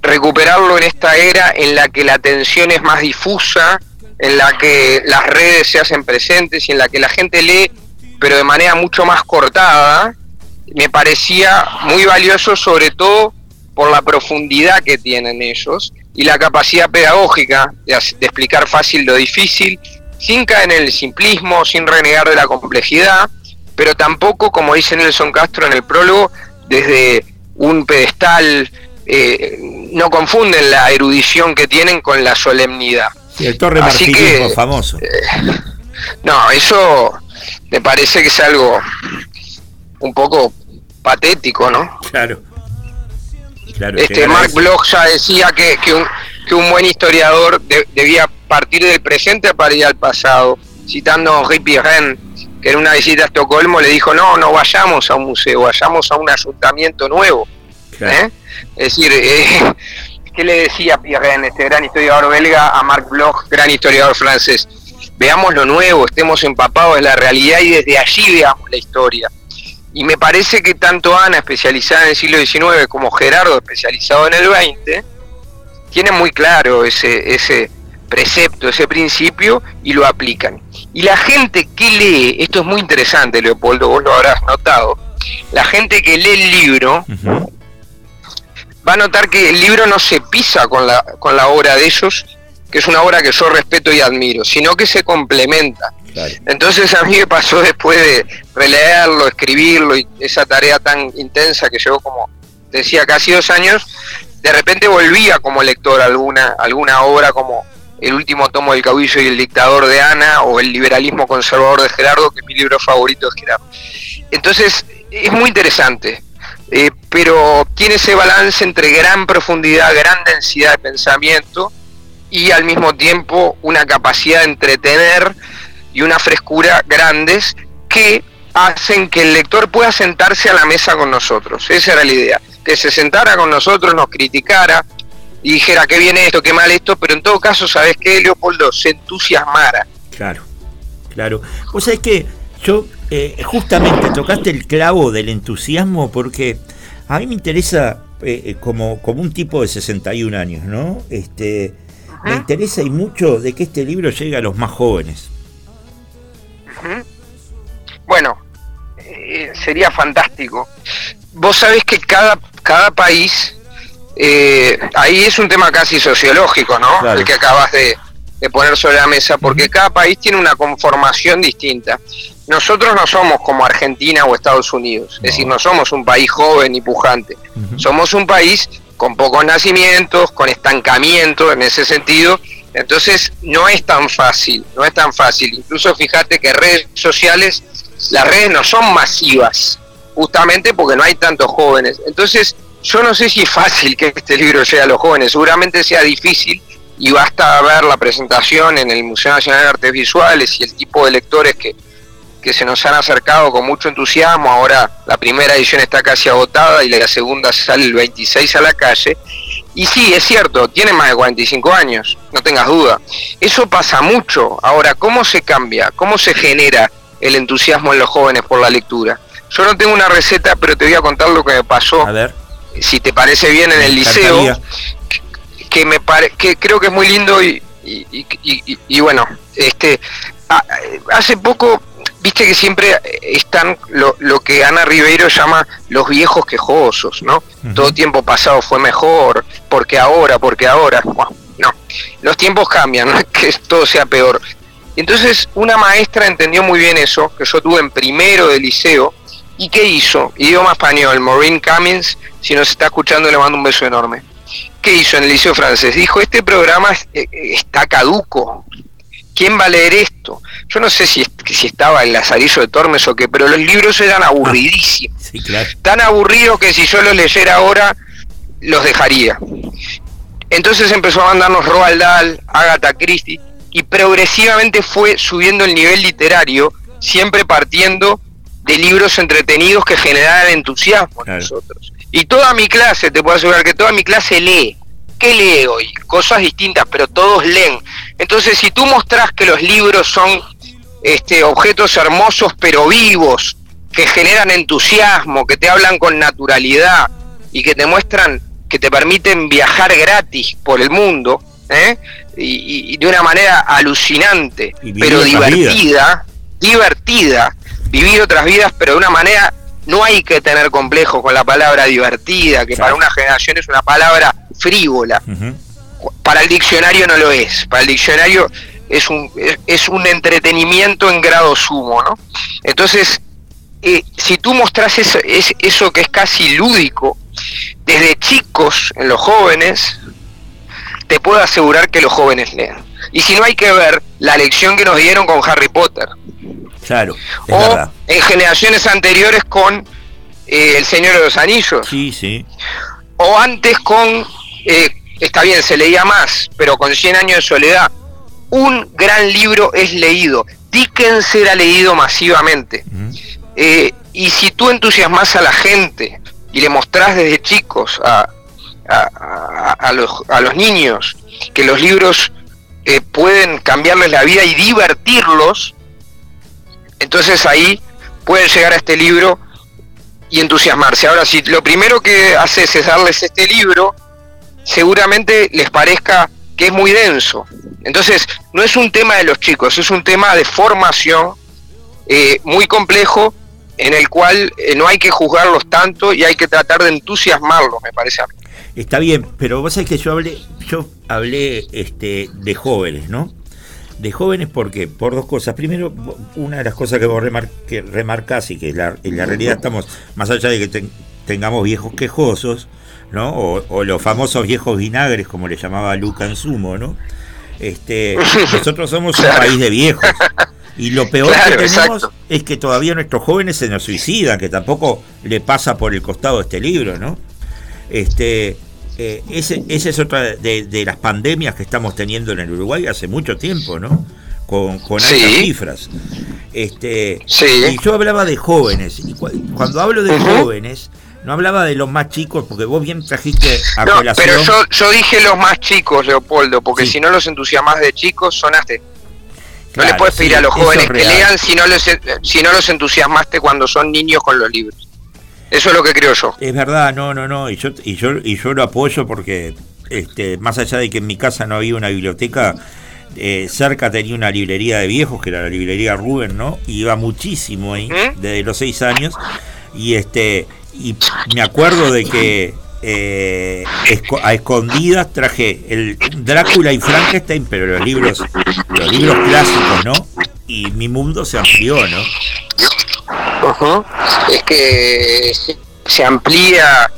recuperarlo en esta era en la que la atención es más difusa, en la que las redes se hacen presentes y en la que la gente lee, pero de manera mucho más cortada, me parecía muy valioso, sobre todo por la profundidad que tienen ellos y la capacidad pedagógica de, de explicar fácil lo difícil, sin caer en el simplismo, sin renegar de la complejidad, pero tampoco, como dice Nelson Castro en el prólogo, desde un pedestal, eh, no confunden la erudición que tienen con la solemnidad. el torre Así que, famoso. Eh, no, eso me parece que es algo un poco patético, ¿no? Claro. Claro este Mark Bloch ya decía que, que, un, que un buen historiador debía partir del presente para ir al pasado, citando a Henri Pirren, que en una visita a Estocolmo le dijo, no, no vayamos a un museo, vayamos a un ayuntamiento nuevo. ¿Eh? Es decir, eh, ¿qué le decía Pirren, este gran historiador belga, a Marc Bloch, gran historiador francés? Veamos lo nuevo, estemos empapados de la realidad y desde allí veamos la historia. Y me parece que tanto Ana, especializada en el siglo XIX, como Gerardo, especializado en el XX, tienen muy claro ese, ese precepto, ese principio y lo aplican. Y la gente que lee, esto es muy interesante, Leopoldo, vos lo habrás notado, la gente que lee el libro va a notar que el libro no se pisa con la, con la obra de ellos, que es una obra que yo respeto y admiro, sino que se complementa. Entonces a mí me pasó después de releerlo, escribirlo y esa tarea tan intensa que llevó como decía casi dos años, de repente volvía como lector alguna, alguna obra como el último tomo del caudillo y el dictador de Ana o el liberalismo conservador de Gerardo, que es mi libro favorito de Gerardo. Entonces, es muy interesante, eh, pero tiene ese balance entre gran profundidad, gran densidad de pensamiento y al mismo tiempo una capacidad de entretener y una frescura grandes que hacen que el lector pueda sentarse a la mesa con nosotros. Esa era la idea, que se sentara con nosotros, nos criticara, y dijera que viene esto, qué mal esto, pero en todo caso, ¿sabes qué, Leopoldo? Se entusiasmara. Claro, claro. Vos sabés que yo eh, justamente tocaste el clavo del entusiasmo porque a mí me interesa eh, eh, como, como un tipo de 61 años, ¿no? Este, me interesa y mucho de que este libro llegue a los más jóvenes. Bueno, sería fantástico. Vos sabés que cada, cada país eh, ahí es un tema casi sociológico, ¿no? El que acabas de, poner sobre la mesa, porque cada país tiene una conformación distinta. Nosotros no somos como Argentina o Estados Unidos, es decir, no somos un país joven y pujante, somos un país con pocos nacimientos, con estancamiento en ese sentido, entonces no es tan fácil, no es tan fácil. Incluso fíjate que redes sociales, las redes no son masivas, justamente porque no hay tantos jóvenes. Entonces, yo no sé si es fácil que este libro llegue a los jóvenes, seguramente sea difícil y basta ver la presentación en el Museo Nacional de Artes Visuales y el tipo de lectores que, que se nos han acercado con mucho entusiasmo. Ahora la primera edición está casi agotada y la segunda sale el 26 a la calle. Y sí, es cierto, tiene más de 45 años, no tengas duda. Eso pasa mucho. Ahora, ¿cómo se cambia? ¿Cómo se genera el entusiasmo en los jóvenes por la lectura? Yo no tengo una receta, pero te voy a contar lo que me pasó. A ver si te parece bien, en el liceo, que, me pare, que creo que es muy lindo y, y, bueno, este hace poco, viste que siempre están lo, lo, que Ana Ribeiro llama los viejos quejosos, ¿no? Todo tiempo pasado fue mejor, porque ahora, porque ahora, no, los tiempos cambian, no es que todo sea peor. Entonces una maestra entendió muy bien eso, que yo tuve en primero de liceo, ¿Y qué hizo? Idioma español, Maureen Cummins, si nos está escuchando le mando un beso enorme. ¿Qué hizo en el liceo francés? Dijo, este programa eh, está caduco. ¿Quién va a leer esto? Yo no sé si, si estaba en Lazarillo de Tormes o qué, pero los libros eran aburridísimos. Tan aburridos que si yo los leyera ahora, los dejaría. Entonces empezó a mandarnos Roald Dahl, Agatha Christie, y progresivamente fue subiendo el nivel literario, siempre partiendo de libros entretenidos que generaran entusiasmo en nosotros. Y toda mi clase, te puedo asegurar que toda mi clase lee. ¿qué lee hoy? Cosas distintas, pero todos leen. Entonces, si tú mostrás que los libros son este, objetos hermosos pero vivos, que generan entusiasmo, que te hablan con naturalidad y que te muestran, que te permiten viajar gratis por el mundo, ¿eh? y, y de una manera alucinante, pero divertida, divertida, vivir otras vidas, pero de una manera no hay que tener complejos con la palabra divertida, que para una generación es una palabra frívola. Para el diccionario no lo es. Para el diccionario es un, es, un entretenimiento en grado sumo, ¿no? Entonces, eh, si tú mostrás eso, es, eso que es casi lúdico, desde chicos en los jóvenes, te puedo asegurar que los jóvenes leen. Y si no hay que ver la lección que nos dieron con Harry Potter, Claro, es o verdad. en generaciones anteriores con eh, El Señor de los Anillos, Sí, sí. o antes con, eh, está bien, se leía más, pero con 100 años de soledad. Un gran libro es leído. Dickens era leído masivamente. Eh, y si tú entusiasmas a la gente y le mostrás desde chicos a, a- a- a los, a los niños que los libros eh, pueden cambiarles la vida y divertirlos, entonces ahí pueden llegar a este libro y entusiasmarse. Ahora, si lo primero que haces es darles este libro, seguramente les parezca que es muy denso. Entonces, no es un tema de los chicos, es un tema de formación eh, muy complejo en el cual eh, no hay que juzgarlos tanto y hay que tratar de entusiasmarlos, me parece a mí. Está bien, pero vos sabés que yo hablé, yo hablé este, de jóvenes, ¿no? De jóvenes porque, por dos cosas. Primero, una de las cosas que vos remarcás y que en la realidad estamos, más allá de que ten- tengamos viejos quejosos, ¿no? O, o los famosos viejos vinagres, como le llamaba Luca en sumo, ¿no? Este, nosotros somos un país de viejos. Y lo peor Claro, que tenemos exacto. es que todavía nuestros jóvenes se nos suicidan, que tampoco le pasa por el costado este libro, ¿no? Este, eh, ese, esa es otra de, de las pandemias que estamos teniendo en el Uruguay hace mucho tiempo, ¿no? Con, con altas cifras. Este, Sí. Y yo hablaba de jóvenes. Y cu- cuando hablo de jóvenes, no hablaba de los más chicos, porque vos bien trajiste a No, colación. pero yo, yo dije los más chicos, Leopoldo, porque si no los entusiasmas de chicos, sonaste. No le puedes pedir sí, a los jóvenes es que real. lean si no, les, si no los entusiasmaste cuando son niños con los libros. Eso es lo que creo yo. Es verdad, no, no, no, y yo, y yo, y yo lo apoyo porque, este, más allá de que en mi casa no había una biblioteca, eh, cerca tenía una librería de viejos, que era la librería Rubén, ¿no? Y iba muchísimo ahí, desde los seis años, y este, y me acuerdo de que eh, a escondidas traje el Drácula y Frankenstein, pero los libros, los libros clásicos, ¿no? Y mi mundo se amplió, ¿no? Es que se- amplía,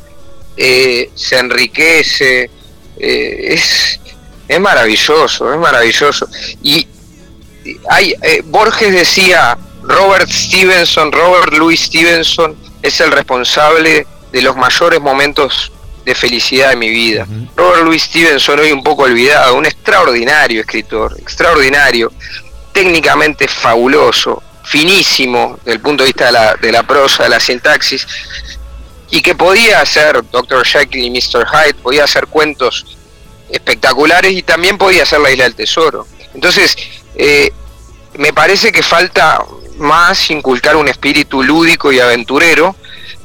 eh, se enriquece, eh, es, es maravilloso, es maravilloso. Y hay, eh, Borges decía, Robert Stevenson, Robert Louis Stevenson es el responsable de los mayores momentos de felicidad de mi vida. Robert Louis Stevenson, hoy un poco olvidado, un extraordinario escritor, extraordinario, técnicamente fabuloso, finísimo desde el punto de vista de la, de la prosa, de la sintaxis, y que podía hacer Dr. Jekyll y Mr. Hyde, podía hacer cuentos espectaculares y también podía hacer La Isla del Tesoro. Entonces, eh, me parece que falta más inculcar un espíritu lúdico y aventurero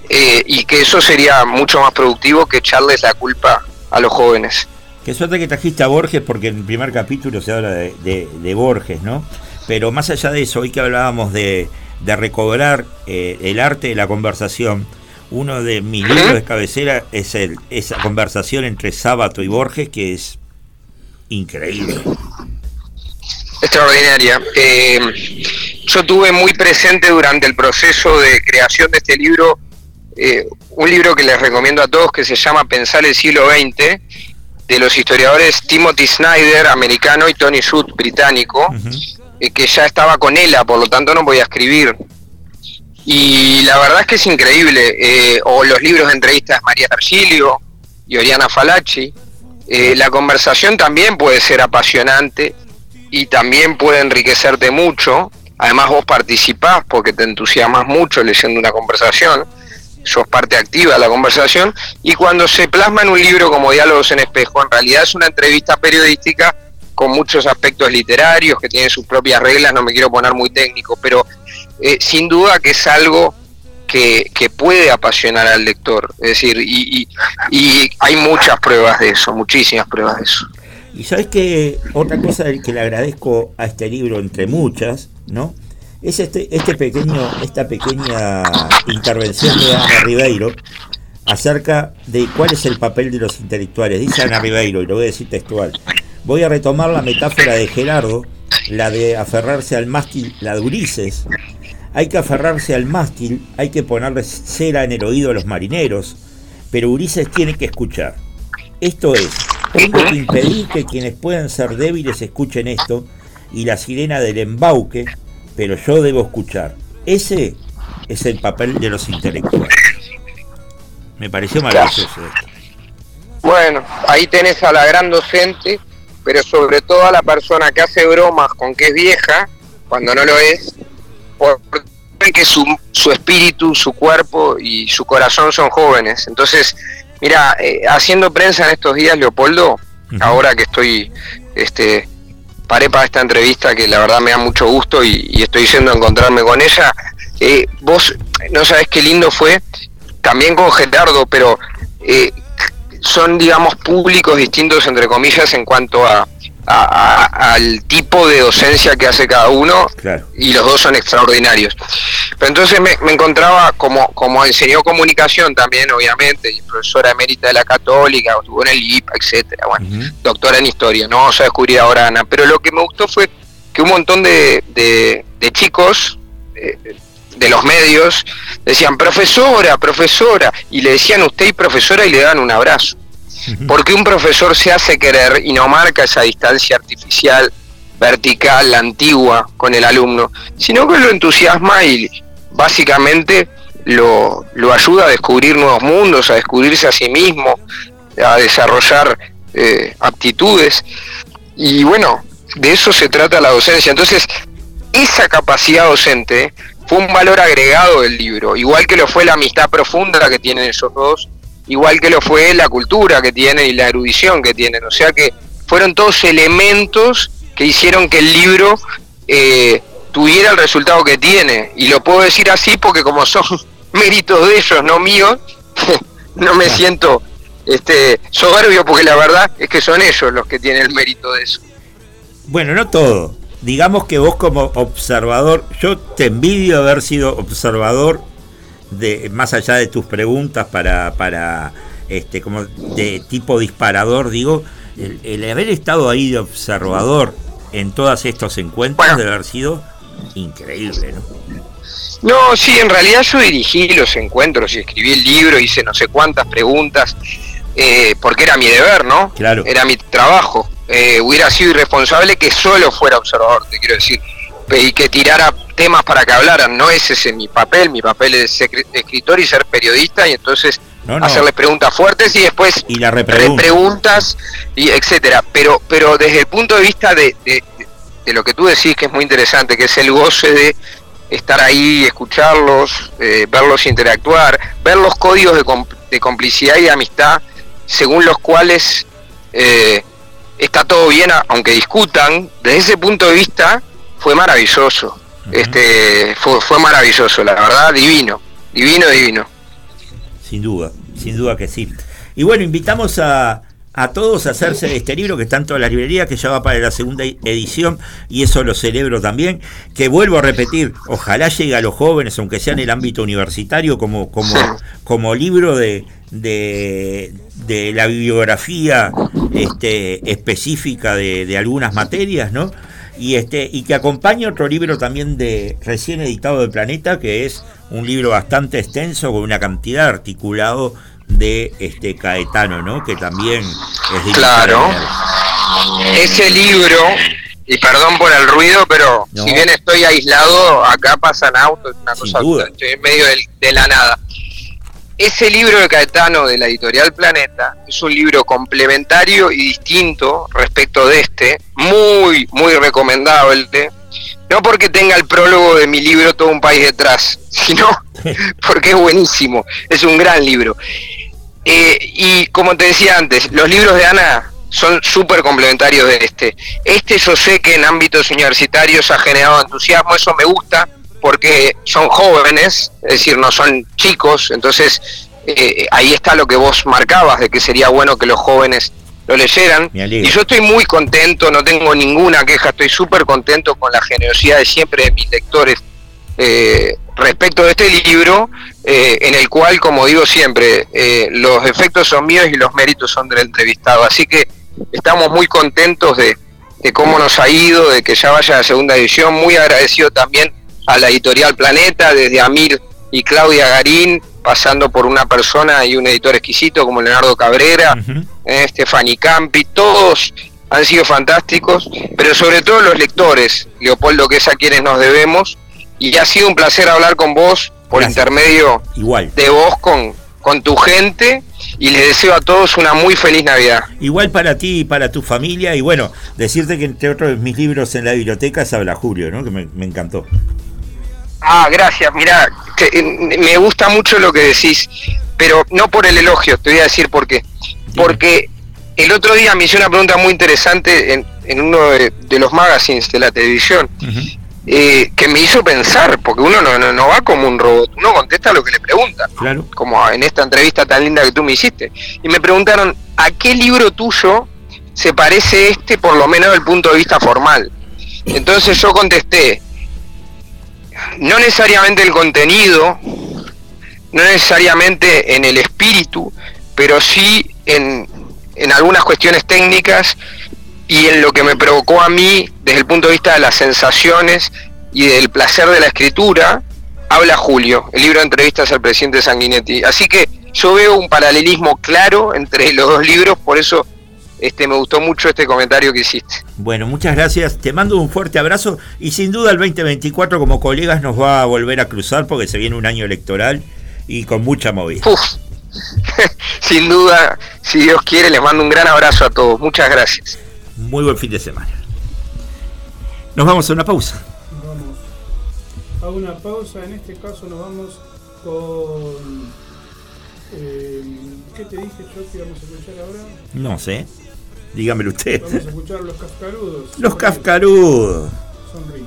eh, y que eso sería mucho más productivo que echarles la culpa a los jóvenes. Qué suerte que trajiste a Borges, porque en el primer capítulo se habla de, de- de Borges, ¿no? Pero más allá de eso, hoy que hablábamos de, de recobrar eh, el arte de la conversación, uno de mis libros de cabecera es el, esa conversación entre Sábato y Borges, que es increíble. Extraordinaria. Eh, yo tuve muy presente durante el proceso de creación de este libro eh, un libro que les recomiendo a todos que se llama Pensar el siglo XX de los historiadores Timothy Snyder, americano, y Tony Shutt, británico, eh, que ya estaba con ELA, por lo tanto no podía escribir. Y la verdad es que es increíble. eh, o los libros de entrevistas de María Targilio y Oriana Falacci. Eh, la conversación también puede ser apasionante y también puede enriquecerte mucho. Además vos participás porque te entusiasmas mucho leyendo una conversación. sos parte activa de la conversación, y cuando se plasma en un libro como Diálogos en Espejo, en realidad es una entrevista periodística con muchos aspectos literarios que tienen sus propias reglas, no me quiero poner muy técnico, pero eh, sin duda que es algo que, que, puede apasionar al lector. Es decir, y, y, y, hay muchas pruebas de eso, muchísimas pruebas de eso. Y sabes que otra cosa que le agradezco a este libro, entre muchas, ¿no? Es este, este pequeño, esta pequeña intervención de Ana Ribeiro acerca de cuál es el papel de los intelectuales. Dice Ana Ribeiro, y lo voy a decir textual. Voy a retomar la metáfora de Gerardo, la de aferrarse al mástil, la de Ulises, hay que aferrarse al mástil, hay que ponerle cera en el oído a los marineros, pero Ulises tiene que escuchar. Esto es, tengo que impedir que quienes puedan ser débiles escuchen esto y la sirena del embauque, pero yo debo escuchar. Ese es el papel de los intelectuales. Me pareció maravilloso esto. Bueno, ahí tenés a la gran docente, pero sobre todo a la persona que hace bromas con que es vieja, cuando no lo es, porque su, su espíritu, su cuerpo y su corazón son jóvenes. Entonces, mira, eh, haciendo prensa en estos días, Leopoldo, uh -huh. ahora que estoy, este, paré para esta entrevista que la verdad me da mucho gusto y, y estoy yendo a encontrarme con ella. Eh, vos no sabés qué lindo fue, también con Gerardo, pero eh, son, digamos, públicos distintos, entre comillas, en cuanto a, a, a, al tipo de docencia que hace cada uno claro. y los dos son extraordinarios. Pero entonces me, me, encontraba, como, como enseñó comunicación también, obviamente, y profesora emérita de la Católica, estuvo en el IPA, etcétera, bueno, uh -huh. doctora en historia, no vamos a descubrir ahora Ana, pero lo que me gustó fue que un montón de, de, de chicos eh, de los medios decían profesora, profesora, y le decían usted y profesora y le dan un abrazo porque un profesor se hace querer y no marca esa distancia artificial, vertical, antigua con el alumno, sino que lo entusiasma y básicamente lo, lo ayuda a descubrir nuevos mundos, a descubrirse a sí mismo, a desarrollar eh, aptitudes. Y bueno, de eso se trata la docencia. Entonces, esa capacidad docente fue un valor agregado del libro, igual que lo fue la amistad profunda que tienen esos dos igual que lo fue la cultura que tienen y la erudición que tienen. O sea que fueron todos elementos que hicieron que el libro eh, tuviera el resultado que tiene. Y lo puedo decir así porque como son méritos de ellos, no míos, no me siento este soberbio porque la verdad es que son ellos los que tienen el mérito de eso. Bueno, no todo. Digamos que vos como observador, yo te envidio haber sido observador de más allá de tus preguntas para, para este como de tipo disparador, digo, el, el haber estado ahí de observador en todos estos encuentros bueno. debe haber sido increíble, ¿no? No, sí, en realidad yo dirigí los encuentros y escribí el libro, hice no sé cuántas preguntas, eh, porque era mi deber, ¿no? Claro. Era mi trabajo. Eh, hubiera sido irresponsable que solo fuera observador, te quiero decir y que tirara temas para que hablaran. No es ese mi papel, mi papel es ser escritor y ser periodista y entonces no, no. hacerles preguntas fuertes y después y la repreguntas y etcétera. Pero, pero desde el punto de vista de, de, de, lo que tú decís que es muy interesante, que es el goce de estar ahí, escucharlos, eh, verlos interactuar, ver los códigos de, comp de, complicidad y de amistad según los cuales eh, está todo bien, aunque discutan, desde ese punto de vista fue maravilloso. Uh -huh. Este fue, fue maravilloso, la verdad, divino, divino, divino. Sin duda, sin duda que sí. Y bueno, invitamos a, a todos a hacerse este libro que está en toda la librería, que ya va para la segunda edición, y eso lo celebro también. Que vuelvo a repetir, ojalá llegue a los jóvenes, aunque sea en el ámbito universitario, como, como, como libro de, de, de la bibliografía este, específica de, de algunas materias, ¿no? Y este y que acompaña otro libro también de recién editado de Planeta que es un libro bastante extenso con una cantidad articulado de este Caetano, ¿no? Que también es Claro. Ese libro y perdón por el ruido, pero no. si bien estoy aislado, acá pasan autos, una Sin cosa, duda. estoy en medio de, de la nada. Ese libro de Caetano de la editorial Planeta es un libro complementario y distinto respecto de este, muy, muy recomendable, no porque tenga el prólogo de mi libro Todo un país detrás, sino porque es buenísimo, es un gran libro. Eh, y como te decía antes, los libros de Ana son súper complementarios de este. Este yo sé que en ámbitos universitarios ha generado entusiasmo, eso me gusta, porque son jóvenes, es decir, no son chicos, entonces eh, ahí está lo que vos marcabas, de que sería bueno que los jóvenes lo leyeran. Y yo estoy muy contento, no tengo ninguna queja, estoy súper contento con la generosidad de siempre de mis lectores eh, respecto de este libro, eh, en el cual, como digo siempre, los efectos son míos y los méritos son del entrevistado. Así que estamos muy contentos de, de cómo nos ha ido, de que ya vaya a la segunda edición, muy agradecido también a la editorial Planeta, desde Amir y Claudia Garín, pasando por una persona y un editor exquisito como Leonardo Cabrera, uh Campi, todos han sido fantásticos, pero sobre todo los lectores, Leopoldo, que es a quienes nos debemos, y ha sido un placer hablar con vos por intermedio Igual. de vos con, con tu gente y les deseo a todos una muy feliz Navidad. Igual para ti y para tu familia, y bueno, decirte que entre otros de mis libros en la biblioteca se habla Julio, ¿no? que me, me encantó. Ah, gracias. Mira, me gusta mucho lo que decís, pero no por el elogio, te voy a decir por qué. Porque el otro día me hizo una pregunta muy interesante en, en uno de, los magazines de la televisión, eh, que me hizo pensar, porque uno no, no, va como un robot, uno contesta lo que le pregunta, claro. como en esta entrevista tan linda que tú me hiciste. Y me preguntaron, ¿a qué libro tuyo se parece este, por lo menos desde el punto de vista formal? Entonces yo contesté, no necesariamente el contenido, no necesariamente en el espíritu, pero sí en, en algunas cuestiones técnicas y en lo que me provocó a mí desde el punto de vista de las sensaciones y del placer de la escritura, habla Julio, el libro de entrevistas al presidente Sanguinetti. Así que yo veo un paralelismo claro entre los dos libros, por eso este, me gustó mucho este comentario que hiciste. Bueno, muchas gracias. Te mando un fuerte abrazo y sin duda el 2024 como colegas nos va a volver a cruzar porque se viene un año electoral y con mucha movida. sin duda, si Dios quiere, les mando un gran abrazo a todos. Muchas gracias. Muy buen fin de semana. Nos vamos a una pausa. Vamos a una pausa. En este caso nos vamos con... Eh, ¿Qué te dije yo que íbamos a escuchar ahora? No sé. Dígamelo usted. Vamos a escuchar los cascarudos. Los cascarudos. Sonríe.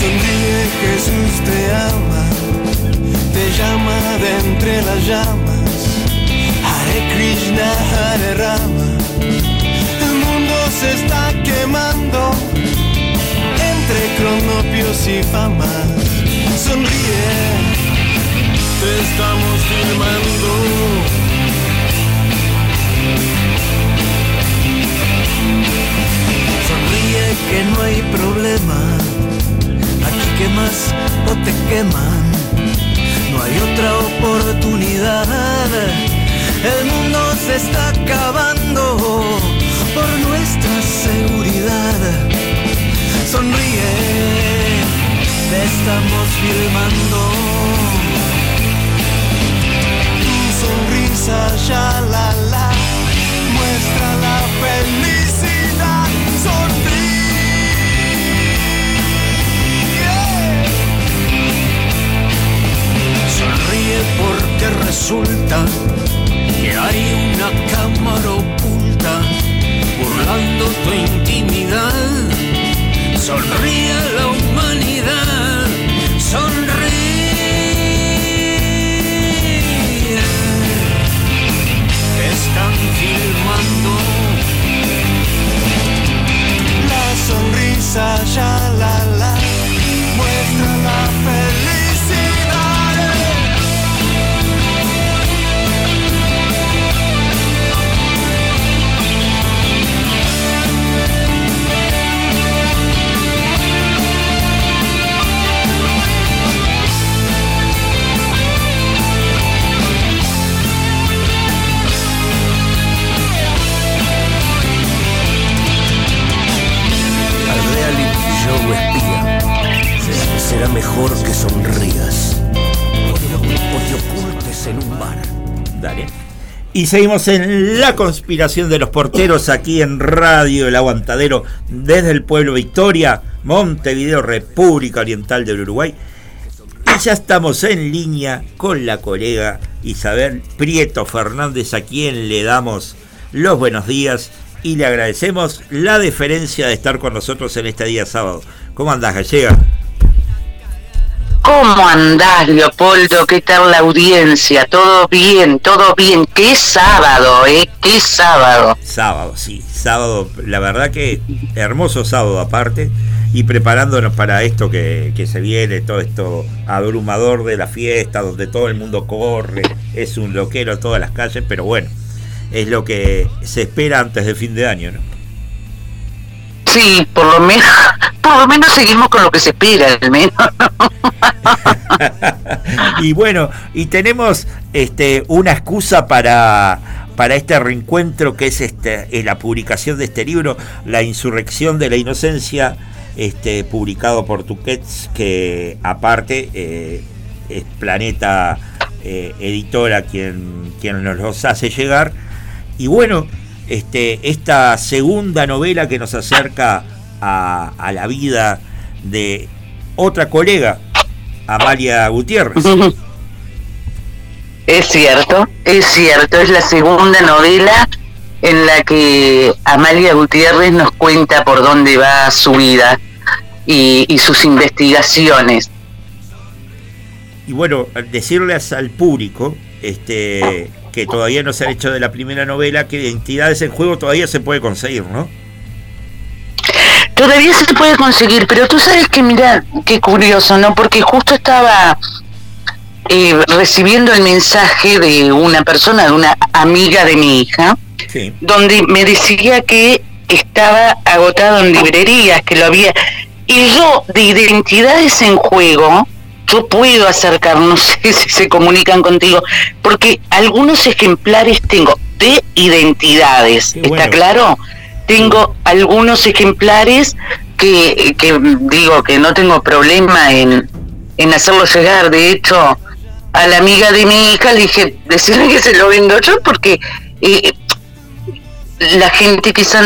Sonríe, Jesús te ama, te llama de entre las llamas. Hare Krishna, Hare Rama. Se está quemando entre cronopios y famas. Sonríe, te estamos filmando. Sonríe que no hay problema. Aquí quemas o te queman. No hay otra oportunidad. El mundo se está acabando por nuestra seguridad. Sonríe, te estamos filmando. Tu sonrisa, ya la la, muestra la felicidad. Sonríe. Sonríe porque resulta que hay una cámara oculta burlando tu intimidad. Sonríe a la humanidad, sonríe. Están filmando. La sonrisa, ya la la, muestra la felicidad. yo será, mejor que sonrías ocultes en un bar. Y seguimos en la conspiración de los porteros aquí en Radio El Aguantadero desde el pueblo Victoria, Montevideo, República Oriental del Uruguay. Y ya estamos en línea con la colega Isabel Prieto Fernández, a quien le damos los buenos días y le agradecemos la deferencia de estar con nosotros en este día sábado. ¿Cómo andás, Gallega? ¿Cómo andás, Leopoldo? ¿Qué tal la audiencia? ¿Todo bien? ¿Todo bien? ¿Qué sábado, eh? ¿Qué sábado? Sábado, sí. Sábado, la verdad que hermoso sábado aparte. Y preparándonos para esto que, que se viene, todo esto abrumador de la fiesta, donde todo el mundo corre, es un loquero todas las calles, pero bueno, es lo que se espera antes de fin de año, ¿no? Sí, por lo menos, por lo menos seguimos con lo que se espera, al menos. y bueno, y tenemos este una excusa para para este reencuentro que es este la publicación de este libro, La insurrección de la inocencia, este publicado por Tuquets, que aparte eh, es Planeta eh, Editora quien, quien nos los hace llegar. Y bueno, este, esta segunda novela que nos acerca a, a la vida de otra colega, Amalia Gutiérrez. Es cierto, es cierto, es la segunda novela en la que Amalia Gutiérrez nos cuenta por dónde va su vida y, y sus investigaciones. Y bueno, decirles al público este, que todavía no se ha hecho de la primera novela que Identidades en Juego todavía se puede conseguir, ¿no? Todavía se puede conseguir, pero tú sabes que, mira, qué curioso, ¿no? Porque justo estaba eh, recibiendo el mensaje de una persona, de una amiga de mi hija, donde me decía que estaba agotado en librerías, que lo había... Y yo, de identidades en juego, yo puedo acercar, no sé si se comunican contigo, porque algunos ejemplares tengo de identidades, ¿está claro? tengo algunos ejemplares que, que digo que no tengo problema en, en hacerlo llegar. De hecho, a la amiga de mi hija le dije, decirle que se lo vendo yo porque eh, la gente quizá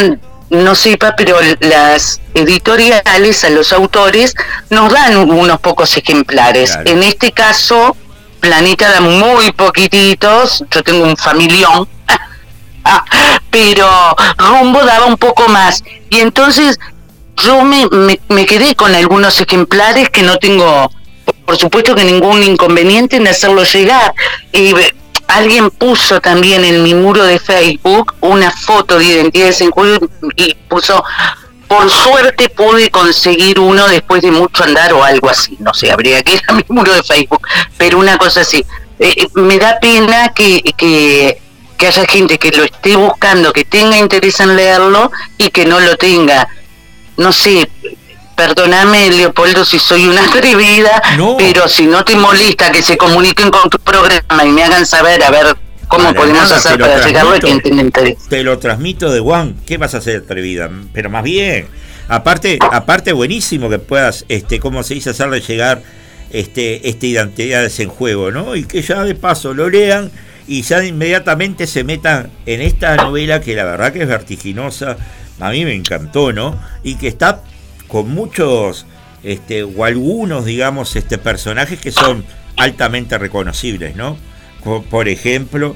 no sepa, pero las editoriales a los autores nos dan unos pocos ejemplares. En este caso, Planeta da muy poquititos, yo tengo un familión, pero rumbo daba un poco más. Y entonces yo me, me, quedé con algunos ejemplares que no tengo, por supuesto que ningún inconveniente en hacerlo llegar. Y alguien puso también en mi muro de Facebook una foto de identidades en juego y puso por suerte pude conseguir uno después de mucho andar o algo así, no sé, habría que ir a mi muro de Facebook, pero una cosa así. Eh, me da pena que, que que haya gente que lo esté buscando, que tenga interés en leerlo y que no lo tenga. No sé, perdóname Leopoldo si soy una atrevida, pero si no te molesta que se comuniquen con tu programa y me hagan saber a ver cómo podemos hacer para llegarlo a quien tenga interés. Te lo transmito de Juan, ¿qué vas a hacer atrevida? Pero más bien, aparte, aparte buenísimo que puedas, este, como se dice, hacerle llegar este, esta identidad en juego, ¿no? Y que ya de paso lo lean y ya inmediatamente se metan en esta novela que la verdad que es vertiginosa, a mí me encantó, ¿no? Y que está con muchos, este, o algunos, digamos, este, personajes que son altamente reconocibles, ¿no? Por ejemplo,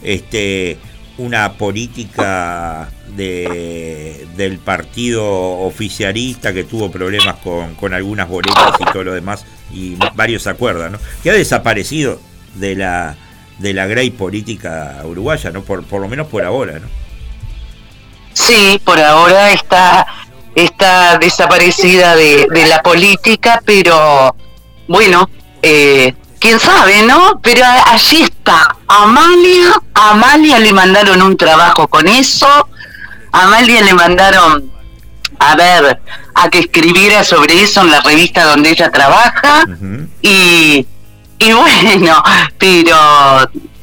este, una política de, del partido oficialista que tuvo problemas con, con algunas boletas y todo lo demás, y varios se acuerdan, ¿no? Que ha desaparecido de la de la grey política uruguaya, ¿no? Por, por lo menos por ahora, ¿no? Sí, por ahora está, está desaparecida de, la política, pero bueno, eh, quién sabe, ¿no? Pero allí está. Amalia, Amalia le mandaron un trabajo con eso, Amalia le mandaron a ver, a que escribiera sobre eso en la revista donde ella trabaja. Y y bueno, pero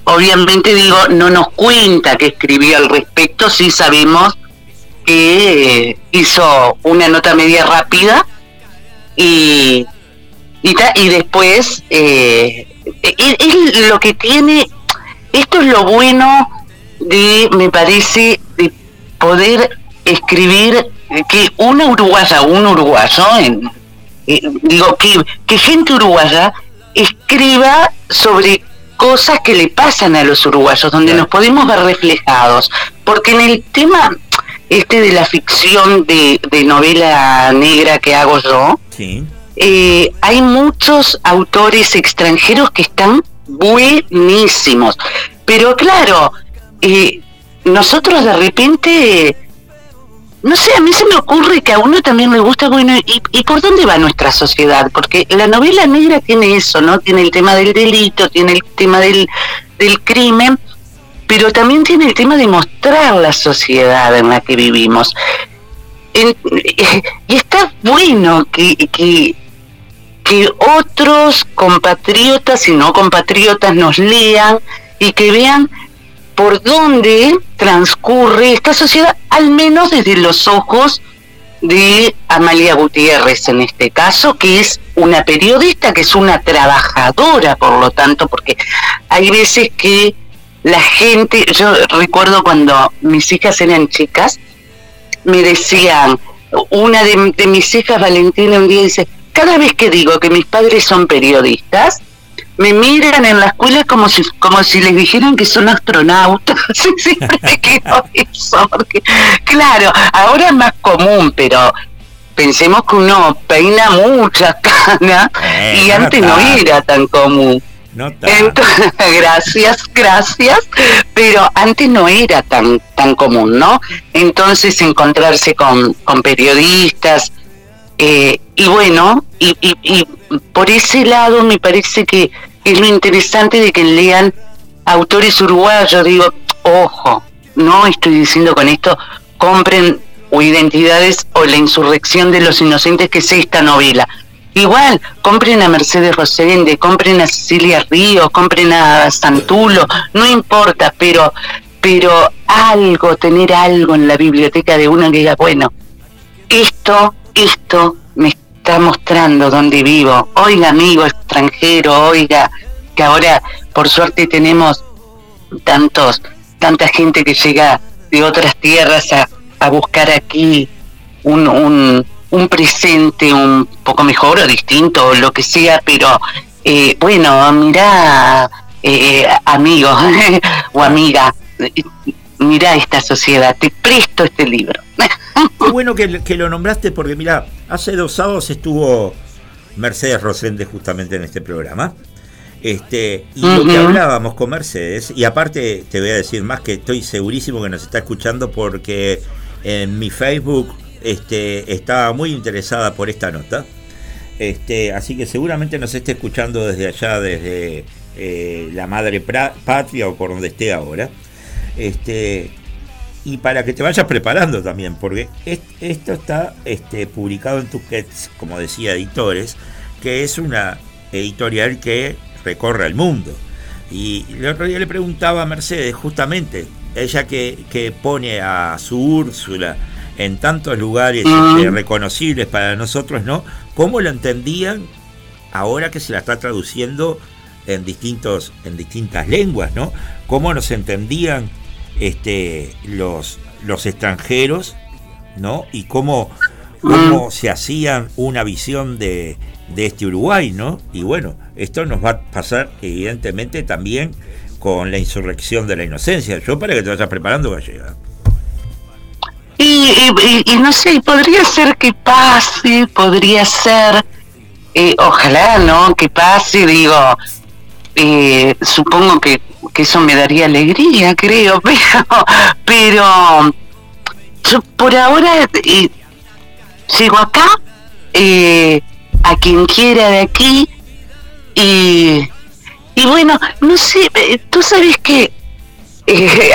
obviamente digo, no nos cuenta que escribió al respecto, sí sabemos que hizo una nota media rápida y, y, y después eh, es, lo que tiene esto es lo bueno de, me parece, de poder escribir que una uruguaya, un uruguayo, en, eh, digo, que, que gente uruguaya escriba sobre cosas que le pasan a los uruguayos, donde nos podemos ver reflejados. Porque en el tema este de la ficción de, novela negra que hago yo, eh, hay muchos autores extranjeros que están buenísimos. Pero claro, eh, nosotros de repente no sé, a mí se me ocurre que a uno también le gusta, bueno, ¿y, por dónde va nuestra sociedad? Porque la novela negra tiene eso, ¿no? Tiene el tema del delito, tiene el tema del, del crimen, pero también tiene el tema de mostrar la sociedad en la que vivimos. y está bueno que, que, que otros compatriotas y no compatriotas nos lean y que vean por dónde transcurre esta sociedad, al menos desde los ojos de Amalia Gutiérrez en este caso, que es una periodista, que es una trabajadora, por lo tanto, porque hay veces que la gente, yo recuerdo cuando mis hijas eran chicas, me decían, una de, de mis hijas, Valentina, un día dice, cada vez que digo que mis padres son periodistas, me miran en la escuela como si como si les dijeran que son astronautas siempre quedo eso porque claro ahora es más común pero pensemos que uno peina muchas canas eh, y antes no era tan común gracias, gracias, pero antes no era tan tan común, ¿no? Entonces encontrarse con, con periodistas, eh, y bueno, y, y, por ese lado me parece que es lo interesante de que lean autores uruguayos. Digo, ojo, no estoy diciendo con esto, compren o identidades o la insurrección de los inocentes, que es esta novela. Igual, compren a Mercedes Rosende, compren a Cecilia Ríos, compren a Santulo, no importa, pero, pero algo, tener algo en la biblioteca de uno que diga, bueno, esto esto me está mostrando dónde vivo. Oiga, amigo extranjero, oiga, que ahora por suerte tenemos tantos, tanta gente que llega de otras tierras a, a buscar aquí un, un, un, presente un poco mejor o distinto o lo que sea, pero eh, bueno, mira, eh, amigo o amiga, mira esta sociedad, te presto este libro. Qué bueno que, lo nombraste porque mira, hace dos sábados estuvo Mercedes Rosende justamente en este programa. Este, y lo que hablábamos con Mercedes, y aparte te voy a decir más que estoy segurísimo que nos está escuchando porque en mi Facebook este, estaba muy interesada por esta nota. Este, así que seguramente nos esté escuchando desde allá, desde eh, la madre patria o por donde esté ahora. Este, y para que te vayas preparando también, porque esto está publicado en Tusquets, como decía Editores, que es una editorial que recorre el mundo. Y el otro día le preguntaba a Mercedes, justamente, ella que, que pone a su Úrsula en tantos lugares este, reconocibles para nosotros, ¿no? ¿Cómo lo entendían ahora que se la está traduciendo en, distintos, en distintas lenguas, ¿no? ¿Cómo nos entendían este, los, los extranjeros, ¿no? Y cómo, cómo se hacían una visión de, de este Uruguay, ¿no? Y bueno, esto nos va a pasar evidentemente también con la insurrección de la inocencia. Yo para que te vayas preparando Gallega. Y, y, no sé, podría ser que pase, podría ser, eh, ojalá, ¿no? Que pase, digo, eh, supongo que que eso me daría alegría, creo, pero, pero yo por ahora eh, sigo acá, eh, a quien quiera de aquí, y, y bueno, no sé, tú sabes que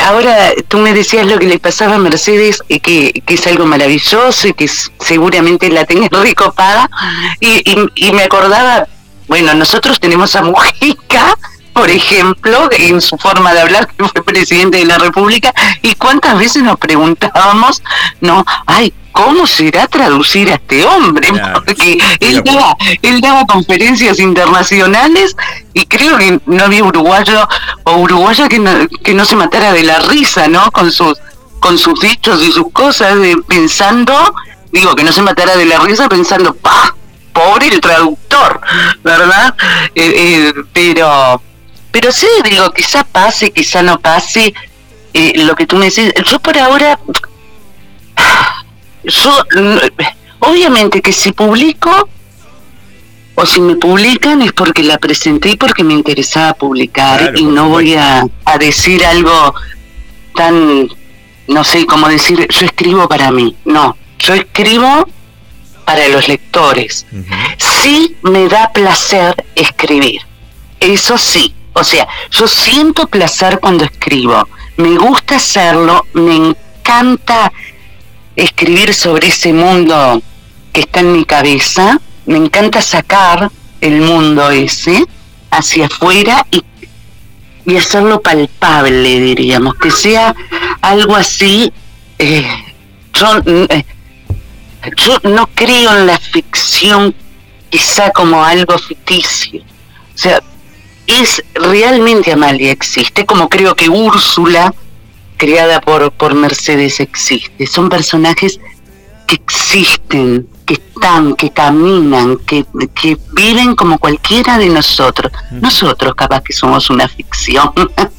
ahora tú me decías lo que le pasaba a Mercedes, que, que es algo maravilloso y que seguramente la tenés recopada, y, y, y me acordaba, bueno, nosotros tenemos a Mujica, por ejemplo, en su forma de hablar, que fue presidente de la República, y cuántas veces nos preguntábamos, no, ay, ¿cómo será traducir a este hombre? Porque él daba, él daba conferencias internacionales y creo que no había uruguayo o uruguaya que no, que no se matara de la risa, ¿no? Con sus, con sus dichos y sus cosas, pensando, digo, que no se matara de la risa pensando, ¡pa! Pobre el traductor, ¿verdad? Eh, eh, pero, pero sí, digo, quizá pase, quizá no pase. Eh, lo que tú me decís, yo por ahora, yo, obviamente que si publico, o si me publican es porque la presenté y porque me interesaba publicar y no voy a, decir algo tan, no sé cómo decir, yo escribo para mí, no, yo escribo para los lectores. Sí me da placer escribir, eso sí, o sea, yo siento placer cuando escribo, me gusta hacerlo, me encanta escribir sobre ese mundo que está en mi cabeza me encanta sacar el mundo ese hacia afuera y, y hacerlo palpable, diríamos, que sea algo así. Eh, yo, eh, yo no creo en la ficción quizá como algo ficticio. O sea, es realmente Amalia existe, como creo que Úrsula, creada por, por Mercedes, existe. Son personajes que existen, que están, que caminan, que, que viven como cualquiera de nosotros. Nosotros capaz que somos una ficción.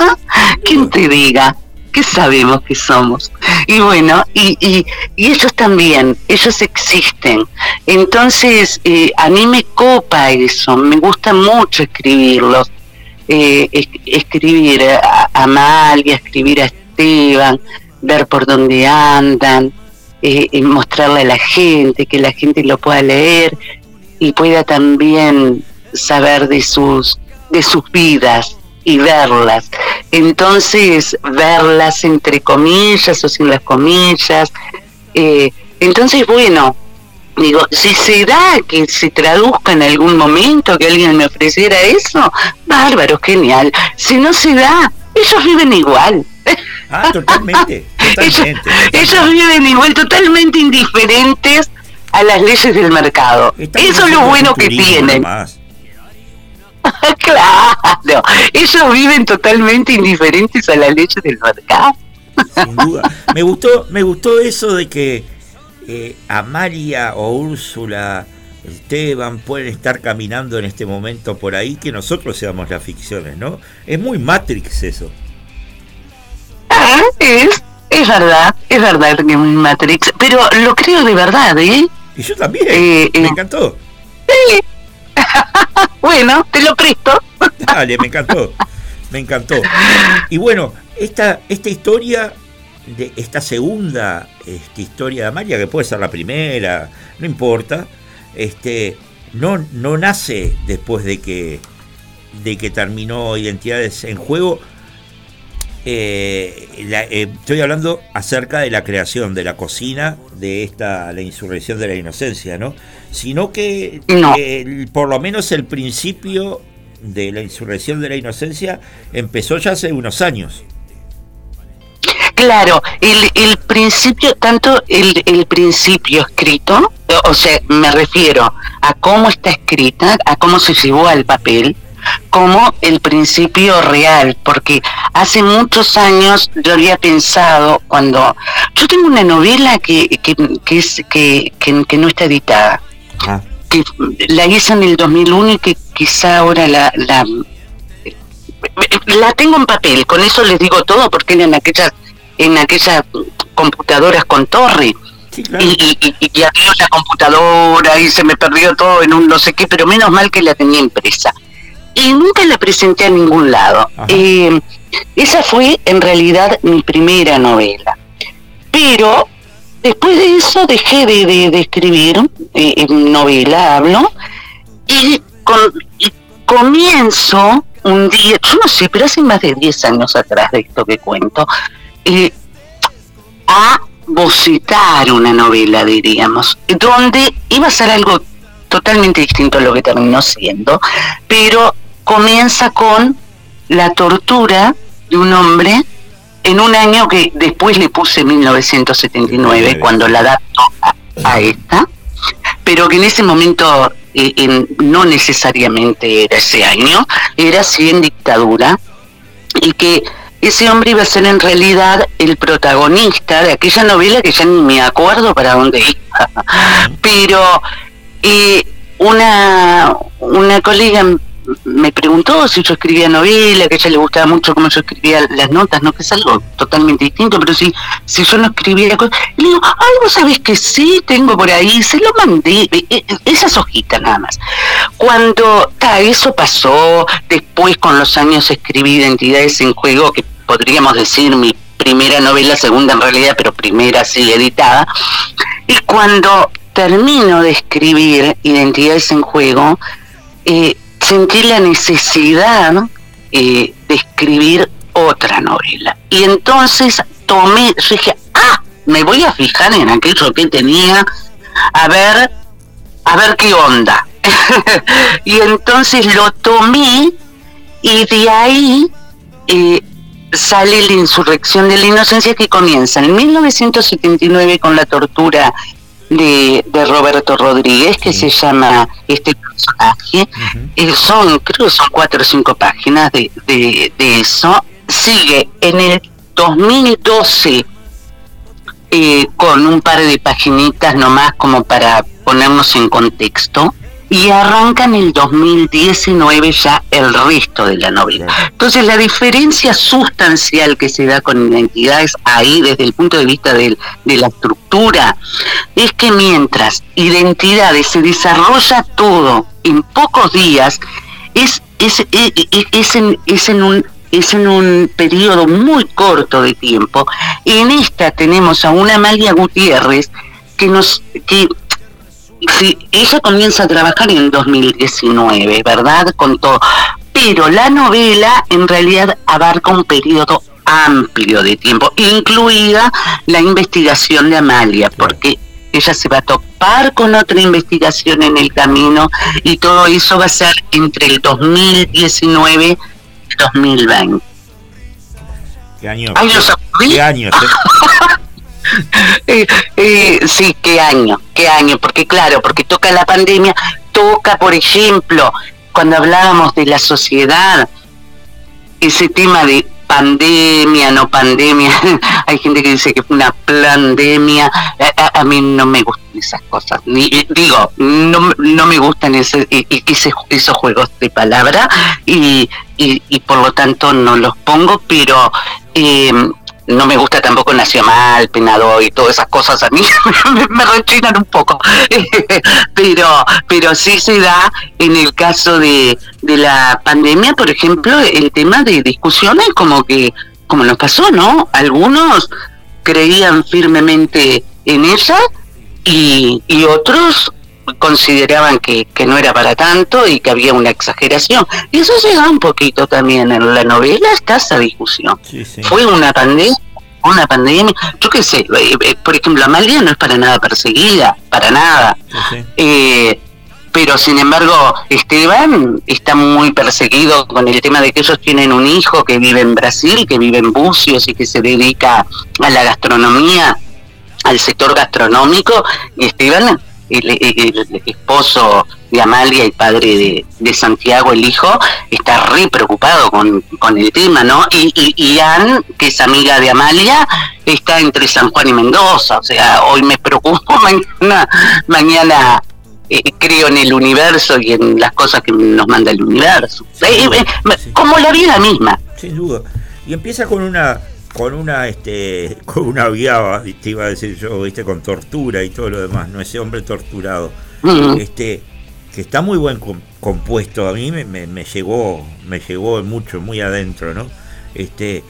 ¿Quién te diga? ¿Qué sabemos que somos? Y bueno, y, y, ellos también, ellos existen. Entonces, eh, a mí me copa eso, me gusta mucho escribirlos. Eh, escribir a Amalia, escribir a Ver por dónde andan, eh, mostrarle a la gente, que la gente lo pueda leer y pueda también saber de sus, de sus vidas y verlas. Entonces, verlas entre comillas o sin las comillas. Eh, entonces, bueno, digo, si se da que se traduzca en algún momento, que alguien me ofreciera eso, bárbaro, genial. Si no se da, ellos viven igual. Ah, totalmente, totalmente. Ellos, viven igual, totalmente indiferentes a las leyes del mercado. Eso es lo bueno que tienen. claro, ellos viven totalmente indiferentes a las leyes del mercado. Sin duda. Me gustó, me gustó eso de que eh, Amalia o Úrsula, Esteban pueden estar caminando en este momento por ahí, que nosotros seamos las ficciones, ¿no? Es muy Matrix eso. Es, es verdad, es verdad que Matrix, pero lo creo de verdad, ¿eh? Y yo también, eh, me eh, encantó. Sí. bueno, te lo presto. Dale, me encantó, me encantó. Y bueno, esta, esta historia, de esta segunda esta historia de Amalia, que puede ser la primera, no importa, este, no, no nace después de que, de que terminó Identidades en Juego, eh, eh, estoy hablando acerca de la creación de la cocina de esta la insurrección de la inocencia, ¿no? Sino que por lo menos el principio de la insurrección de la inocencia empezó ya hace unos años. Claro, el, el principio, tanto el, el principio escrito, o sea, me refiero a cómo está escrita, a cómo se llevó al papel, como el principio real, porque hace muchos años yo había pensado cuando yo tengo una novela que, que, es que, que, no está editada, que la hice en el 2001 y que quizá ahora la, la la tengo en papel, con eso les digo todo porque era en aquellas en aquellas computadoras con torre. y, y, y, había una computadora y se me perdió todo en un no sé qué, pero menos mal que la tenía impresa y nunca la presenté a ningún lado. Eh, esa fue en realidad mi primera novela. Pero después de eso dejé de, escribir eh, novela, hablo, y, comienzo un día, yo no sé, pero hace más de 10 años atrás de esto que cuento, eh, a bocetar una novela, diríamos, donde iba a ser algo totalmente distinto a lo que terminó siendo, pero comienza con la tortura de un hombre en un año que después le puse 1979, cuando la adapto a, esta, pero que en ese momento eh, no necesariamente era ese año, era así en dictadura, y que ese hombre iba a ser en realidad el protagonista de aquella novela que ya ni me acuerdo para dónde iba. Pero eh, una, una colega me preguntó si yo escribía novela, que a ella le gustaba mucho cómo yo escribía las notas, no que es algo totalmente distinto, pero si, si yo no escribía cosas, le digo, algo sabes que sí tengo por ahí, se lo mandé, e, e, esas hojitas nada más. Cuando ta, eso pasó, después con los años escribí Identidades en Juego, que podríamos decir mi primera novela, segunda en realidad, pero primera sí editada, y cuando termino de escribir Identidades en Juego, eh, sentí la necesidad eh, de escribir otra novela. Y entonces tomé, yo dije, ah, me voy a fijar en aquello que tenía, a ver, a ver qué onda. y entonces lo tomé y de ahí eh, sale la insurrección de la inocencia que comienza en 1979 con la tortura de, Roberto Rodríguez, que se llama este personaje. Eh, son, creo que son cuatro o cinco páginas de, de, eso. Sigue en el 2012 eh, con un par de paginitas nomás como para ponernos en contexto y arranca en el 2019 ya el resto de la novela. Entonces la diferencia sustancial que se da con identidades ahí desde el punto de vista de la estructura es que mientras identidades se desarrolla todo en pocos días, es, es, es, en, es en un es en un periodo muy corto de tiempo. En esta tenemos a una Amalia Gutiérrez que nos que Sí, ella comienza a trabajar en 2019, ¿verdad? Con todo. Pero la novela en realidad abarca un periodo amplio de tiempo, incluida la investigación de Amalia, porque ella se va a topar con otra investigación en el camino y todo eso va a ser entre el 2019 y 2020. ¿Qué año? ¿Qué años? Eh, eh, sí, qué año, qué año, porque claro, porque toca la pandemia, toca, por ejemplo, cuando hablábamos de la sociedad, ese tema de pandemia, no pandemia, hay gente que dice que fue una pandemia, a, mí no me gustan esas cosas, Ni, digo, no, no me gustan ese, ese, esos juegos de palabra y, y, por lo tanto no los pongo, pero eh, no me gusta tampoco Nació Mal, Penado y todas esas cosas a mí me, rechinan un poco. pero, pero sí se da en el caso de, de la pandemia, por ejemplo, el tema de discusiones como que, como nos pasó, ¿no? Algunos creían firmemente en ella y, y otros consideraban que, que, no era para tanto y que había una exageración. Y eso da un poquito también en la novela, está esa discusión. Fue una pandemia, una pandemia, yo qué sé, eh, eh, por ejemplo, Amalia no es para nada perseguida, para nada. Eh, pero sin embargo, Esteban está muy perseguido con el tema de que ellos tienen un hijo que vive en Brasil, que vive en Bucios y que se dedica a la gastronomía, al sector gastronómico. Y Esteban el, esposo de Amalia, el padre de, Santiago, el hijo, está re preocupado con, el tema, ¿no? Y, y, Ann, que es amiga de Amalia, está entre San Juan y Mendoza, o sea, hoy me preocupo, mañana, mañana eh, creo en el universo y en las cosas que nos manda el universo. Eh, eh, como la vida misma. Sin duda. Y empieza con una con una este con una viaba te iba a decir yo viste con tortura y todo lo demás no ese hombre torturado. Este que está muy buen compuesto a mí me, me, llegó me llegó mucho muy adentro no este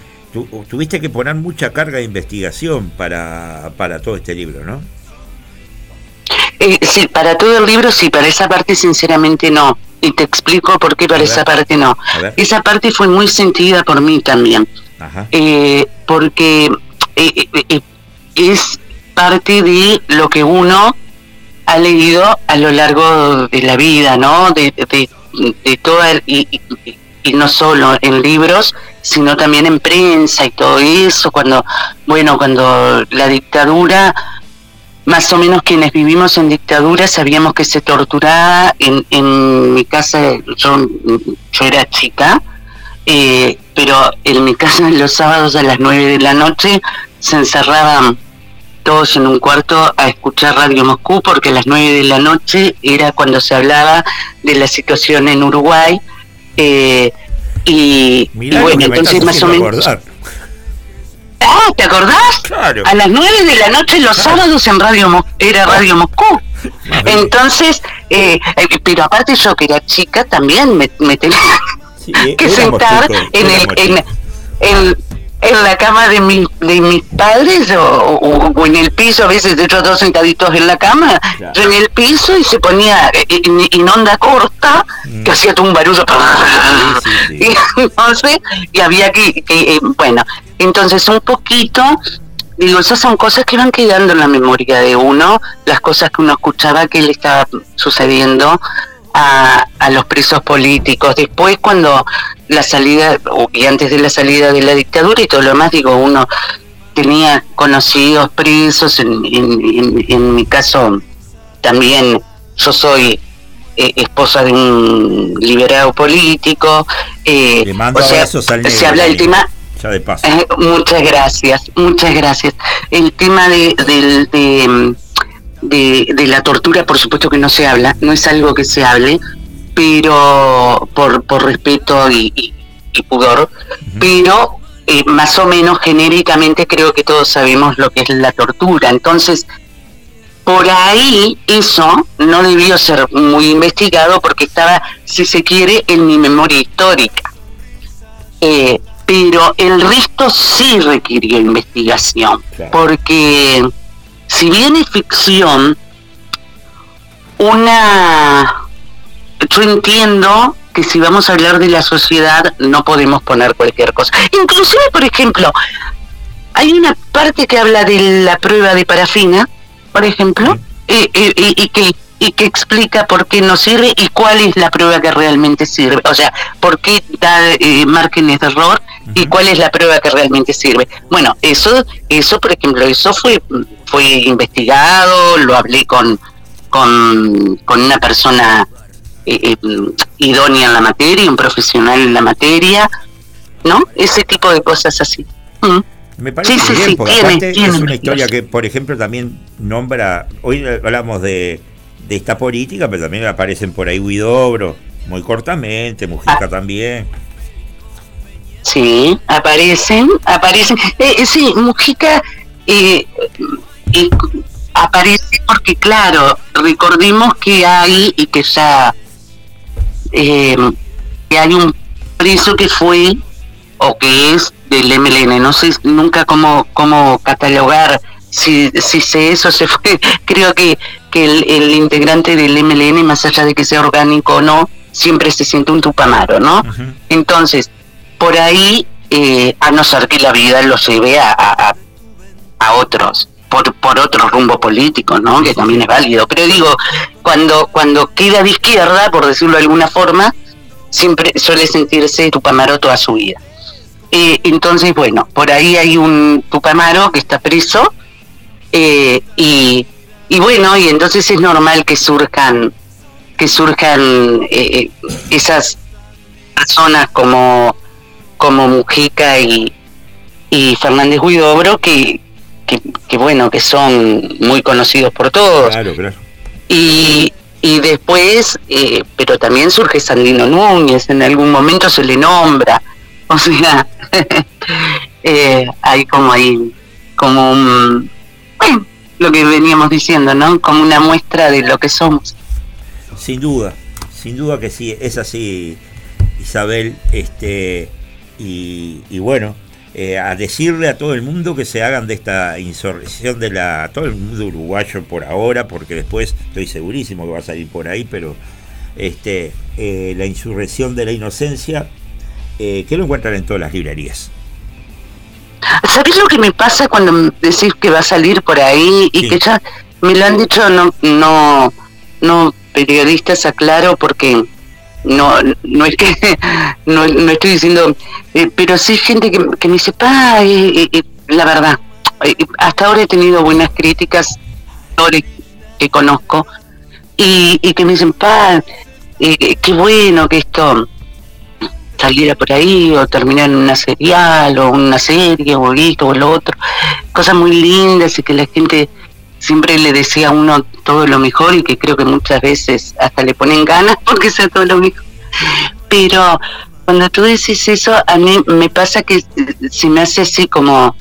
tuviste que poner mucha carga de investigación para para todo este libro no eh, sí para todo el libro sí para esa parte sinceramente no. Y te explico por qué para esa parte no. esa parte fue muy sentida por mí también eh, porque eh, eh, es parte de lo que uno ha leído a lo largo de la vida, ¿no? De, de, toda y, y, no solo en libros, sino también en prensa y todo eso. Cuando, bueno, cuando la dictadura, más o menos quienes vivimos en dictadura sabíamos que se torturaba. En, en mi casa, yo, yo era chica, eh, pero en mi casa los sábados a las 9 de la noche se encerraban todos en un cuarto a escuchar Radio Moscú porque a las 9 de la noche era cuando se hablaba de la situación en Uruguay. Eh, y, bueno, entonces más o menos... Ah, ¿te acordás? Claro. A las 9 de la noche los sábados en Radio era Radio Moscú. Entonces, eh, eh, pero aparte yo que era chica también me, tenía que sentar en el en, en, en, la cama de, mi, de mis padres o, en el piso, a veces de hecho todos sentaditos en la cama, en el piso y se ponía en, onda corta, mm. que hacía todo un barullo. y entonces, y había que, que eh, bueno, entonces un poquito digo, esas son cosas que van quedando en la memoria de uno, las cosas que uno escuchaba que le estaba sucediendo a, los presos políticos. Después, cuando la salida, y antes de la salida de la dictadura y todo lo demás, digo, uno tenía conocidos presos, en, en, mi caso también yo soy eh, esposa de un liberado político. Eh, o sea, se habla del tema eh, muchas gracias, muchas gracias. El tema de, de, la tortura, por supuesto que no se habla, no es algo que se hable, pero por, por respeto y, pudor, pero eh, más o menos genéricamente creo que todos sabemos lo que es la tortura. Entonces, por ahí eso no debió ser muy investigado porque estaba, si se quiere, en mi memoria histórica. Eh, pero el resto sí requirió investigación, porque si bien es ficción, una... Yo entiendo que si vamos a hablar de la sociedad no podemos poner cualquier cosa. Inclusive, por ejemplo, hay una parte que habla de la prueba de parafina, por ejemplo, y, y que y que explica por qué no sirve y cuál es la prueba que realmente sirve. O sea, por qué da eh, márgenes de error y cuál es la prueba que realmente sirve. Bueno, eso, eso por ejemplo, eso fue, fue investigado, lo hablé con, con, con una persona eh, eh, idónea en la materia, un profesional en la materia, ¿no? Ese tipo de cosas así. Mm. Me parece bien, porque aparte es una historia que, por ejemplo, también nombra, hoy hablamos de de esta política, pero también aparecen por ahí Huidobro, muy cortamente, Mujica ah. también. Sí, aparecen, aparecen. Eh, eh sí, Mujica eh, eh, aparece porque, claro, recordemos que hay y que ya que hay un preso que fue o que es del MLN. No sé nunca cómo, cómo catalogar si, si se eso se fue. Creo que que el, integrante del MLN, más allá de que sea orgánico o no, siempre se siente un tupamaro, ¿no? Entonces, por ahí, eh, a no ser que la vida lo lleve a, a, a otros, por, por otro rumbo político, ¿no? Que también es válido. Pero digo, cuando, cuando queda de izquierda, por decirlo de alguna forma, siempre suele sentirse tupamaro toda su vida. Eh, entonces, bueno, por ahí hay un tupamaro que está preso eh, y y bueno, y entonces es normal que surjan que surjan eh, eh, esas personas como como Mujica y, y Fernández Huidobro que, que, bueno que son muy conocidos por todos claro, claro. y y después eh, pero también surge Sandino Núñez en algún momento se le nombra o sea hay como ahí como un bueno lo que veníamos diciendo, ¿no? Como una muestra de lo que somos. Sin duda, sin duda que sí, es así, Isabel, este, y, bueno, eh, a decirle a todo el mundo que se hagan de esta insurrección de la, todo el mundo uruguayo por ahora, porque después estoy segurísimo que va a salir por ahí, pero este, eh, la insurrección de la inocencia, eh, que lo encuentran en todas las librerías. ¿Sabes lo que me pasa cuando decís que va a salir por ahí y que ya me lo han dicho no no no periodistas aclaro porque no no es que no, no estoy diciendo eh, pero sí gente que, que me dice pa la verdad hasta ahora he tenido buenas críticas que conozco y, y que me dicen pa qué bueno que esto saliera por ahí o terminar en una serial o una serie o esto o lo otro. Cosas muy lindas y que la gente siempre le decía a uno todo lo mejor y que creo que muchas veces hasta le ponen ganas porque sea todo lo mejor. Pero cuando tú decís eso, a mí me pasa que se me hace así como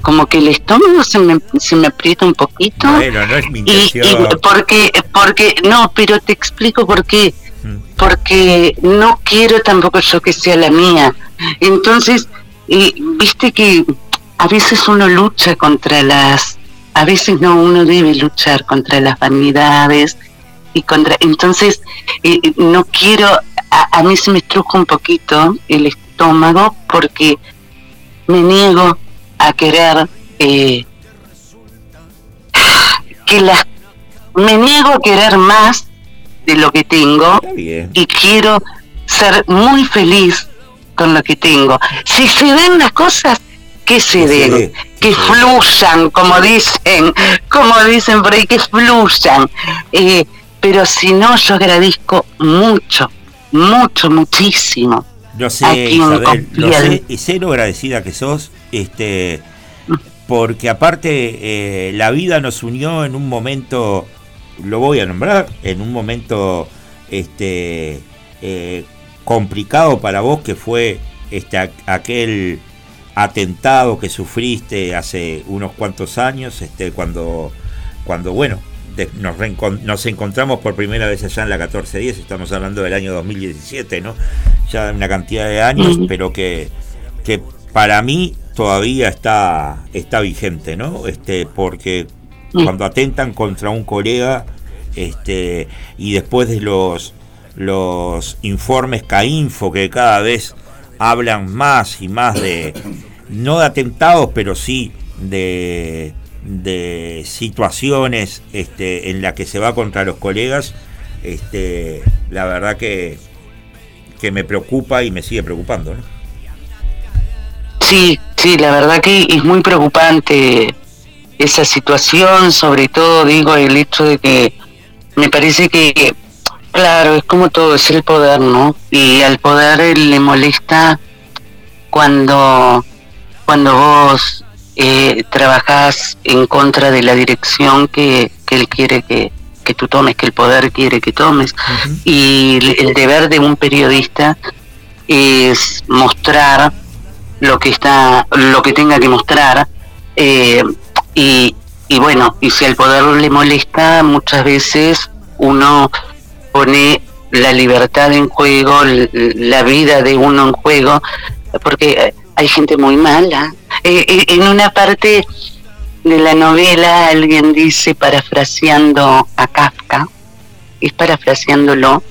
como que el estómago se me, se me aprieta un poquito. Bueno, no es mi intención. Y, porque, porque, no, pero te explico por qué. Porque no quiero tampoco yo que sea la mía. Entonces, viste que a veces uno lucha contra las, a veces no, uno debe luchar contra las vanidades y contra, entonces, no quiero, a, a mí se me estruja un poquito el estómago porque me niego a querer eh, que las me niego a querer más de lo que tengo y quiero ser muy feliz con lo que tengo. Si se den las cosas, que se den, que fluyan, como dicen, como dicen por ahí, que fluyan. Eh, pero si no, yo agradezco mucho, mucho, muchísimo. Yo sé, Isabel, lo sé, y sé lo agradecida que sos, este, porque aparte eh, la vida nos unió en un momento, lo voy a nombrar, en un momento este, eh, complicado para vos que fue este, aquel atentado que sufriste hace unos cuantos años, este, cuando, cuando bueno, nos, nos, encontramos por primera vez allá en la 1410, estamos hablando del año 2017, ¿no? Ya una cantidad de años, pero que, que para mí todavía está, está vigente, ¿no? Este, porque cuando atentan contra un colega, este, y después de los, los informes CAINFO que cada vez hablan más y más de, no de atentados, pero sí de de situaciones este, en las que se va contra los colegas, este, la verdad que, que me preocupa y me sigue preocupando. ¿no? Sí, sí, la verdad que es muy preocupante esa situación, sobre todo digo el hecho de que me parece que, claro, es como todo, es el poder, ¿no? Y al poder le molesta cuando, cuando vos eh, trabajas en contra de la dirección que, él quiere que, tú tomes, que el poder quiere que tomes. Y el, deber de un periodista es mostrar lo que está, lo que tenga que mostrar. Eh, y, y bueno, y si al poder le molesta, muchas veces uno pone la libertad en juego, la vida de uno en juego, porque hay gente muy mala. Eh, eh, en una parte de la novela alguien dice, parafraseando a Kafka, es parafraseándolo,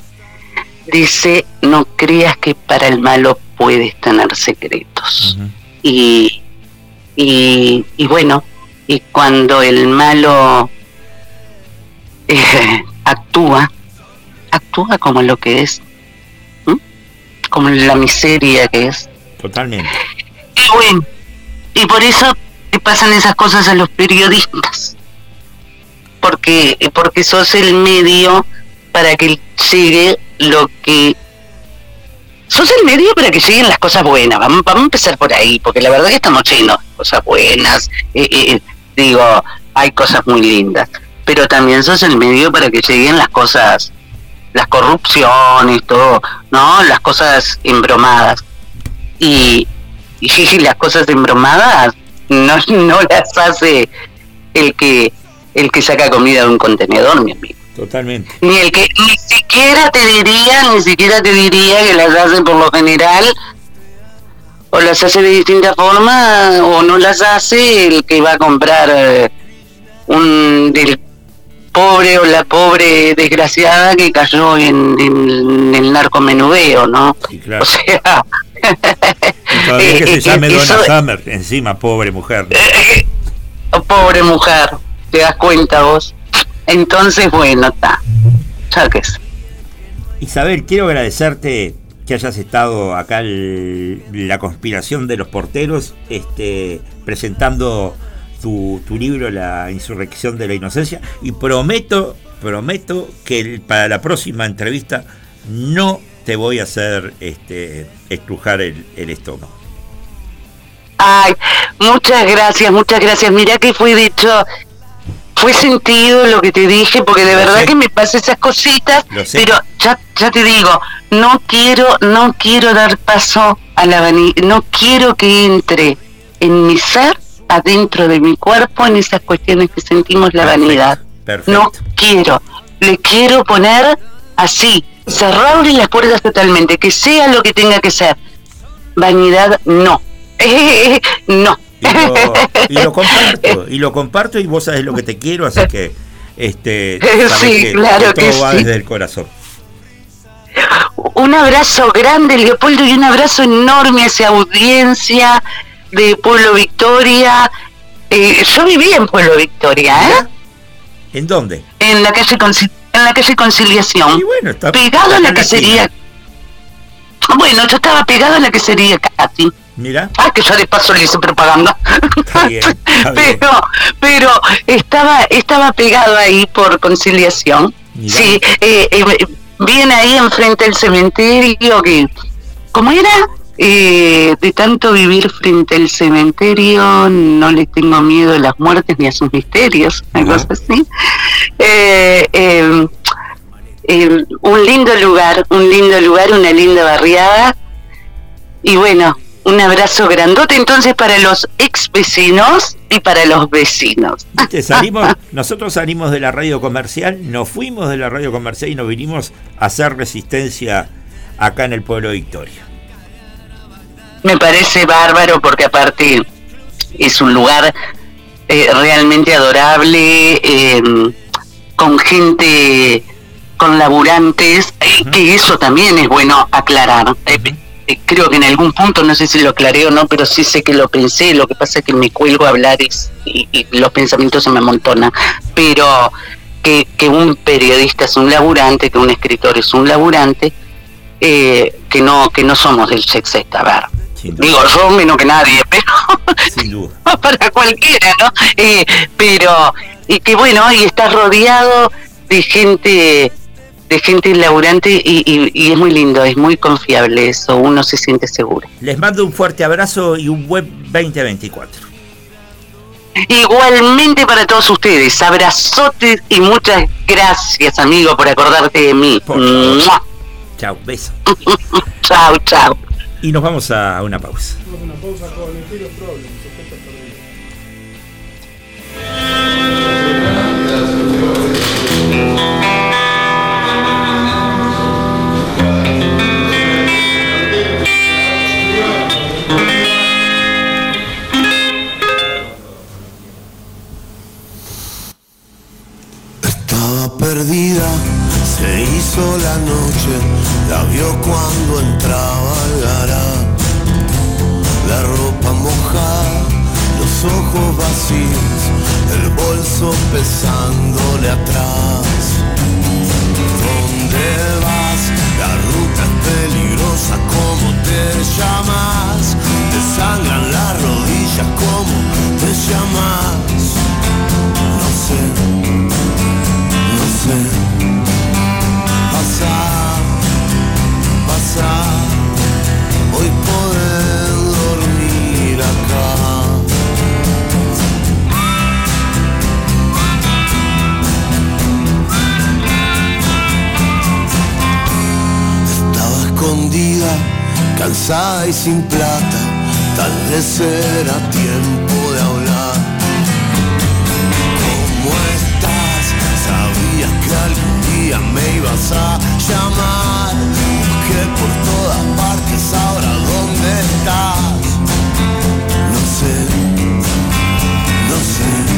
dice, no creas que para el malo puedes tener secretos. y, y, bueno, y cuando el malo eh, actúa, actúa como lo que es, como la miseria que es. Totalmente. Y bueno, y por eso te pasan esas cosas a los periodistas. Porque, porque sos el medio para que llegue lo que sos el medio para que lleguen las cosas buenas. Vamos, vamos a empezar por ahí, porque la verdad que estamos llenos de cosas buenas. Eh, eh, digo, hay cosas muy lindas. Pero también sos el medio para que lleguen las cosas, las corrupciones, todo, ¿no? Las cosas embromadas. Y, y las cosas embromadas no, no las hace el que el que saca comida de un contenedor, mi amigo. Totalmente. Ni el que ni siquiera te diría, ni siquiera te diría que las hace por lo general o las hace de distinta forma o no las hace el que va a comprar eh, un del pobre o la pobre desgraciada que cayó en, el narcomenudeo, ¿no? O sea, todavía que se llame Donna Summer, encima, pobre mujer. pobre mujer, te das cuenta vos. Entonces, bueno, está. Isabel, quiero agradecerte que hayas estado acá en la conspiración de los porteros, este, presentando tu, libro La insurrección de la inocencia y prometo, prometo que para la próxima entrevista no te voy a hacer este, estrujar el, el estómago. Ay, muchas gracias, muchas gracias. Mira que fue dicho, fue sentido lo que te dije, porque de verdad que me pasa esas cositas, pero ya, ya te digo, no quiero, no quiero dar paso a la vanidad, no quiero que entre en mi ser, adentro de mi cuerpo, en esas cuestiones que sentimos la vanidad. No quiero, le quiero poner así, cerrarle las puertas totalmente, que sea lo que tenga que ser. Vanidad, no. no. Y lo, comparto, y lo comparto y vos sabés lo que te quiero, así que este sí, claro que, todo va desde el corazón. Un abrazo grande, Leopoldo, y un abrazo enorme a esa audiencia de Pueblo Victoria. Eh, yo viví en Pueblo Victoria, ¿eh? ¿En dónde? En la calle, en la calle Conciliación. bueno, está pegado a la que sería. Bueno, yo estaba pegado a la que sería Katy. Mira. Ah, que ya de paso le hice propaganda. pero, pero estaba, estaba pegado ahí por conciliación. Sí, eh, eh, viene ahí enfrente del cementerio que, ¿cómo era? Eh, de tanto vivir frente al cementerio, no le tengo miedo a las muertes ni a sus misterios, algo así. Eh, eh, un lindo lugar, un lindo lugar, una linda barriada. Y bueno, un abrazo grandote entonces para los ex vecinos y para los vecinos. Salimos, nosotros salimos de la radio comercial, nos fuimos de la radio comercial y nos vinimos a hacer resistencia acá en el pueblo de Victoria me parece bárbaro porque aparte es un lugar eh, realmente adorable, em, con gente, con laburantes, eh, que eso también es bueno aclarar. Eh, creo que en algún punto, no sé si lo aclaré o no, pero sí sé que lo pensé, lo que pasa es que me cuelgo a hablar y, y los pensamientos se me amontonan. Pero que, que un periodista es un laburante, que un escritor es un laburante, que no que no somos del sex a ver Digo, yo menos que nadie, pero para cualquiera, ¿no? Eh, pero, y que bueno, y estás rodeado de gente de gente laburante y, y, es muy lindo, es muy confiable eso, uno se siente seguro. Les mando un fuerte abrazo y un buen 2024. Igualmente para todos ustedes, abrazotes y muchas gracias, amigo, por acordarte de mí. Chao, beso. chao, chao. Y nos vamos a una pausa. Vamos a una pausa con el perdida se hizo la noche, la vio cuando entraba al gará. La ropa mojada, los ojos vacíos, el bolso pesándole atrás. ¿Dónde vas? La ruta es peligrosa, ¿cómo te llamas? Te sangran las rodillas, ¿cómo te llamas? No sé, no sé pasar, pasar, hoy poder dormir acá. Estaba escondida, cansada y sin plata, tal vez era tiempo me ibas a llamar. Busqué por todas partes, ahora dónde estás. No sé, no sé.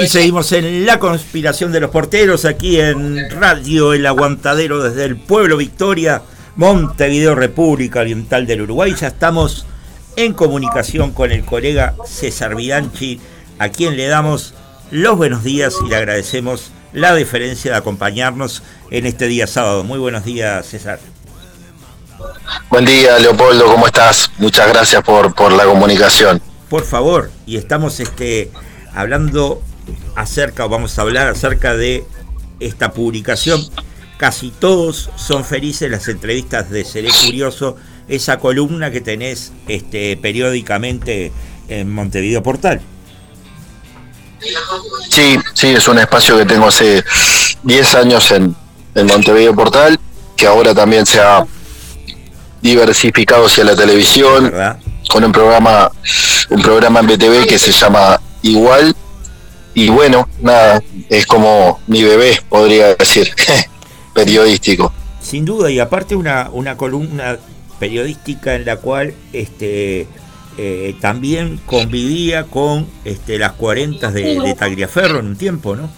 Y seguimos en la conspiración de los porteros aquí en Radio El Aguantadero desde el pueblo Victoria, Montevideo, República Oriental del Uruguay. Ya estamos en comunicación con el colega César Bianchi a quien le damos los buenos días y le agradecemos la deferencia de acompañarnos en este día sábado. Muy buenos días, César. Buen día, Leopoldo, ¿cómo estás? Muchas gracias por, por la comunicación. Por favor, y estamos este, hablando acerca, o vamos a hablar acerca de esta publicación. Casi todos son felices las entrevistas de Seré Curioso, esa columna que tenés este, periódicamente en Montevideo Portal. Sí, sí, es un espacio que tengo hace 10 años en, en Montevideo Portal, que ahora también se ha diversificado hacia la televisión, con un programa, un programa en BTV que se llama Igual. Y bueno, nada, es como mi bebé, podría decir, periodístico. Sin duda, y aparte una, una columna periodística en la cual este eh, también convivía con este, las 40 de, de Tagliaferro en un tiempo, ¿no?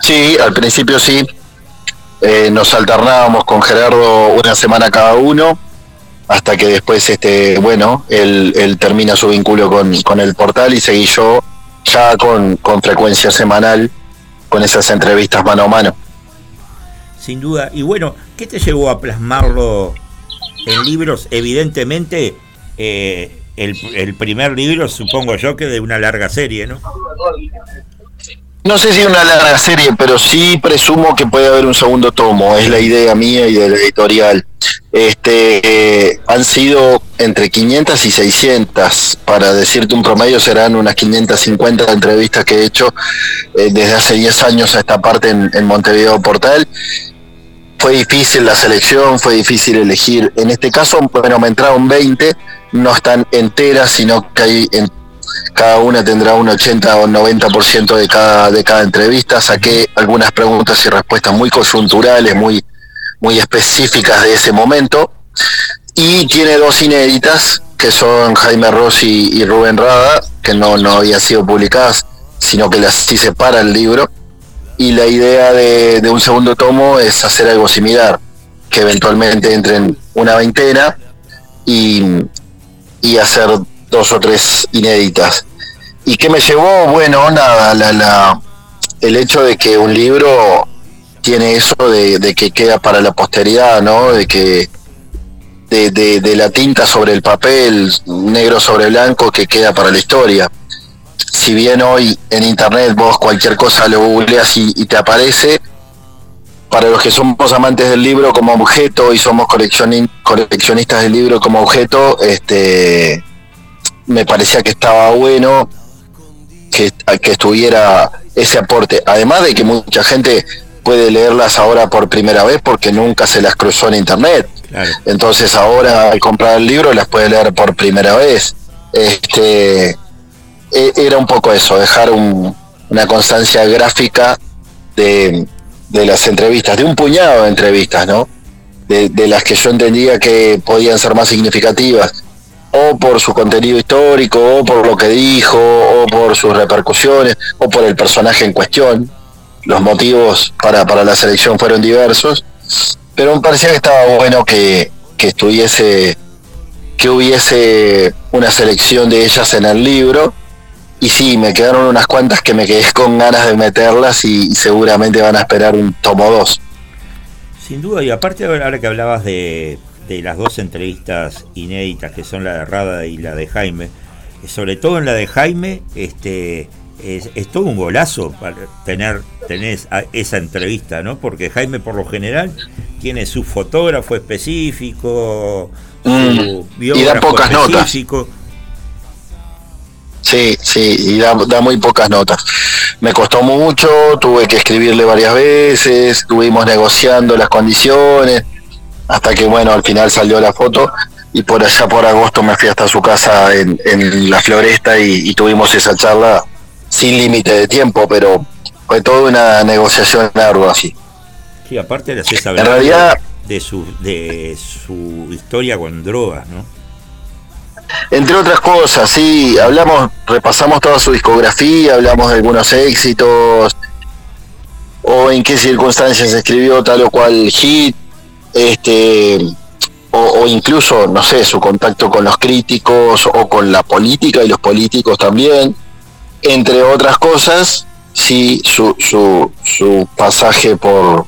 Sí, al principio sí. Eh, nos alternábamos con Gerardo una semana cada uno, hasta que después, este, bueno, él, él termina su vínculo con, con, el portal y seguí yo ya con, con frecuencia semanal con esas entrevistas mano a mano. Sin duda. Y bueno, ¿qué te llevó a plasmarlo en libros? Evidentemente, eh, el, el, primer libro, supongo yo, que de una larga serie, ¿no? No sé si una larga serie, pero sí presumo que puede haber un segundo tomo. Es la idea mía y de la editorial. Este, eh, han sido entre 500 y 600. Para decirte un promedio, serán unas 550 entrevistas que he hecho eh, desde hace 10 años a esta parte en, en Montevideo Portal fue difícil la selección, fue difícil elegir. En este caso, bueno, me entraron 20, no están enteras, sino que hay en cada una tendrá un 80 o 90% de cada, de cada entrevista. Saqué algunas preguntas y respuestas muy coyunturales, muy, muy específicas de ese momento. Y tiene dos inéditas, que son Jaime Rossi y Rubén Rada, que no, no habían sido publicadas, sino que las hice para el libro. Y la idea de, de un segundo tomo es hacer algo similar, que eventualmente entren una veintena y, y hacer dos o tres inéditas. ¿Y qué me llevó? Bueno, nada, la, la, el hecho de que un libro tiene eso de, que queda para la posteridad, ¿no? De que de, la tinta sobre el papel, negro sobre blanco, que queda para la historia. Si bien hoy en internet vos cualquier cosa lo googleas y te aparece, para los que somos amantes del libro como objeto y somos coleccionistas del libro como objeto, este me parecía que estaba bueno que, que estuviera ese aporte. Además de que mucha gente puede leerlas ahora por primera vez porque nunca se las cruzó en internet. Claro. Entonces ahora al comprar el libro las puede leer por primera vez. Este e, era un poco eso, dejar un, una constancia gráfica de, de, las entrevistas, de un puñado de entrevistas, ¿no? De, de las que yo entendía que podían ser más significativas o por su contenido histórico, o por lo que dijo, o por sus repercusiones, o por el personaje en cuestión. Los motivos para, para la selección fueron diversos, pero me parecía que estaba bueno que, que estuviese, que hubiese una selección de ellas en el libro. Y sí, me quedaron unas cuantas que me quedé con ganas de meterlas y, y seguramente van a esperar un tomo 2. Sin duda, y aparte ahora que hablabas de, de las dos entrevistas inéditas que son la de Rada y la de Jaime, sobre todo en la de Jaime, este es, es todo un golazo para tener, tener esa entrevista, ¿no? Porque Jaime por lo general tiene su fotógrafo específico, su mm, y da pocas específico. notas. Sí, sí, y da, da, muy pocas notas. Me costó mucho, tuve que escribirle varias veces, estuvimos negociando las condiciones, hasta que bueno, al final salió la foto y por allá por agosto me fui hasta su casa en, en la floresta y, y, tuvimos esa charla sin límite de tiempo, pero fue toda una negociación ardua así. Sí, aparte de hablar en realidad, de, su, de su historia con drogas, ¿no? Entre otras cosas, sí, hablamos, repasamos toda su discografía, hablamos de algunos éxitos, o en qué circunstancias escribió tal o cual hit, este o, incluso, no sé, su contacto con los críticos o con la política y los políticos también, entre otras cosas, sí, su, su, su pasaje por...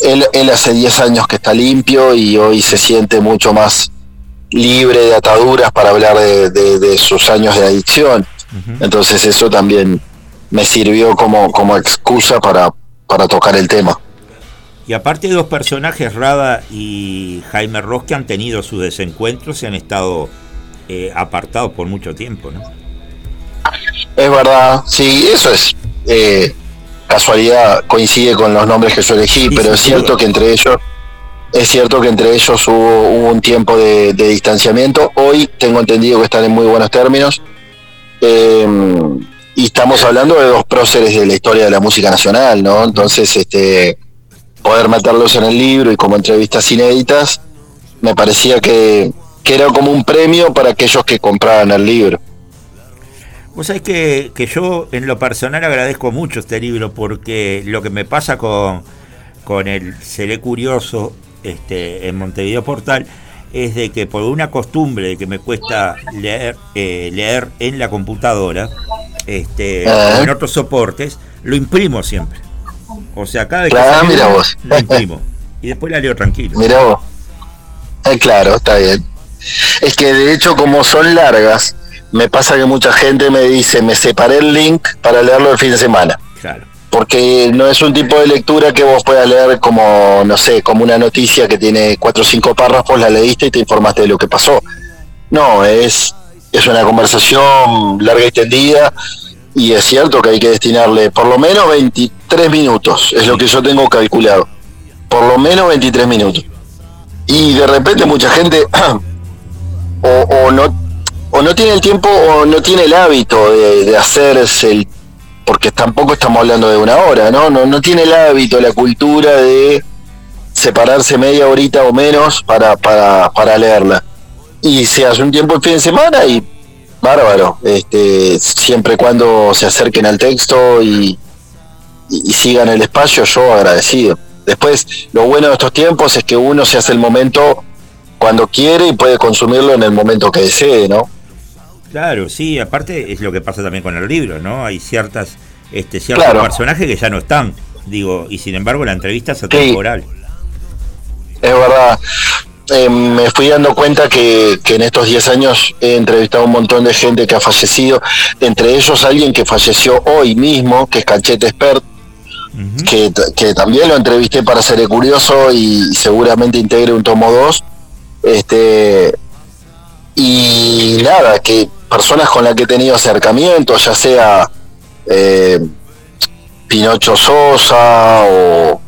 Él hace 10 años que está limpio y hoy se siente mucho más libre de ataduras para hablar de, de, de sus años de adicción. Uh -huh. Entonces eso también me sirvió como, como excusa para, para tocar el tema. Y aparte de dos personajes, Rada y Jaime Ross, que han tenido sus desencuentros y han estado eh, apartados por mucho tiempo, ¿no? Es verdad, sí, eso es eh, casualidad, coincide con los nombres que yo elegí, pero es cierto que entre ellos es cierto que entre ellos hubo, un tiempo de, distanciamiento. Hoy tengo entendido que están en muy buenos términos. Em, y estamos hablando de dos próceres de la historia de la música nacional, ¿no? Entonces, este, poder meterlos en el libro y como entrevistas inéditas, me parecía que, era como un premio para aquellos que compraban el libro. Vos sabés que, que yo en lo personal agradezco mucho este libro porque lo que me pasa con, con el Seré Curioso este, en Montevideo Portal es de que por una costumbre de que me cuesta leer, eh, leer en la computadora, este, ah. en otros soportes, lo imprimo siempre. O sea, cada vez que mira vos. lo imprimo. Y después la leo tranquilo. Mira vos. Eh, claro, está bien. Es que de hecho, como son largas, me pasa que mucha gente me dice, me separé el link para leerlo el fin de semana. Claro porque no es un tipo de lectura que vos puedas leer como, no sé, como una noticia que tiene cuatro o cinco párrafos, la leíste y te informaste de lo que pasó. No, es, es una conversación larga y tendida y es cierto que hay que destinarle por lo menos 23 minutos, es lo que yo tengo calculado, por lo menos 23 minutos. Y de repente mucha gente o, no o no tiene el tiempo o no tiene el hábito de, de hacerse el porque tampoco estamos hablando de una hora, ¿no? No, no tiene el hábito, la cultura de separarse media horita o menos para, para, para leerla. Y se hace un tiempo el fin de semana y bárbaro, este, siempre cuando se acerquen al texto y, y, sigan el espacio, yo agradecido. Después, lo bueno de estos tiempos es que uno se hace el momento cuando quiere y puede consumirlo en el momento que desee, ¿no? Claro, sí, aparte es lo que pasa también con el libro, ¿no? Hay ciertas, este, ciertos personajes que ya no están, digo, y sin embargo la entrevista es atemporal. Es verdad. Eh, me fui dando cuenta que, en estos 10 años he entrevistado a un montón de gente que ha fallecido, entre ellos alguien que falleció hoy mismo, que es Cachete Expert, que, que, también lo entrevisté para ser curioso y seguramente integre un tomo 2. Este, y nada, que personas con las que he tenido acercamiento, ya sea eh, Pinocho Sosa o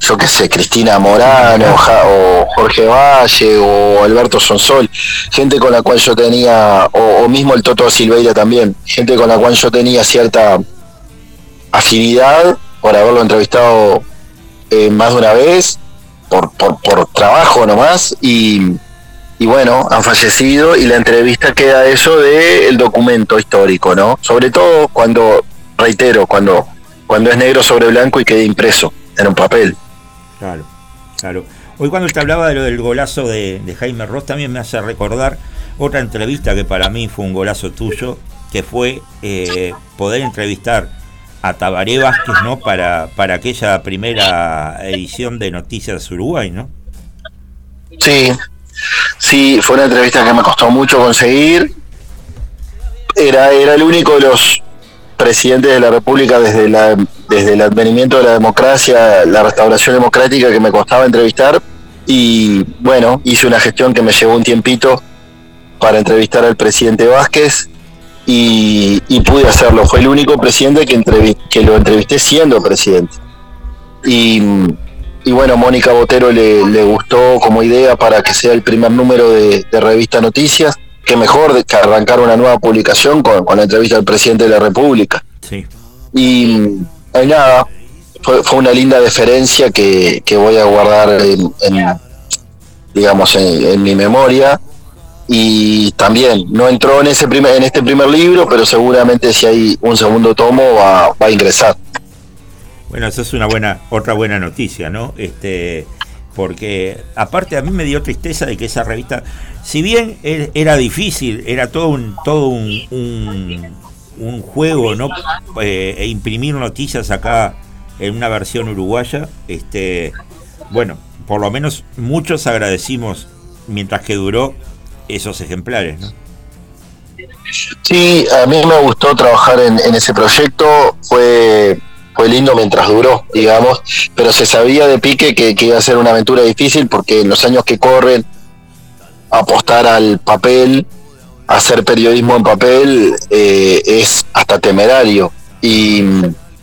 yo qué sé, Cristina Morano o Jorge Valle o Alberto Sonsol, gente con la cual yo tenía, o, mismo el Toto Silveira también, gente con la cual yo tenía cierta afinidad por haberlo entrevistado eh, más de una vez, por, por, por trabajo nomás, y y bueno, han fallecido y la entrevista queda eso del el documento histórico, ¿no? Sobre todo cuando, reitero, cuando, cuando es negro sobre blanco y queda impreso en un papel. Claro, claro. Hoy cuando te hablaba de lo del golazo de, Jaime Ross, también me hace recordar otra entrevista que para mí fue un golazo tuyo, que fue eh, poder entrevistar a Tabaré Vázquez, ¿no? Para, para aquella primera edición de Noticias Uruguay, ¿no? Sí, Sí, fue una entrevista que me costó mucho conseguir. Era, era el único de los presidentes de la República desde, la, desde el advenimiento de la democracia, la restauración democrática que me costaba entrevistar. Y bueno, hice una gestión que me llevó un tiempito para entrevistar al presidente Vázquez y, pude hacerlo. Fue el único presidente que, que lo entrevisté siendo presidente. Y y bueno, Mónica Botero le, gustó como idea para que sea el primer número de, revista Noticias, que mejor que arrancar una nueva publicación con, la entrevista del presidente de la República. Sí. Y, nada, fue, una linda deferencia que, voy a guardar en, digamos, en, mi memoria. Y también no entró en ese primer, en este primer libro, pero seguramente si hay un segundo tomo va, va a ingresar. Bueno, eso es una buena, otra buena noticia, ¿no? Este, porque aparte a mí me dio tristeza de que esa revista, si bien e, era difícil, era todo un, todo un, un, juego, ¿no? Eh, e imprimir noticias acá en una versión uruguaya, este, bueno, por lo menos muchos agradecimos mientras que duró esos ejemplares, ¿no? Sí, a mí me gustó trabajar en, en ese proyecto, fue fue lindo mientras duró, digamos, pero se sabía de pique que, iba a ser una aventura difícil porque en los años que corren, apostar al papel, hacer periodismo en papel, eh, es hasta temerario. Y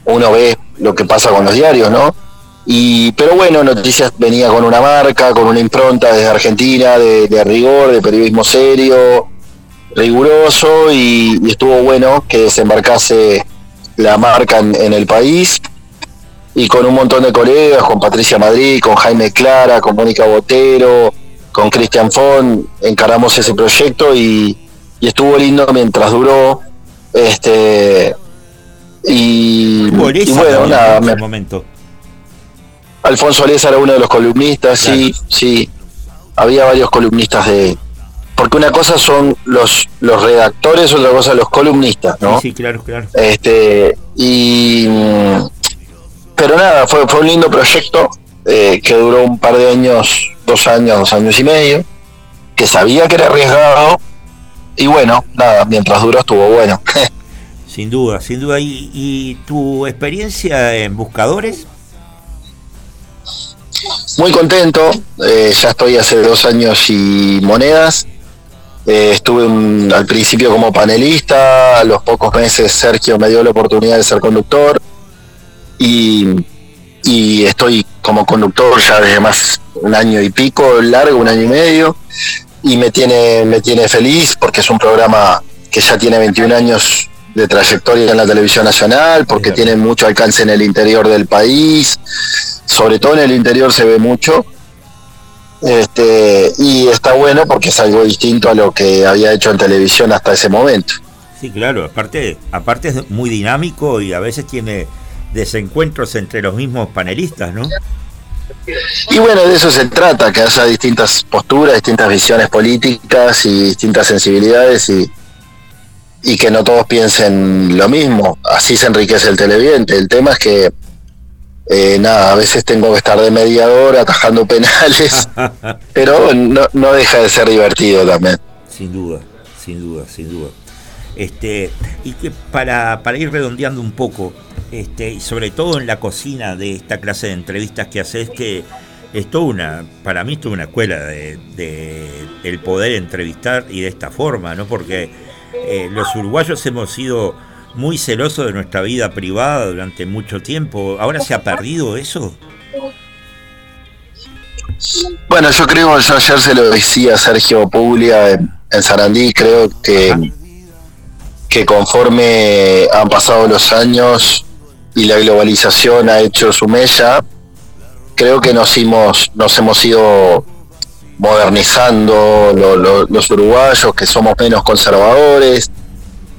uno ve lo que pasa con los diarios, ¿no? Y, pero bueno, Noticias venía con una marca, con una impronta desde Argentina, de, rigor, de periodismo serio, riguroso, y, estuvo bueno que desembarcase la marca en, el país. Y con un montón de colegas, con Patricia Madrid, con Jaime Clara, con Mónica Botero, con Cristian Fon, encaramos ese proyecto y, y estuvo lindo mientras duró. Este, y, bueno, nada, me, momento. Alfonso Alesa era uno de los columnistas, sí, sí. Había varios columnistas de. Porque una cosa son los, los redactores, otra cosa los columnistas, ¿no? Sí, claro, claro. Este, y. Pero nada, fue, fue un lindo proyecto eh, que duró un par de años, dos años, dos años y medio, que sabía que era arriesgado, y bueno, nada, mientras duró estuvo bueno. Sin duda, sin duda. ¿Y, tu experiencia en buscadores? Muy contento, eh, ya estoy hace dos años y monedas. Eh, estuve al principio como panelista, a los pocos meses Sergio me dio la oportunidad de ser conductor y, y estoy como conductor ya desde más un año y pico, largo, un año y medio, y me tiene, me tiene feliz porque es un programa que ya tiene 21 años de trayectoria en la televisión nacional, porque tiene mucho alcance en el interior del país, sobre todo en el interior se ve mucho. Este, y está bueno porque es algo distinto a lo que había hecho en televisión hasta ese momento. Sí, claro, aparte, aparte es muy dinámico y a veces tiene desencuentros entre los mismos panelistas, ¿no? Y bueno, de eso se trata, que haya distintas posturas, distintas visiones políticas y distintas sensibilidades y, y que no todos piensen lo mismo. Así se enriquece el televidente. El tema es que, eh, nada, a veces tengo que estar de mediador atajando penales, pero no, no deja de ser divertido también. Sin duda, sin duda, sin duda. Este, y que para, para ir redondeando un poco, este, y sobre todo en la cocina de esta clase de entrevistas que haces, que es toda una, para mí es toda una escuela de, de el poder entrevistar y de esta forma, ¿no? Porque eh, los uruguayos hemos sido muy celosos de nuestra vida privada durante mucho tiempo. ¿Ahora se ha perdido eso? Bueno, yo creo, yo ayer se lo decía Sergio Puglia en, Sarandí, creo que, que conforme han pasado los años y la globalización ha hecho su mella, creo que nos hemos, nos hemos ido modernizando los uruguayos, que somos menos conservadores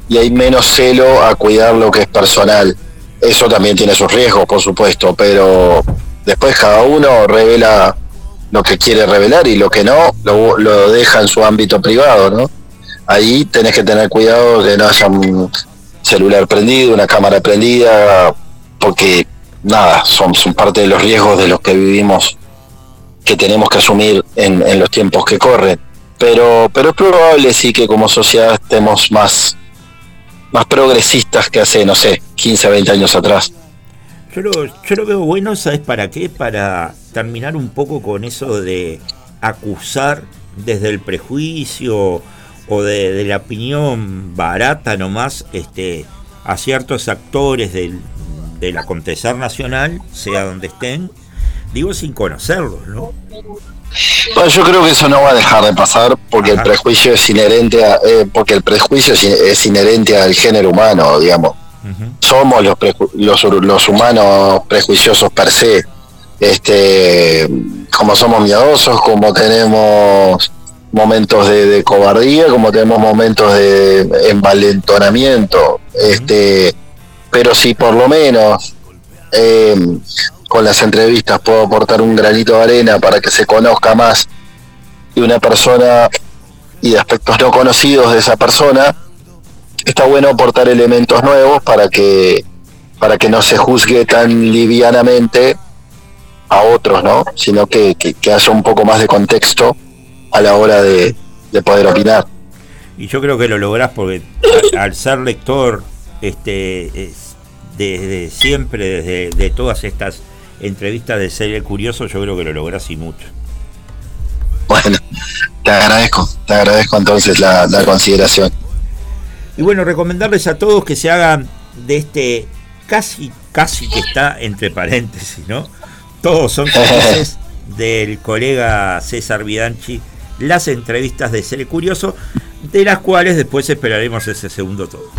y hay menos celo a cuidar lo que es personal. Eso también tiene sus riesgos, por supuesto, pero después cada uno revela lo que quiere revelar y lo que no lo, lo deja en su ámbito privado, ¿no? Ahí tenés que tener cuidado de no haya un celular prendido, una cámara prendida, porque nada, son, son parte de los riesgos de los que vivimos que tenemos que asumir en, los tiempos que corren. Pero, pero es probable sí que como sociedad estemos más, más progresistas que hace, no sé, 15, 20 años atrás. Yo lo, yo lo veo bueno, ¿sabes para qué? Para terminar un poco con eso de acusar desde el prejuicio o de, la opinión barata nomás este, a ciertos actores del, del acontecer nacional, sea donde estén, digo sin conocerlos, ¿no? Bueno, yo creo que eso no va a dejar de pasar porque el prejuicio es inherente a, eh, porque el prejuicio es, inherente al género humano, digamos. Somos los, los, los humanos prejuiciosos per se. Este, como somos miedosos, como tenemos momentos de, cobardía, como tenemos momentos de envalentonamiento, este, pero si por lo menos eh, con las entrevistas puedo aportar un granito de arena para que se conozca más de una persona y de aspectos no conocidos de esa persona, está bueno aportar elementos nuevos para que para que no se juzgue tan livianamente a otros, ¿no? Sino que, haya un poco más de contexto a la hora de, poder opinar. Y yo creo que lo lográs porque al, ser lector este, desde siempre, desde de todas estas entrevistas de Ser Curioso, yo creo que lo lográs y mucho. Bueno, te agradezco, te agradezco entonces la, la consideración. Y bueno, recomendarles a todos que se hagan de este casi, casi que está entre paréntesis, ¿no? Todos son felices del colega César Bianchi, las entrevistas de Ser Curioso, de las cuales después esperaremos ese segundo todo.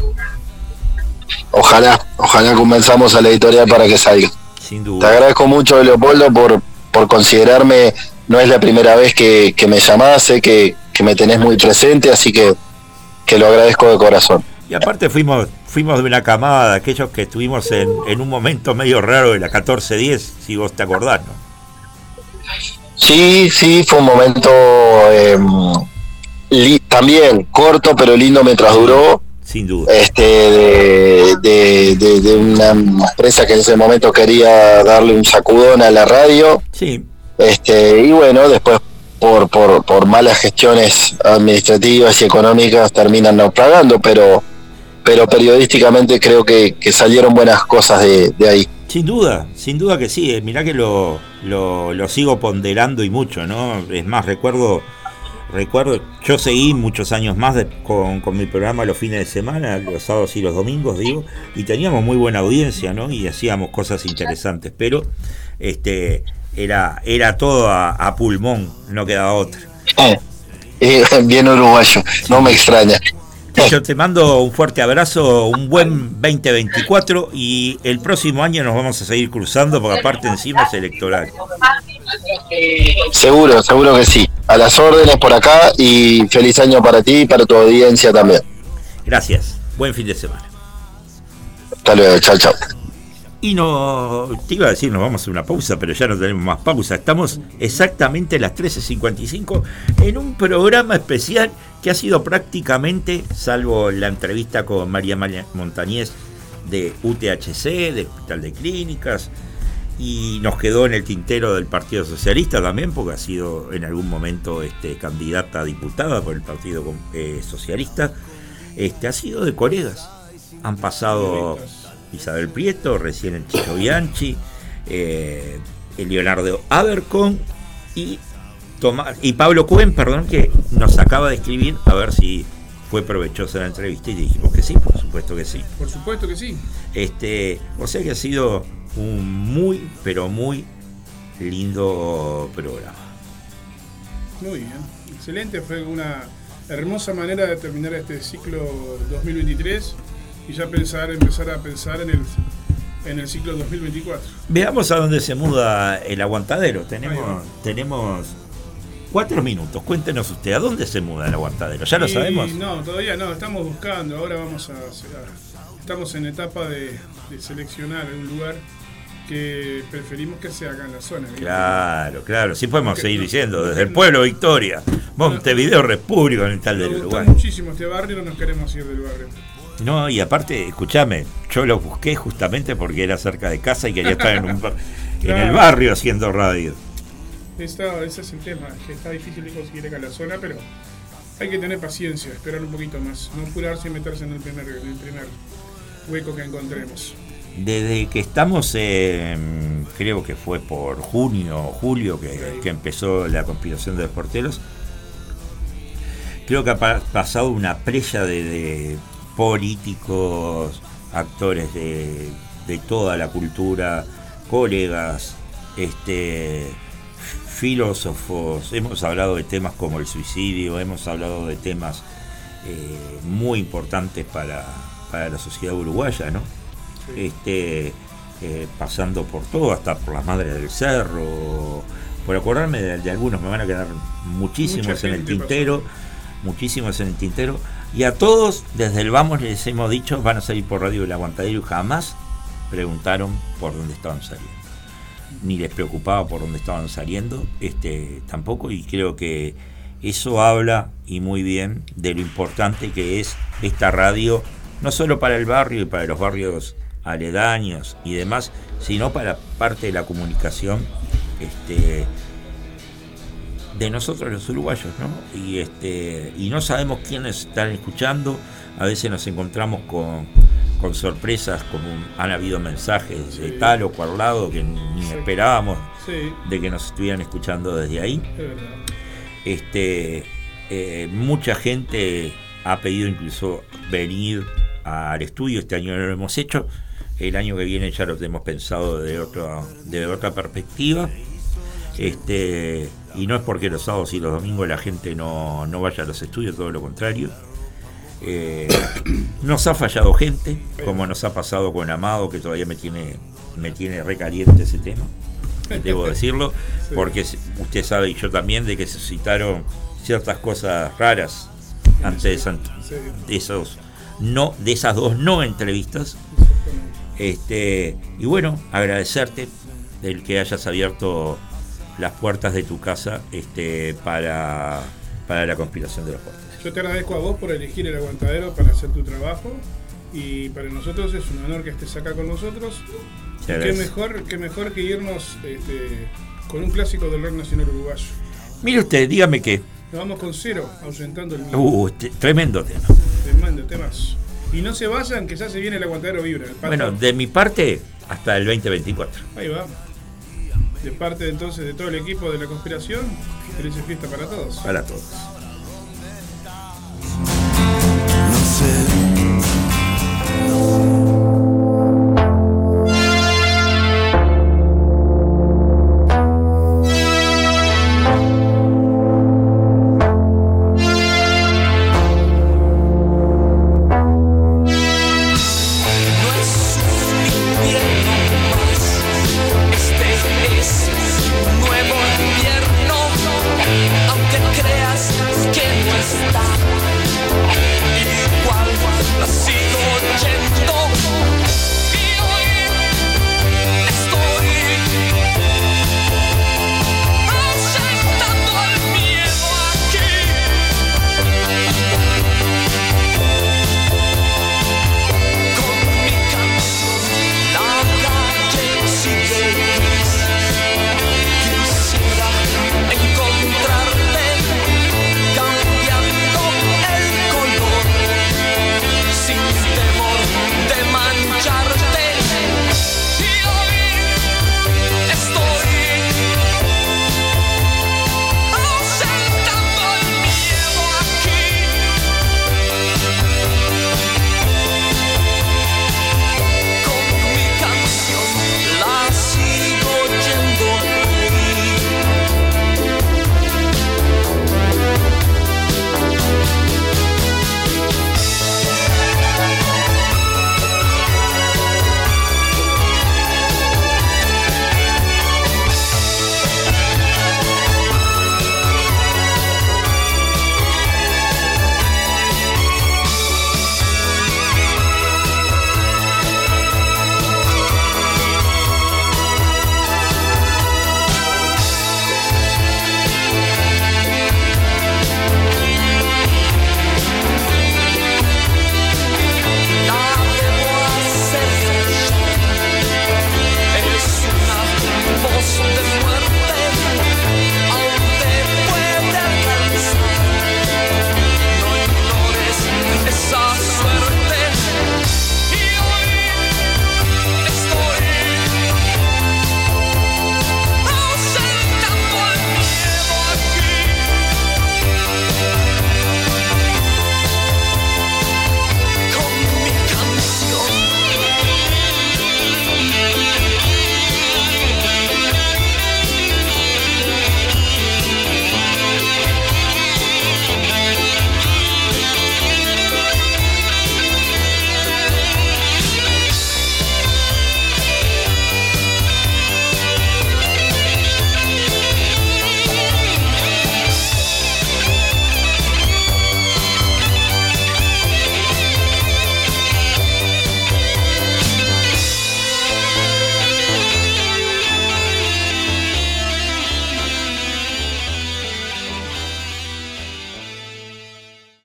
Ojalá, ojalá comenzamos a la editorial para que salga. Sin duda. Te agradezco mucho, Leopoldo, por, por considerarme, no es la primera vez que, me llamase, que, que me tenés muy presente, así que, que lo agradezco de corazón. Y aparte fuimos fuimos de una camada de aquellos que estuvimos en, en un momento medio raro de la 1410, si vos te acordás, ¿no? Sí, sí, fue un momento em, también corto, pero lindo mientras duró. Sin duda. Este, de, de, una empresa que en ese momento quería darle un sacudón a la radio. Sí. Este, y bueno, después por, por, por malas gestiones administrativas y económicas terminan naufragando, pero pero periodísticamente creo que, salieron buenas cosas de, ahí. Sin duda, sin duda que sí. Eh, mirá que lo, lo, sigo ponderando y mucho, ¿no? Es más, recuerdo, recuerdo, yo seguí muchos años más con, mi programa los fines de semana, los sábados y los domingos, digo, y teníamos muy buena audiencia, ¿no? Y hacíamos cosas interesantes, pero este era, era todo a, pulmón, no quedaba otra. Eh, bien uruguayo, no me extraña. Yo te mando un fuerte abrazo, un buen 2024 y el próximo año nos vamos a seguir cruzando porque aparte encima es electoral. Seguro, seguro que sí. A las órdenes por acá y feliz año para ti y para tu audiencia también. Gracias. Buen fin de semana. Hasta luego, chao, chao. Y no, te iba a decir, nos vamos a una pausa, pero ya no tenemos más pausa. Estamos exactamente a las 13.55 en un programa especial que ha sido prácticamente, salvo la entrevista con María Montañez de UTHC, del Hospital de Clínicas, y nos quedó en el tintero del Partido Socialista también, porque ha sido en algún momento este, candidata a diputada por el Partido eh, Socialista, este, ha sido de colegas. Han pasado Isabel Prieto, recién el Chico Bianchi, eh, el Leonardo Abercon y, y Pablo Cuen, perdón, que nos acaba de escribir a ver si fue provechosa la entrevista y dijimos que sí, por supuesto que sí. Por supuesto que sí. Este, o sea que ha sido un muy, pero muy lindo programa. Muy bien, excelente, fue una hermosa manera de terminar este ciclo 2023 y ya pensar, empezar a pensar en el, en el ciclo 2024. Veamos a dónde se muda el aguantadero. Tenemos, tenemos cuatro minutos. Cuéntenos usted, ¿a dónde se muda el aguantadero? ¿Ya lo sabemos? No, todavía no, estamos buscando. Ahora vamos a. estamos en etapa de, seleccionar un lugar que preferimos que sea acá en la zona. Claro, claro, sí podemos seguir diciendo, desde el pueblo Victoria, Montevideo, República, en el tal del Uruguay. muchísimo este barrio, no nos queremos ir del barrio. No, y aparte, escúchame, yo lo busqué justamente porque era cerca de casa y quería estar en, un, en el barrio haciendo radio. ese es el tema, que está difícil de conseguir acá en la zona, pero hay que tener paciencia, esperar un poquito más, no apurarse y meterse en el primer, el primer hueco que encontremos. Desde que estamos, creo que fue por junio o julio que, que empezó la conspiración de los porteros, creo que ha pasado una prella de políticos, actores de, toda la cultura, colegas, este, filósofos, hemos hablado de temas como el suicidio, hemos hablado de temas eh, muy importantes para, la sociedad uruguaya, ¿no? Este, eh, pasando por todo, hasta por las madres del cerro, por acordarme de, algunos, me van a quedar muchísimos en el tintero, muchísimos en el tintero y a todos, desde el vamos, les hemos dicho, van a salir por Radio El Aguantadero y jamás preguntaron por dónde estaban saliendo. Ni les preocupaba por dónde estaban saliendo, este, tampoco, y creo que eso habla y muy bien de lo importante que es esta radio, no solo para el barrio y para los barrios aledaños y demás, sino para parte de la comunicación este, de nosotros los uruguayos, ¿no? Y, este, y no sabemos quiénes están escuchando, a veces nos encontramos con, con sorpresas, como han habido mensajes de tal o cual lado que ni esperábamos de que nos estuvieran escuchando desde ahí. Este, eh, mucha gente ha pedido incluso venir al estudio, este año no lo hemos hecho, el año que viene ya lo tenemos pensado de otra, de otra perspectiva. Este, y no es porque los sábados y los domingos la gente no, no vaya a los estudios, todo lo contrario. Eh, nos ha fallado gente, como nos ha pasado con Amado, que todavía me tiene, me tiene recaliente ese tema, debo decirlo, porque usted sabe y yo también de que se citaron ciertas cosas raras antes de, esos no, de esas dos no entrevistas. Este, y bueno, agradecerte del que hayas abierto las puertas de tu casa este, para, para la conspiración de los fuertes. Yo te agradezco a vos por elegir el aguantadero para hacer tu trabajo y para nosotros es un honor que estés acá con nosotros. Qué mejor, qué mejor que irnos este, con un clásico del rock nacional uruguayo. Mire usted, dígame qué. Nos vamos con cero, ausentando el mío. Uh, tremendo tema. Tremendo temas. Y no se vayan, que ya se viene el aguantadero vibra. bueno, de mi parte, hasta el 2024. Ahí va. De parte entonces de todo el equipo de la conspiración, feliz fiesta para todos. Para todos.